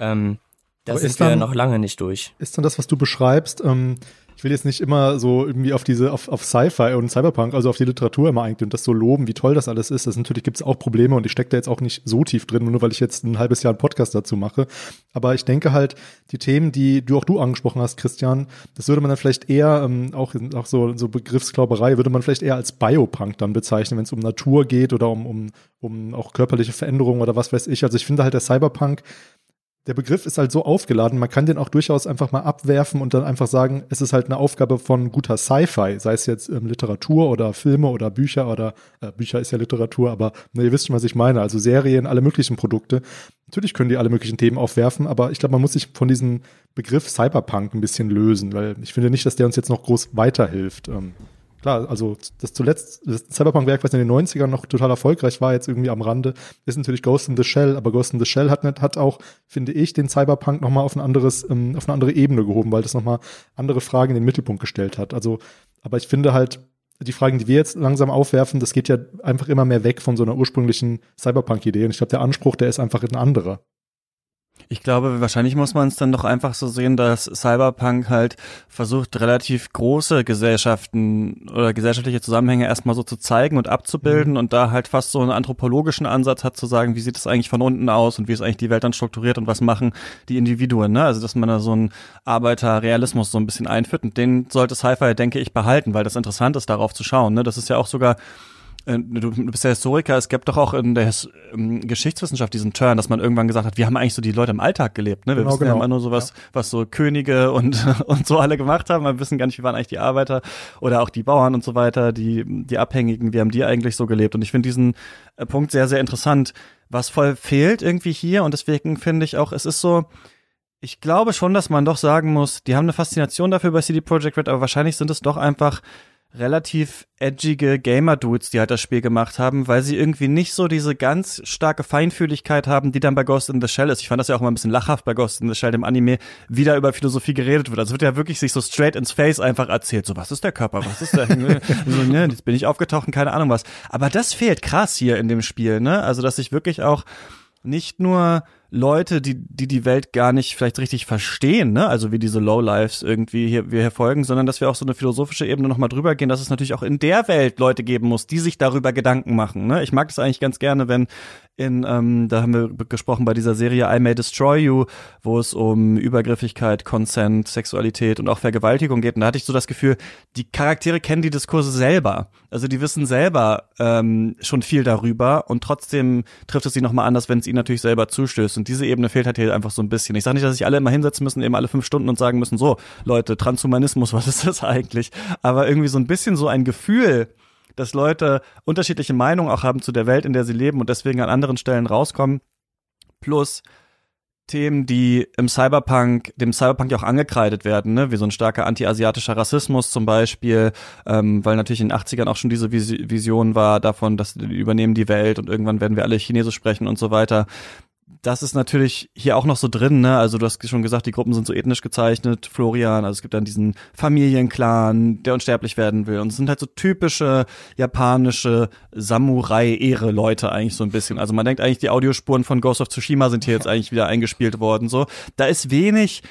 Ähm, da sind wir dann, noch lange nicht durch. Ist dann das, was du beschreibst, ähm, ich will jetzt nicht immer so irgendwie auf diese, auf, auf Sci-Fi und Cyberpunk, also auf die Literatur immer eingehen und das so loben, wie toll das alles ist. Das natürlich gibt es auch Probleme und ich stecke da jetzt auch nicht so tief drin, nur weil ich jetzt ein halbes Jahr einen Podcast dazu mache. Aber ich denke halt, die Themen, die du auch du angesprochen hast, Christian, das würde man dann vielleicht eher, ähm, auch, auch so, so Begriffsklauberei, würde man vielleicht eher als Biopunk dann bezeichnen, wenn es um Natur geht oder um, um, um auch körperliche Veränderungen oder was weiß ich. Also ich finde halt der Cyberpunk der Begriff ist halt so aufgeladen, man kann den auch durchaus einfach mal abwerfen und dann einfach sagen, es ist halt eine Aufgabe von guter Sci-Fi, sei es jetzt ähm, Literatur oder Filme oder Bücher oder äh, Bücher ist ja Literatur, aber ne, ihr wisst schon, was ich meine, also Serien, alle möglichen Produkte. Natürlich können die alle möglichen Themen aufwerfen, aber ich glaube, man muss sich von diesem Begriff Cyberpunk ein bisschen lösen, weil ich finde nicht, dass der uns jetzt noch groß weiterhilft. Ähm, klar, also das zuletzt, das Cyberpunk-Werk, was in den 90ern noch total erfolgreich war, jetzt irgendwie am Rande, ist natürlich Ghost in the Shell, aber Ghost in the Shell hat, hat auch, finde ich, den Cyberpunk nochmal auf ein anderes, ähm, auf eine andere Ebene gehoben, weil das nochmal andere Fragen in den Mittelpunkt gestellt hat. Also, aber ich finde halt, die Fragen, die wir jetzt langsam aufwerfen, das geht ja einfach immer mehr weg von so einer ursprünglichen Cyberpunk-Idee. Und ich glaube, der Anspruch, der ist einfach ein anderer. Ich glaube, wahrscheinlich muss man es dann doch einfach so sehen, dass Cyberpunk halt versucht, relativ große Gesellschaften oder gesellschaftliche Zusammenhänge erstmal so zu zeigen und abzubilden mhm. und da halt fast so einen anthropologischen Ansatz hat zu sagen, wie sieht es eigentlich von unten aus und wie ist eigentlich die Welt dann strukturiert und was machen die Individuen, ne? Also, dass man da so einen Arbeiterrealismus so ein bisschen einführt und den sollte Sci-Fi, denke ich, behalten, weil das interessant ist, darauf zu schauen, ne? Das ist ja auch sogar du bist ja Historiker, es gibt doch auch in der ähm, Geschichtswissenschaft diesen Turn, dass man irgendwann gesagt hat, wir haben eigentlich so die Leute im Alltag gelebt, ne? Wir genau, wissen genau. ja immer nur so was, ja. was so Könige und, und so alle gemacht haben, wir wissen gar nicht, wie waren eigentlich die Arbeiter oder auch die Bauern und so weiter, die, die Abhängigen, wie haben die eigentlich so gelebt? Und ich finde diesen äh, Punkt sehr, sehr interessant, was voll fehlt irgendwie hier und deswegen finde ich auch, es ist so, ich glaube schon, dass man doch sagen muss, die haben eine Faszination dafür bei CD Projekt Red, aber wahrscheinlich sind es doch einfach relativ edgige Gamer-Dudes, die halt das Spiel gemacht haben, weil sie irgendwie nicht so diese ganz starke Feinfühligkeit haben, die dann bei Ghost in the Shell ist. Ich fand das ja auch mal ein bisschen lachhaft bei Ghost in the Shell, dem Anime, wie da über Philosophie geredet wird. Also wird ja wirklich sich so straight ins Face einfach erzählt. So, was ist der Körper? Was ist der? so, ne, jetzt bin ich aufgetaucht und keine Ahnung was. Aber das fehlt krass hier in dem Spiel, ne? Also, dass ich wirklich auch nicht nur Leute, die, die die Welt gar nicht vielleicht richtig verstehen, ne? also wie diese Lowlives irgendwie hier, wir hier folgen, sondern dass wir auch so eine philosophische Ebene nochmal drüber gehen, dass es natürlich auch in der Welt Leute geben muss, die sich darüber Gedanken machen. Ne? Ich mag das eigentlich ganz gerne, wenn in, ähm, da haben wir gesprochen bei dieser Serie I May Destroy You, wo es um Übergriffigkeit, Consent, Sexualität und auch Vergewaltigung geht. Und da hatte ich so das Gefühl, die Charaktere kennen die Diskurse selber. Also die wissen selber ähm, schon viel darüber und trotzdem trifft es sie nochmal anders, wenn es ihnen natürlich selber zustößt. Und diese Ebene fehlt halt hier einfach so ein bisschen. Ich sage nicht, dass sich alle immer hinsetzen müssen, eben alle fünf Stunden und sagen müssen, so, Leute, Transhumanismus, was ist das eigentlich? Aber irgendwie so ein bisschen so ein Gefühl, dass Leute unterschiedliche Meinungen auch haben zu der Welt, in der sie leben und deswegen an anderen Stellen rauskommen. Plus Themen, die im Cyberpunk, dem Cyberpunk ja auch angekreidet werden, ne? wie so ein starker anti-asiatischer Rassismus zum Beispiel, ähm, weil natürlich in den 80ern auch schon diese Vis Vision war davon, dass die übernehmen die Welt und irgendwann werden wir alle Chinesisch sprechen und so weiter das ist natürlich hier auch noch so drin, ne? Also du hast schon gesagt, die Gruppen sind so ethnisch gezeichnet, Florian, also es gibt dann diesen Familienclan, der unsterblich werden will. Und es sind halt so typische japanische Samurai-Ehre-Leute eigentlich so ein bisschen. Also man denkt eigentlich, die Audiospuren von Ghost of Tsushima sind hier jetzt eigentlich wieder eingespielt worden. So, da ist wenig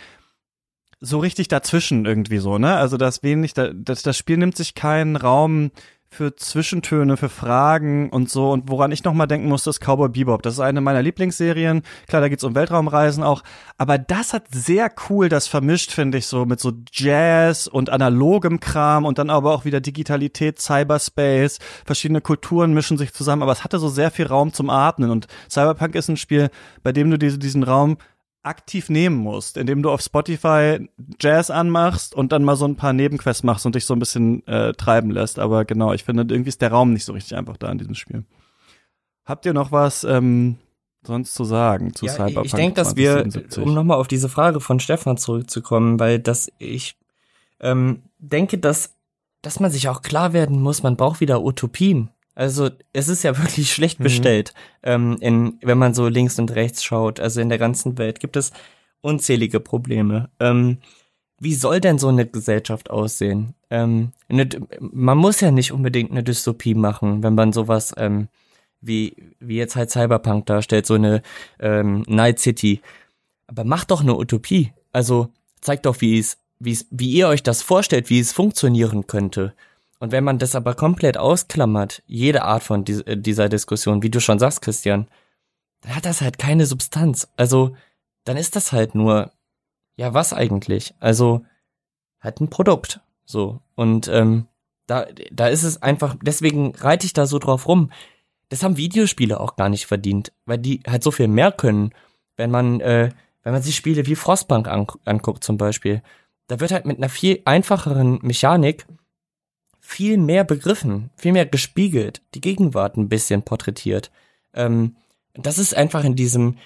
so richtig dazwischen irgendwie so, ne? Also das wenig, das, das Spiel nimmt sich keinen Raum für Zwischentöne, für Fragen und so. Und woran ich nochmal denken musste, ist Cowboy Bebop. Das ist eine meiner Lieblingsserien. Klar, da geht's um Weltraumreisen auch. Aber das hat sehr cool das vermischt, finde ich, so mit so Jazz und analogem Kram und dann aber auch wieder Digitalität, Cyberspace. Verschiedene Kulturen mischen sich zusammen. Aber es hatte so sehr viel Raum zum Atmen. Und Cyberpunk ist ein Spiel, bei dem du diese, diesen Raum aktiv nehmen musst, indem du auf Spotify Jazz anmachst und dann mal so ein paar Nebenquests machst und dich so ein bisschen äh, treiben lässt. Aber genau, ich finde, irgendwie ist der Raum nicht so richtig einfach da in diesem Spiel. Habt ihr noch was ähm, sonst zu sagen zu ja, Cyberpunk? Ich denke, dass wir, um nochmal auf diese Frage von Stefan zurückzukommen, weil das ich ähm, denke, dass dass man sich auch klar werden muss, man braucht wieder Utopien. Also es ist ja wirklich schlecht mhm. bestellt, ähm, in, wenn man so links und rechts schaut. Also in der ganzen Welt gibt es unzählige Probleme. Ähm, wie soll denn so eine Gesellschaft aussehen? Ähm, eine, man muss ja nicht unbedingt eine Dystopie machen, wenn man sowas ähm, wie, wie jetzt halt Cyberpunk darstellt, so eine ähm, Night City. Aber macht doch eine Utopie. Also zeigt doch, wie es, wie es, wie ihr euch das vorstellt, wie es funktionieren könnte. Und wenn man das aber komplett ausklammert, jede Art von äh, dieser Diskussion, wie du schon sagst, Christian, dann hat das halt keine Substanz. Also, dann ist das halt nur, ja, was eigentlich? Also, halt ein Produkt. So. Und ähm, da, da ist es einfach, deswegen reite ich da so drauf rum. Das haben Videospiele auch gar nicht verdient, weil die halt so viel mehr können, wenn man, äh, wenn man sich Spiele wie Frostpunk an, anguckt zum Beispiel, da wird halt mit einer viel einfacheren Mechanik viel mehr begriffen, viel mehr gespiegelt, die Gegenwart ein bisschen porträtiert. Ähm, das ist einfach in diesem,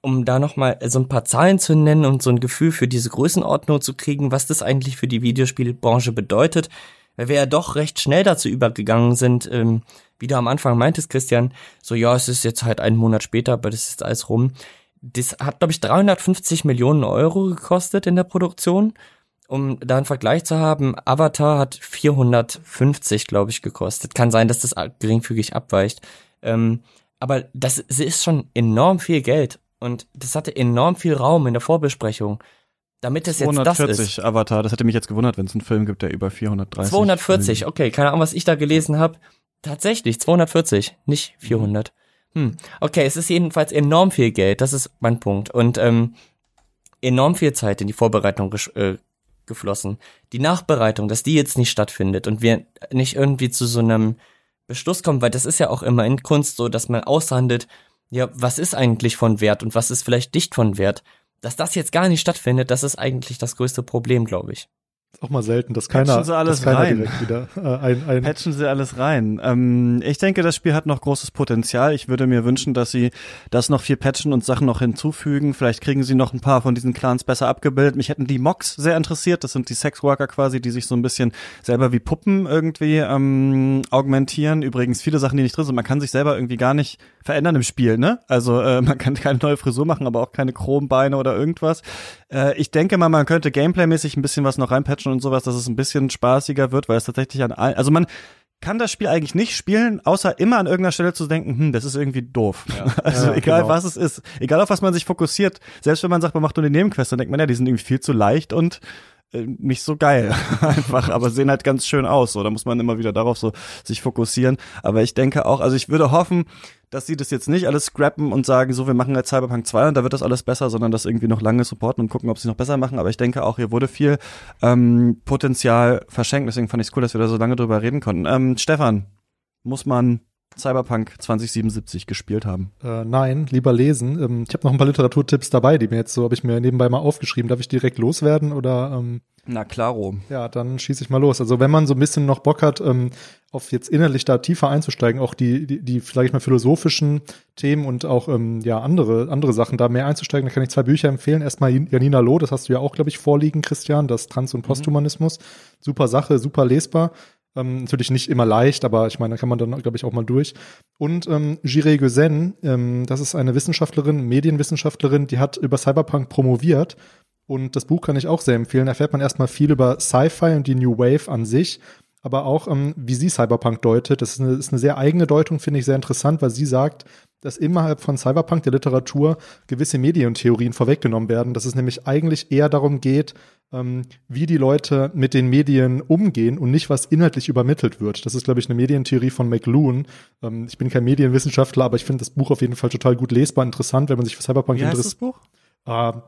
um da nochmal so ein paar Zahlen zu nennen und so ein Gefühl für diese Größenordnung zu kriegen, was das eigentlich für die Videospielbranche bedeutet, weil wir ja doch recht schnell dazu übergegangen sind, ähm, wie du am Anfang meintest, Christian, so ja, es ist jetzt halt einen Monat später, aber das ist alles rum. Das hat, glaube ich, 350 Millionen Euro gekostet in der Produktion um da einen Vergleich zu haben, Avatar hat 450, glaube ich, gekostet. Kann sein, dass das geringfügig abweicht. Ähm, aber das ist schon enorm viel Geld und das hatte enorm viel Raum in der Vorbesprechung. Damit es jetzt das ist. Avatar, das hätte mich jetzt gewundert, wenn es einen Film gibt, der über 430. 240, okay, keine Ahnung, was ich da gelesen habe. Tatsächlich, 240, nicht 400. Hm. Okay, es ist jedenfalls enorm viel Geld, das ist mein Punkt. Und ähm, enorm viel Zeit in die Vorbereitung äh, geflossen. Die Nachbereitung, dass die jetzt nicht stattfindet und wir nicht irgendwie zu so einem Beschluss kommen, weil das ist ja auch immer in Kunst so, dass man aushandelt, ja, was ist eigentlich von Wert und was ist vielleicht nicht von Wert. Dass das jetzt gar nicht stattfindet, das ist eigentlich das größte Problem, glaube ich. Ist auch mal selten, dass keiner, Patchen sie alles keiner rein. direkt wieder äh, ein, ein Patchen sie alles rein. Ähm, ich denke, das Spiel hat noch großes Potenzial. Ich würde mir wünschen, dass sie das noch viel patchen und Sachen noch hinzufügen. Vielleicht kriegen sie noch ein paar von diesen Clans besser abgebildet. Mich hätten die Mocks sehr interessiert. Das sind die Sexworker quasi, die sich so ein bisschen selber wie Puppen irgendwie ähm, augmentieren. Übrigens viele Sachen, die nicht drin sind. Man kann sich selber irgendwie gar nicht verändern im Spiel, ne? Also äh, man kann keine neue Frisur machen, aber auch keine Chrombeine oder irgendwas. Äh, ich denke mal, man könnte gameplaymäßig ein bisschen was noch reinpatchen und sowas, dass es ein bisschen spaßiger wird, weil es tatsächlich an allen, also man kann das Spiel eigentlich nicht spielen, außer immer an irgendeiner Stelle zu denken, hm, das ist irgendwie doof. Ja. Also Ja, egal genau. was es ist, egal auf was man sich fokussiert, selbst wenn man sagt, man macht nur die Nebenquests, dann denkt man ja, die sind irgendwie viel zu leicht und äh, nicht so geil einfach, aber sehen halt ganz schön aus. So, da muss man immer wieder darauf so sich fokussieren. Aber ich denke auch, also ich würde hoffen, dass sie das jetzt nicht alles scrappen und sagen, so, wir machen jetzt Cyberpunk 2 und da wird das alles besser, sondern das irgendwie noch lange supporten und gucken, ob sie noch besser machen. Aber ich denke auch, hier wurde viel ähm, Potenzial verschenkt. Deswegen fand ich es cool, dass wir da so lange drüber reden konnten. Ähm, Stefan, muss man Cyberpunk 2077 gespielt haben? Äh, nein, lieber lesen. Ähm, ich habe noch ein paar Literaturtipps dabei, die mir jetzt so, habe ich mir nebenbei mal aufgeschrieben. Darf ich direkt loswerden oder ähm, Na klaro. ja, dann schieße ich mal los. Also wenn man so ein bisschen noch Bock hat, ähm, auf jetzt innerlich da tiefer einzusteigen, auch die, die, die sag ich mal, philosophischen Themen und auch ähm, ja andere, andere Sachen da mehr einzusteigen, dann kann ich zwei Bücher empfehlen. Erstmal Janina Loh, das hast du ja auch, glaube ich, vorliegen, Christian, das Trans- und Posthumanismus. Super Sache, super lesbar. Ähm, natürlich nicht immer leicht, aber ich meine, da kann man dann, glaube ich, auch mal durch. Und ähm, Jiré Gözen, ähm, das ist eine Wissenschaftlerin, Medienwissenschaftlerin, die hat über Cyberpunk promoviert. Und das Buch kann ich auch sehr empfehlen. Da erfährt man erstmal viel über Sci-Fi und die New Wave an sich, aber auch, ähm, wie sie Cyberpunk deutet. Das ist eine, ist eine sehr eigene Deutung, finde ich sehr interessant, weil sie sagt, dass innerhalb von Cyberpunk der Literatur gewisse Medientheorien vorweggenommen werden, dass es nämlich eigentlich eher darum geht, wie die Leute mit den Medien umgehen und nicht, was inhaltlich übermittelt wird. Das ist, glaube ich, eine Medientheorie von McLuhan. Ähm, ich bin kein Medienwissenschaftler, aber ich finde das Buch auf jeden Fall total gut lesbar, interessant, wenn man sich für Cyberpunk Wie heißt interessiert. das Buch? Äh,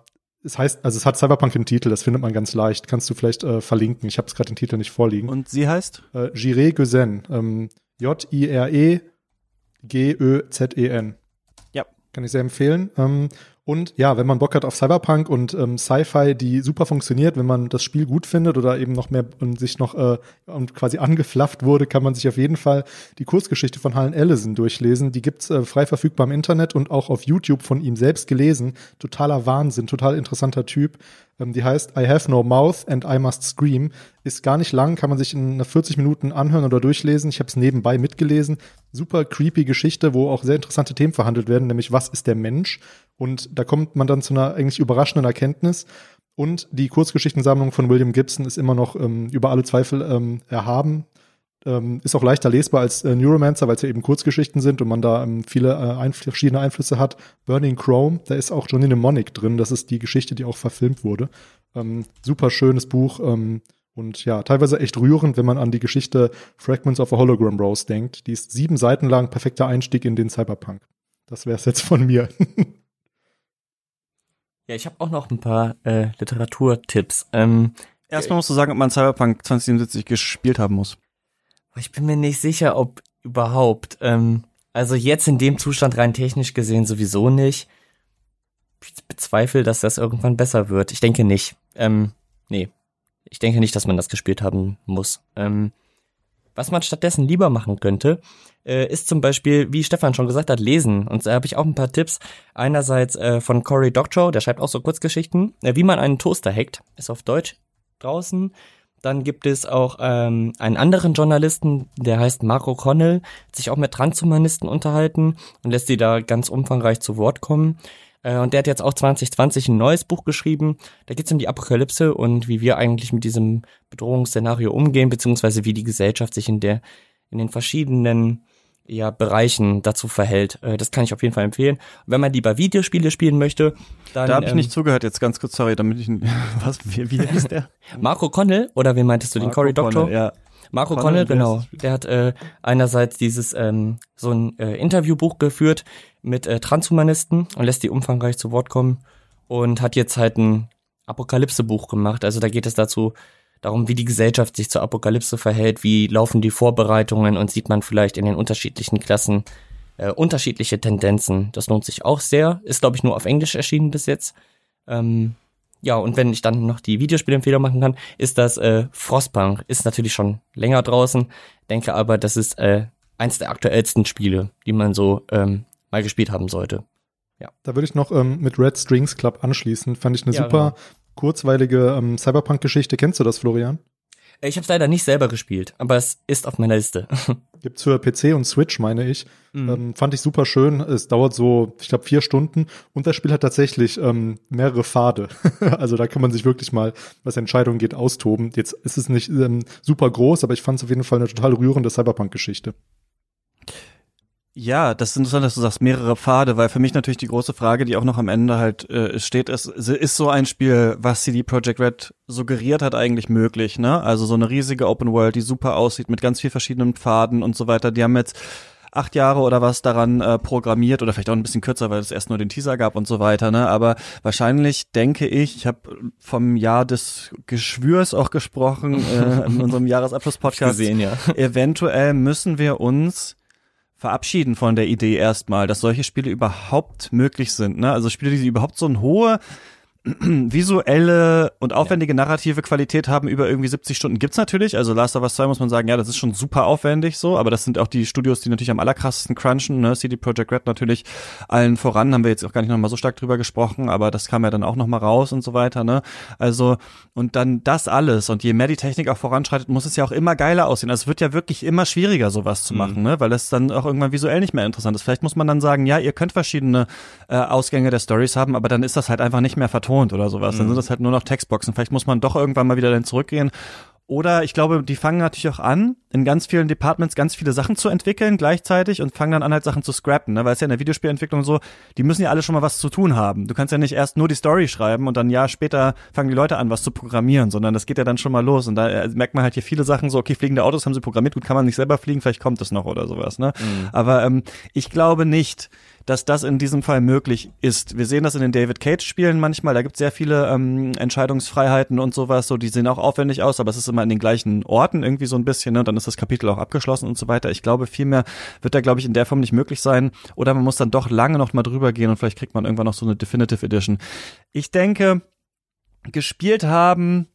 es heißt, also es hat Cyberpunk im Titel, das findet man ganz leicht. Kannst du vielleicht äh, verlinken. Ich habe es gerade den Titel nicht vorliegen. Und sie heißt? äh, Jiré Gözen. Ähm, J-I-R-E-G-Ö-Z-E-N. Ja. Kann ich sehr empfehlen. Ähm, und ja, wenn man Bock hat auf Cyberpunk und ähm, Sci-Fi, die super funktioniert, wenn man das Spiel gut findet oder eben noch mehr und sich noch äh, und quasi angeflafft wurde, kann man sich auf jeden Fall die Kurzgeschichte von Hallen Ellison durchlesen. Die gibt's äh, frei verfügbar im Internet und auch auf YouTube von ihm selbst gelesen. Totaler Wahnsinn, total interessanter Typ. Ähm, die heißt I Have No Mouth and I Must Scream. Ist gar nicht lang, kann man sich in 40 Minuten anhören oder durchlesen. Ich habe es nebenbei mitgelesen. Super creepy Geschichte, wo auch sehr interessante Themen verhandelt werden, nämlich was ist der Mensch? Und da kommt man dann zu einer eigentlich überraschenden Erkenntnis. Und die Kurzgeschichtensammlung von William Gibson ist immer noch ähm, über alle Zweifel ähm, erhaben. Ähm, ist auch leichter lesbar als äh, Neuromancer, weil es ja eben Kurzgeschichten sind und man da ähm, viele äh, einf verschiedene Einflüsse hat. Burning Chrome, da ist auch Johnny Mnemonic drin. Das ist die Geschichte, die auch verfilmt wurde. Ähm, super schönes Buch. Ähm, und ja, teilweise echt rührend, wenn man an die Geschichte Fragments of a Hologram Rose denkt. Die ist sieben Seiten lang, perfekter Einstieg in den Cyberpunk. Das wäre es jetzt von mir. Ja, ich habe auch noch ein paar äh, Literaturtipps. Ähm, Erstmal musst du sagen, ob man Cyberpunk 2077 gespielt haben muss. Ich bin mir nicht sicher, ob überhaupt. Ähm, also jetzt in dem Zustand rein technisch gesehen sowieso nicht. bezweifle, dass das irgendwann besser wird. Ich denke nicht. Ähm, nee. Ich denke nicht, dass man das gespielt haben muss. Ähm, was man stattdessen lieber machen könnte, äh, ist zum Beispiel, wie Stefan schon gesagt hat, lesen. Und da habe ich auch ein paar Tipps. Einerseits äh, von Cory Doctorow, der schreibt auch so Kurzgeschichten, äh, wie man einen Toaster hackt. Ist auf Deutsch draußen. Dann gibt es auch ähm, einen anderen Journalisten, der heißt Marco Connell, hat sich auch mit Transhumanisten unterhalten und lässt sie da ganz umfangreich zu Wort kommen. Äh, und der hat jetzt auch 2020 ein neues Buch geschrieben. Da geht es um die Apokalypse und wie wir eigentlich mit diesem Bedrohungsszenario umgehen, beziehungsweise wie die Gesellschaft sich in der in den verschiedenen ja, Bereichen dazu verhält. Äh, das kann ich auf jeden Fall empfehlen. wenn man lieber Videospiele spielen möchte, dann. Da habe ich ähm, nicht zugehört, jetzt ganz kurz, sorry, damit ich. Was, wie, wie heißt der? Marco Connell, oder wie meintest du den Cory Doctor? Ja. Marco Connell, Connell, genau. ist? Der hat äh, einerseits dieses ähm, so ein äh, Interviewbuch geführt mit äh, Transhumanisten und lässt die umfangreich zu Wort kommen und hat jetzt halt ein Apokalypse-Buch gemacht. Also da geht es dazu darum, wie die Gesellschaft sich zur Apokalypse verhält, wie laufen die Vorbereitungen und sieht man vielleicht in den unterschiedlichen Klassen äh, unterschiedliche Tendenzen. Das lohnt sich auch sehr. Ist, glaube ich, nur auf Englisch erschienen bis jetzt. Ähm, ja, und wenn ich dann noch die Videospielempfehlung machen kann, ist das äh, Frostpunk. Ist natürlich schon länger draußen, denke aber, das ist äh, eins der aktuellsten Spiele, die man so ähm, mal gespielt haben sollte. Da würde ich noch ähm, mit Red Strings Club anschließen. Fand ich eine Ja, super kurzweilige ähm, Cyberpunk-Geschichte. Kennst du das, Florian? Äh, Ich habe es leider nicht selber gespielt, aber es ist auf meiner Liste. Gibt's für PC und Switch, meine ich. Ähm, fand ich super schön. Es dauert so, ich glaube, vier Stunden. Und das Spiel hat tatsächlich ähm, mehrere Pfade. also da kann man sich wirklich mal, was Entscheidungen geht, austoben. Jetzt ist es nicht ähm, super groß, aber ich fand es auf jeden Fall eine total rührende Cyberpunk-Geschichte. Ja, das ist interessant, dass du sagst mehrere Pfade, weil für mich natürlich die große Frage, die auch noch am Ende halt äh, steht, ist, ist so ein Spiel, was CD Projekt Red suggeriert hat, eigentlich möglich, ne? Also so eine riesige Open World, die super aussieht, mit ganz viel verschiedenen Pfaden und so weiter. Die haben jetzt acht Jahre oder was daran äh, programmiert oder vielleicht auch ein bisschen kürzer, weil es erst nur den Teaser gab und so weiter, ne? Aber wahrscheinlich denke ich, ich habe vom Jahr des Geschwürs auch gesprochen äh, in unserem Jahresabschluss-Podcast. Gesehen, ja. Eventuell müssen wir uns verabschieden von der Idee erstmal, dass solche Spiele überhaupt möglich sind. Ne? Also Spiele, die überhaupt so eine hohe visuelle und aufwendige narrative Qualität haben über irgendwie 70 Stunden gibt's natürlich. Also Last of Us 2 muss man sagen, ja, das ist schon super aufwendig so, aber das sind auch die Studios, die natürlich am allerkrassesten crunchen, ne? CD Projekt Red natürlich allen voran, haben wir jetzt auch gar nicht nochmal so stark drüber gesprochen, aber das kam ja dann auch nochmal raus und so weiter, ne? Also, und dann das alles und je mehr die Technik auch voranschreitet, muss es ja auch immer geiler aussehen. Also es wird ja wirklich immer schwieriger, sowas zu machen, ne? Weil es dann auch irgendwann visuell nicht mehr interessant ist. Vielleicht muss man dann sagen, ja, ihr könnt verschiedene äh, Ausgänge der Stories haben, aber dann ist das halt einfach nicht mehr vertont oder sowas. Dann sind das halt nur noch Textboxen. Vielleicht muss man doch irgendwann mal wieder dann zurückgehen. Oder ich glaube, die fangen natürlich auch an, in ganz vielen Departments ganz viele Sachen zu entwickeln gleichzeitig und fangen dann an, halt Sachen zu scrappen, ne? Weil es ja in der Videospielentwicklung so, die müssen ja alle schon mal was zu tun haben. Du kannst ja nicht erst nur die Story schreiben und dann ein Jahr später fangen die Leute an, was zu programmieren, sondern das geht ja dann schon mal los. Und da äh, merkt man halt hier viele Sachen so, okay, fliegende Autos haben sie programmiert, gut, kann man nicht selber fliegen, vielleicht kommt das noch oder sowas, ne? Aber ähm, ich glaube nicht, dass das in diesem Fall möglich ist. Wir sehen das in den David Cage-Spielen manchmal, da gibt es sehr viele ähm, Entscheidungsfreiheiten und sowas, so die sehen auch aufwendig aus, aber es ist immer in den gleichen Orten irgendwie so ein bisschen, ne? Und dann ist das Kapitel auch abgeschlossen und so weiter. Ich glaube, viel mehr wird da, glaube ich, in der Form nicht möglich sein. Oder man muss dann doch lange noch mal drüber gehen und vielleicht kriegt man irgendwann noch so eine Definitive Edition. Ich denke, gespielt haben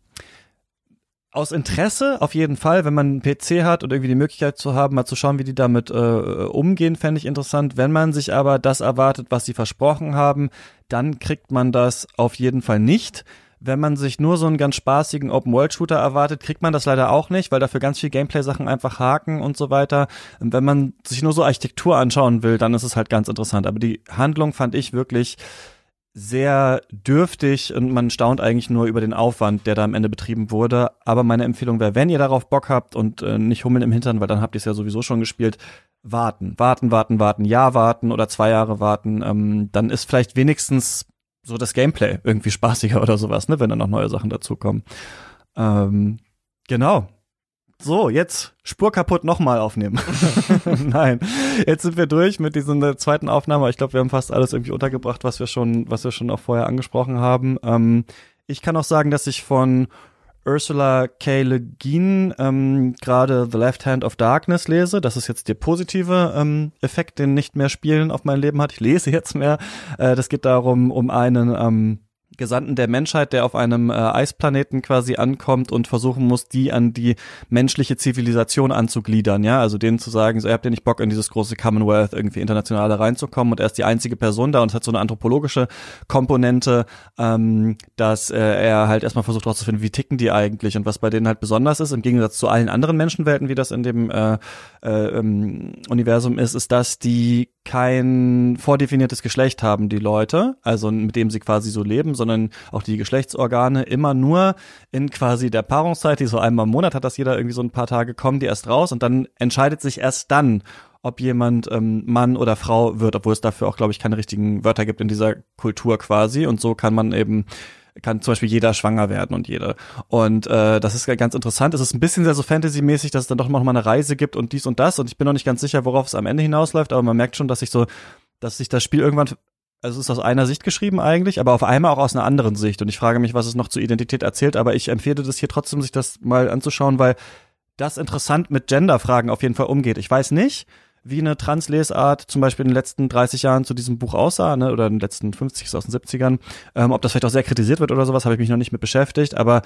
aus Interesse auf jeden Fall, wenn man einen PC hat und irgendwie die Möglichkeit zu haben, mal zu schauen, wie die damit äh, umgehen, fände ich interessant. Wenn man sich aber das erwartet, was sie versprochen haben, dann kriegt man das auf jeden Fall nicht. Wenn man sich nur so einen ganz spaßigen Open-World-Shooter erwartet, kriegt man das leider auch nicht, weil dafür ganz viel Gameplay-Sachen einfach haken und so weiter. Wenn man sich nur so Architektur anschauen will, dann ist es halt ganz interessant. Aber die Handlung fand ich wirklich sehr dürftig und man staunt eigentlich nur über den Aufwand, der da am Ende betrieben wurde. Aber meine Empfehlung wäre, wenn ihr darauf Bock habt und äh, nicht hummeln im Hintern, weil dann habt ihr es ja sowieso schon gespielt, warten, warten, warten, warten, Jahr warten oder zwei Jahre warten. Ähm, dann ist vielleicht wenigstens so das Gameplay irgendwie spaßiger oder sowas, ne, wenn dann noch neue Sachen dazukommen. Ähm, genau. So, jetzt Spur kaputt nochmal aufnehmen. Nein, jetzt sind wir durch mit dieser zweiten Aufnahme. Ich glaube, wir haben fast alles irgendwie untergebracht, was wir schon, was wir schon auch vorher angesprochen haben. Ähm, ich kann auch sagen, dass ich von Ursula K. Le Guin ähm, gerade The Left Hand of Darkness lese. Das ist jetzt der positive ähm, Effekt, den nicht mehr Spielen auf mein Leben hat. Ich lese jetzt mehr. Äh, das geht darum, um einen ähm, Gesandten der Menschheit, der auf einem äh, Eisplaneten quasi ankommt und versuchen muss, die an die menschliche Zivilisation anzugliedern, ja, also denen zu sagen, so, ihr habt ja nicht Bock in dieses große Commonwealth irgendwie internationale reinzukommen und er ist die einzige Person da und es hat so eine anthropologische Komponente, ähm, dass äh, er halt erstmal versucht herauszufinden, wie ticken die eigentlich und was bei denen halt besonders ist, im Gegensatz zu allen anderen Menschenwelten, wie das in dem äh, äh, ähm, Universum ist, ist, dass die kein vordefiniertes Geschlecht haben, die Leute, also mit dem sie quasi so leben, sondern auch die Geschlechtsorgane immer nur in quasi der Paarungszeit, die so einmal im Monat hat das jeder irgendwie so ein paar Tage, kommen die erst raus und dann entscheidet sich erst dann, ob jemand ähm, Mann oder Frau wird, obwohl es dafür auch, glaube ich, keine richtigen Wörter gibt in dieser Kultur quasi. Und so kann man eben kann zum Beispiel jeder schwanger werden und jede. Und äh, das ist ganz interessant. Es ist ein bisschen sehr so Fantasy-mäßig, dass es dann doch noch mal eine Reise gibt und dies und das. Und ich bin noch nicht ganz sicher, worauf es am Ende hinausläuft, aber man merkt schon, dass sich so, dass sich das Spiel irgendwann also es ist aus einer Sicht geschrieben eigentlich, aber auf einmal auch aus einer anderen Sicht. Und ich frage mich, was es noch zur Identität erzählt, aber ich empfehle das hier trotzdem, sich das mal anzuschauen, weil das interessant mit Gender-Fragen auf jeden Fall umgeht. Ich weiß nicht, wie eine Translesart zum Beispiel in den letzten 30 Jahren zu diesem Buch aussah, ne, oder in den letzten 50 aus den 70ern. Ähm, ob das vielleicht auch sehr kritisiert wird oder sowas, habe ich mich noch nicht mit beschäftigt, aber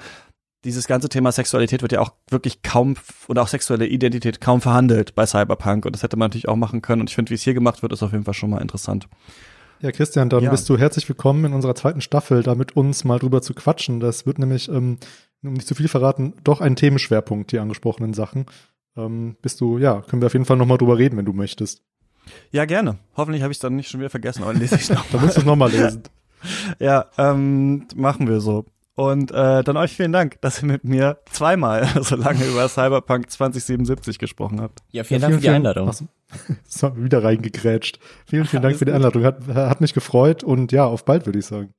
dieses ganze Thema Sexualität wird ja auch wirklich kaum und auch sexuelle Identität kaum verhandelt bei Cyberpunk und das hätte man natürlich auch machen können und ich finde, wie es hier gemacht wird, ist auf jeden Fall schon mal interessant. Ja, Christian, dann ja. bist du herzlich willkommen in unserer zweiten Staffel, da mit uns mal drüber zu quatschen. Das wird nämlich, ähm, um nicht zu viel verraten, doch ein Themenschwerpunkt, die angesprochenen Sachen ähm, bist du, ja, können wir auf jeden Fall nochmal drüber reden, wenn du möchtest. Ja, gerne. Hoffentlich habe ich es dann nicht schon wieder vergessen, aber lese ich noch. dann musst du es nochmal lesen. ja, ähm, machen wir so. Und äh, dann euch vielen Dank, dass ihr mit mir zweimal so lange über Cyberpunk 2077 gesprochen habt. Ja, vielen ja, Dank vielen, für die Einladung. Ach, so, wieder reingegrätscht. Vielen, vielen Dank für die Einladung. Hat, hat mich gefreut und ja, auf bald würde ich sagen.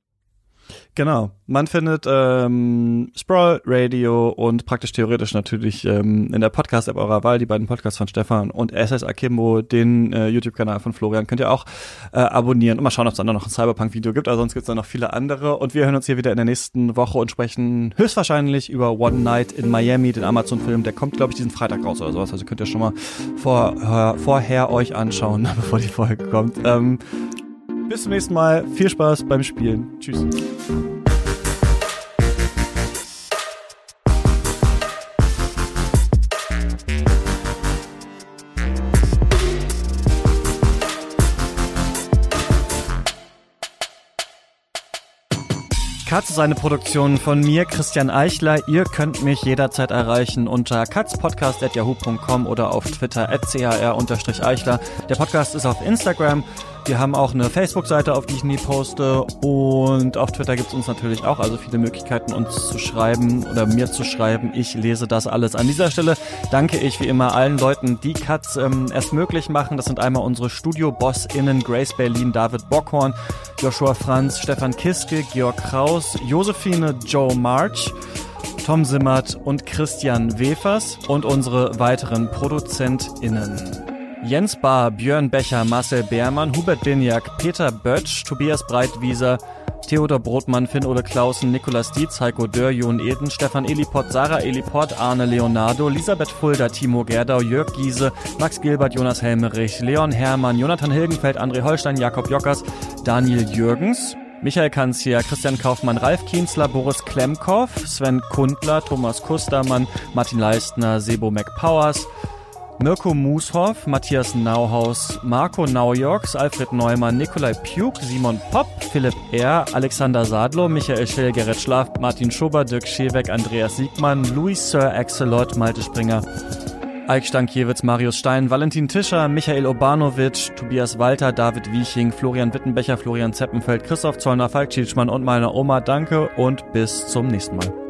Genau. Man findet ähm, Sprawl Radio und praktisch theoretisch natürlich ähm, in der Podcast-App eurer Wahl die beiden Podcasts von Stefan und SS Akimbo, den äh, YouTube-Kanal von Florian, könnt ihr auch äh, abonnieren und mal schauen, ob es dann noch ein Cyberpunk-Video gibt. Aber sonst gibt es dann noch viele andere. Und wir hören uns hier wieder in der nächsten Woche und sprechen höchstwahrscheinlich über One Night in Miami, den Amazon-Film. Der kommt, glaube ich, diesen Freitag raus oder sowas. Also könnt ihr schon mal vor, äh, vorher euch anschauen, bevor die Folge kommt. Ähm, bis zum nächsten Mal. Viel Spaß beim Spielen. Tschüss. Katz ist eine Produktion von mir, Christian Eichler. Ihr könnt mich jederzeit erreichen unter katzpodcast.yahoo.com oder auf Twitter at car-eichler. Der Podcast ist auf Instagram wir haben auch eine Facebook-Seite, auf die ich nie poste. Und auf Twitter gibt es uns natürlich auch, also viele Möglichkeiten, uns zu schreiben oder mir zu schreiben. Ich lese das alles. An dieser Stelle danke ich wie immer allen Leuten, die Cuts ähm, erst möglich machen. Das sind einmal unsere Studio-BossInnen Grace Berlin, David Bockhorn, Joshua Franz, Stefan Kiske, Georg Kraus, Josephine Joe March. Tom Simmert und Christian Wefers und unsere weiteren ProduzentInnen. Jens Bahr, Björn Becher, Marcel Beermann, Hubert Binjak, Peter Bötsch, Tobias Breitwieser, Theodor Brotmann, Finn-Ole Klausen, Nikolas Dietz, Heiko Dörr, Jon Eden, Stefan Eliport, Sarah Eliport, Arne Leonardo, Elisabeth Fulda, Timo Gerdau, Jörg Giese, Max Gilbert, Jonas Helmerich, Leon Hermann, Jonathan Hilgenfeld, André Holstein, Jakob Jockers, Daniel Jürgens, Michael Kanzia, Christian Kaufmann, Ralf Kienzler, Boris Klemkow, Sven Kundler, Thomas Kustermann, Martin Leistner, Sebo McPowers, Mirko Mushoff, Matthias Nauhaus, Marco Naujorks, Alfred Neumann, Nikolai Pjuk, Simon Popp, Philipp R., Alexander Sadlo, Michael Schell, Gerrit Schlaf, Martin Schober, Dirk Scheweck, Andreas Siegmann, Louis Sir Axelot, Malte Springer, Eik Stankiewicz, Marius Stein, Valentin Tischer, Michael Obanovic, Tobias Walter, David Wieching, Florian Wittenbecher, Florian Zeppenfeld, Christoph Zollner, Falk Schielschmann und meiner Oma. Danke und bis zum nächsten Mal.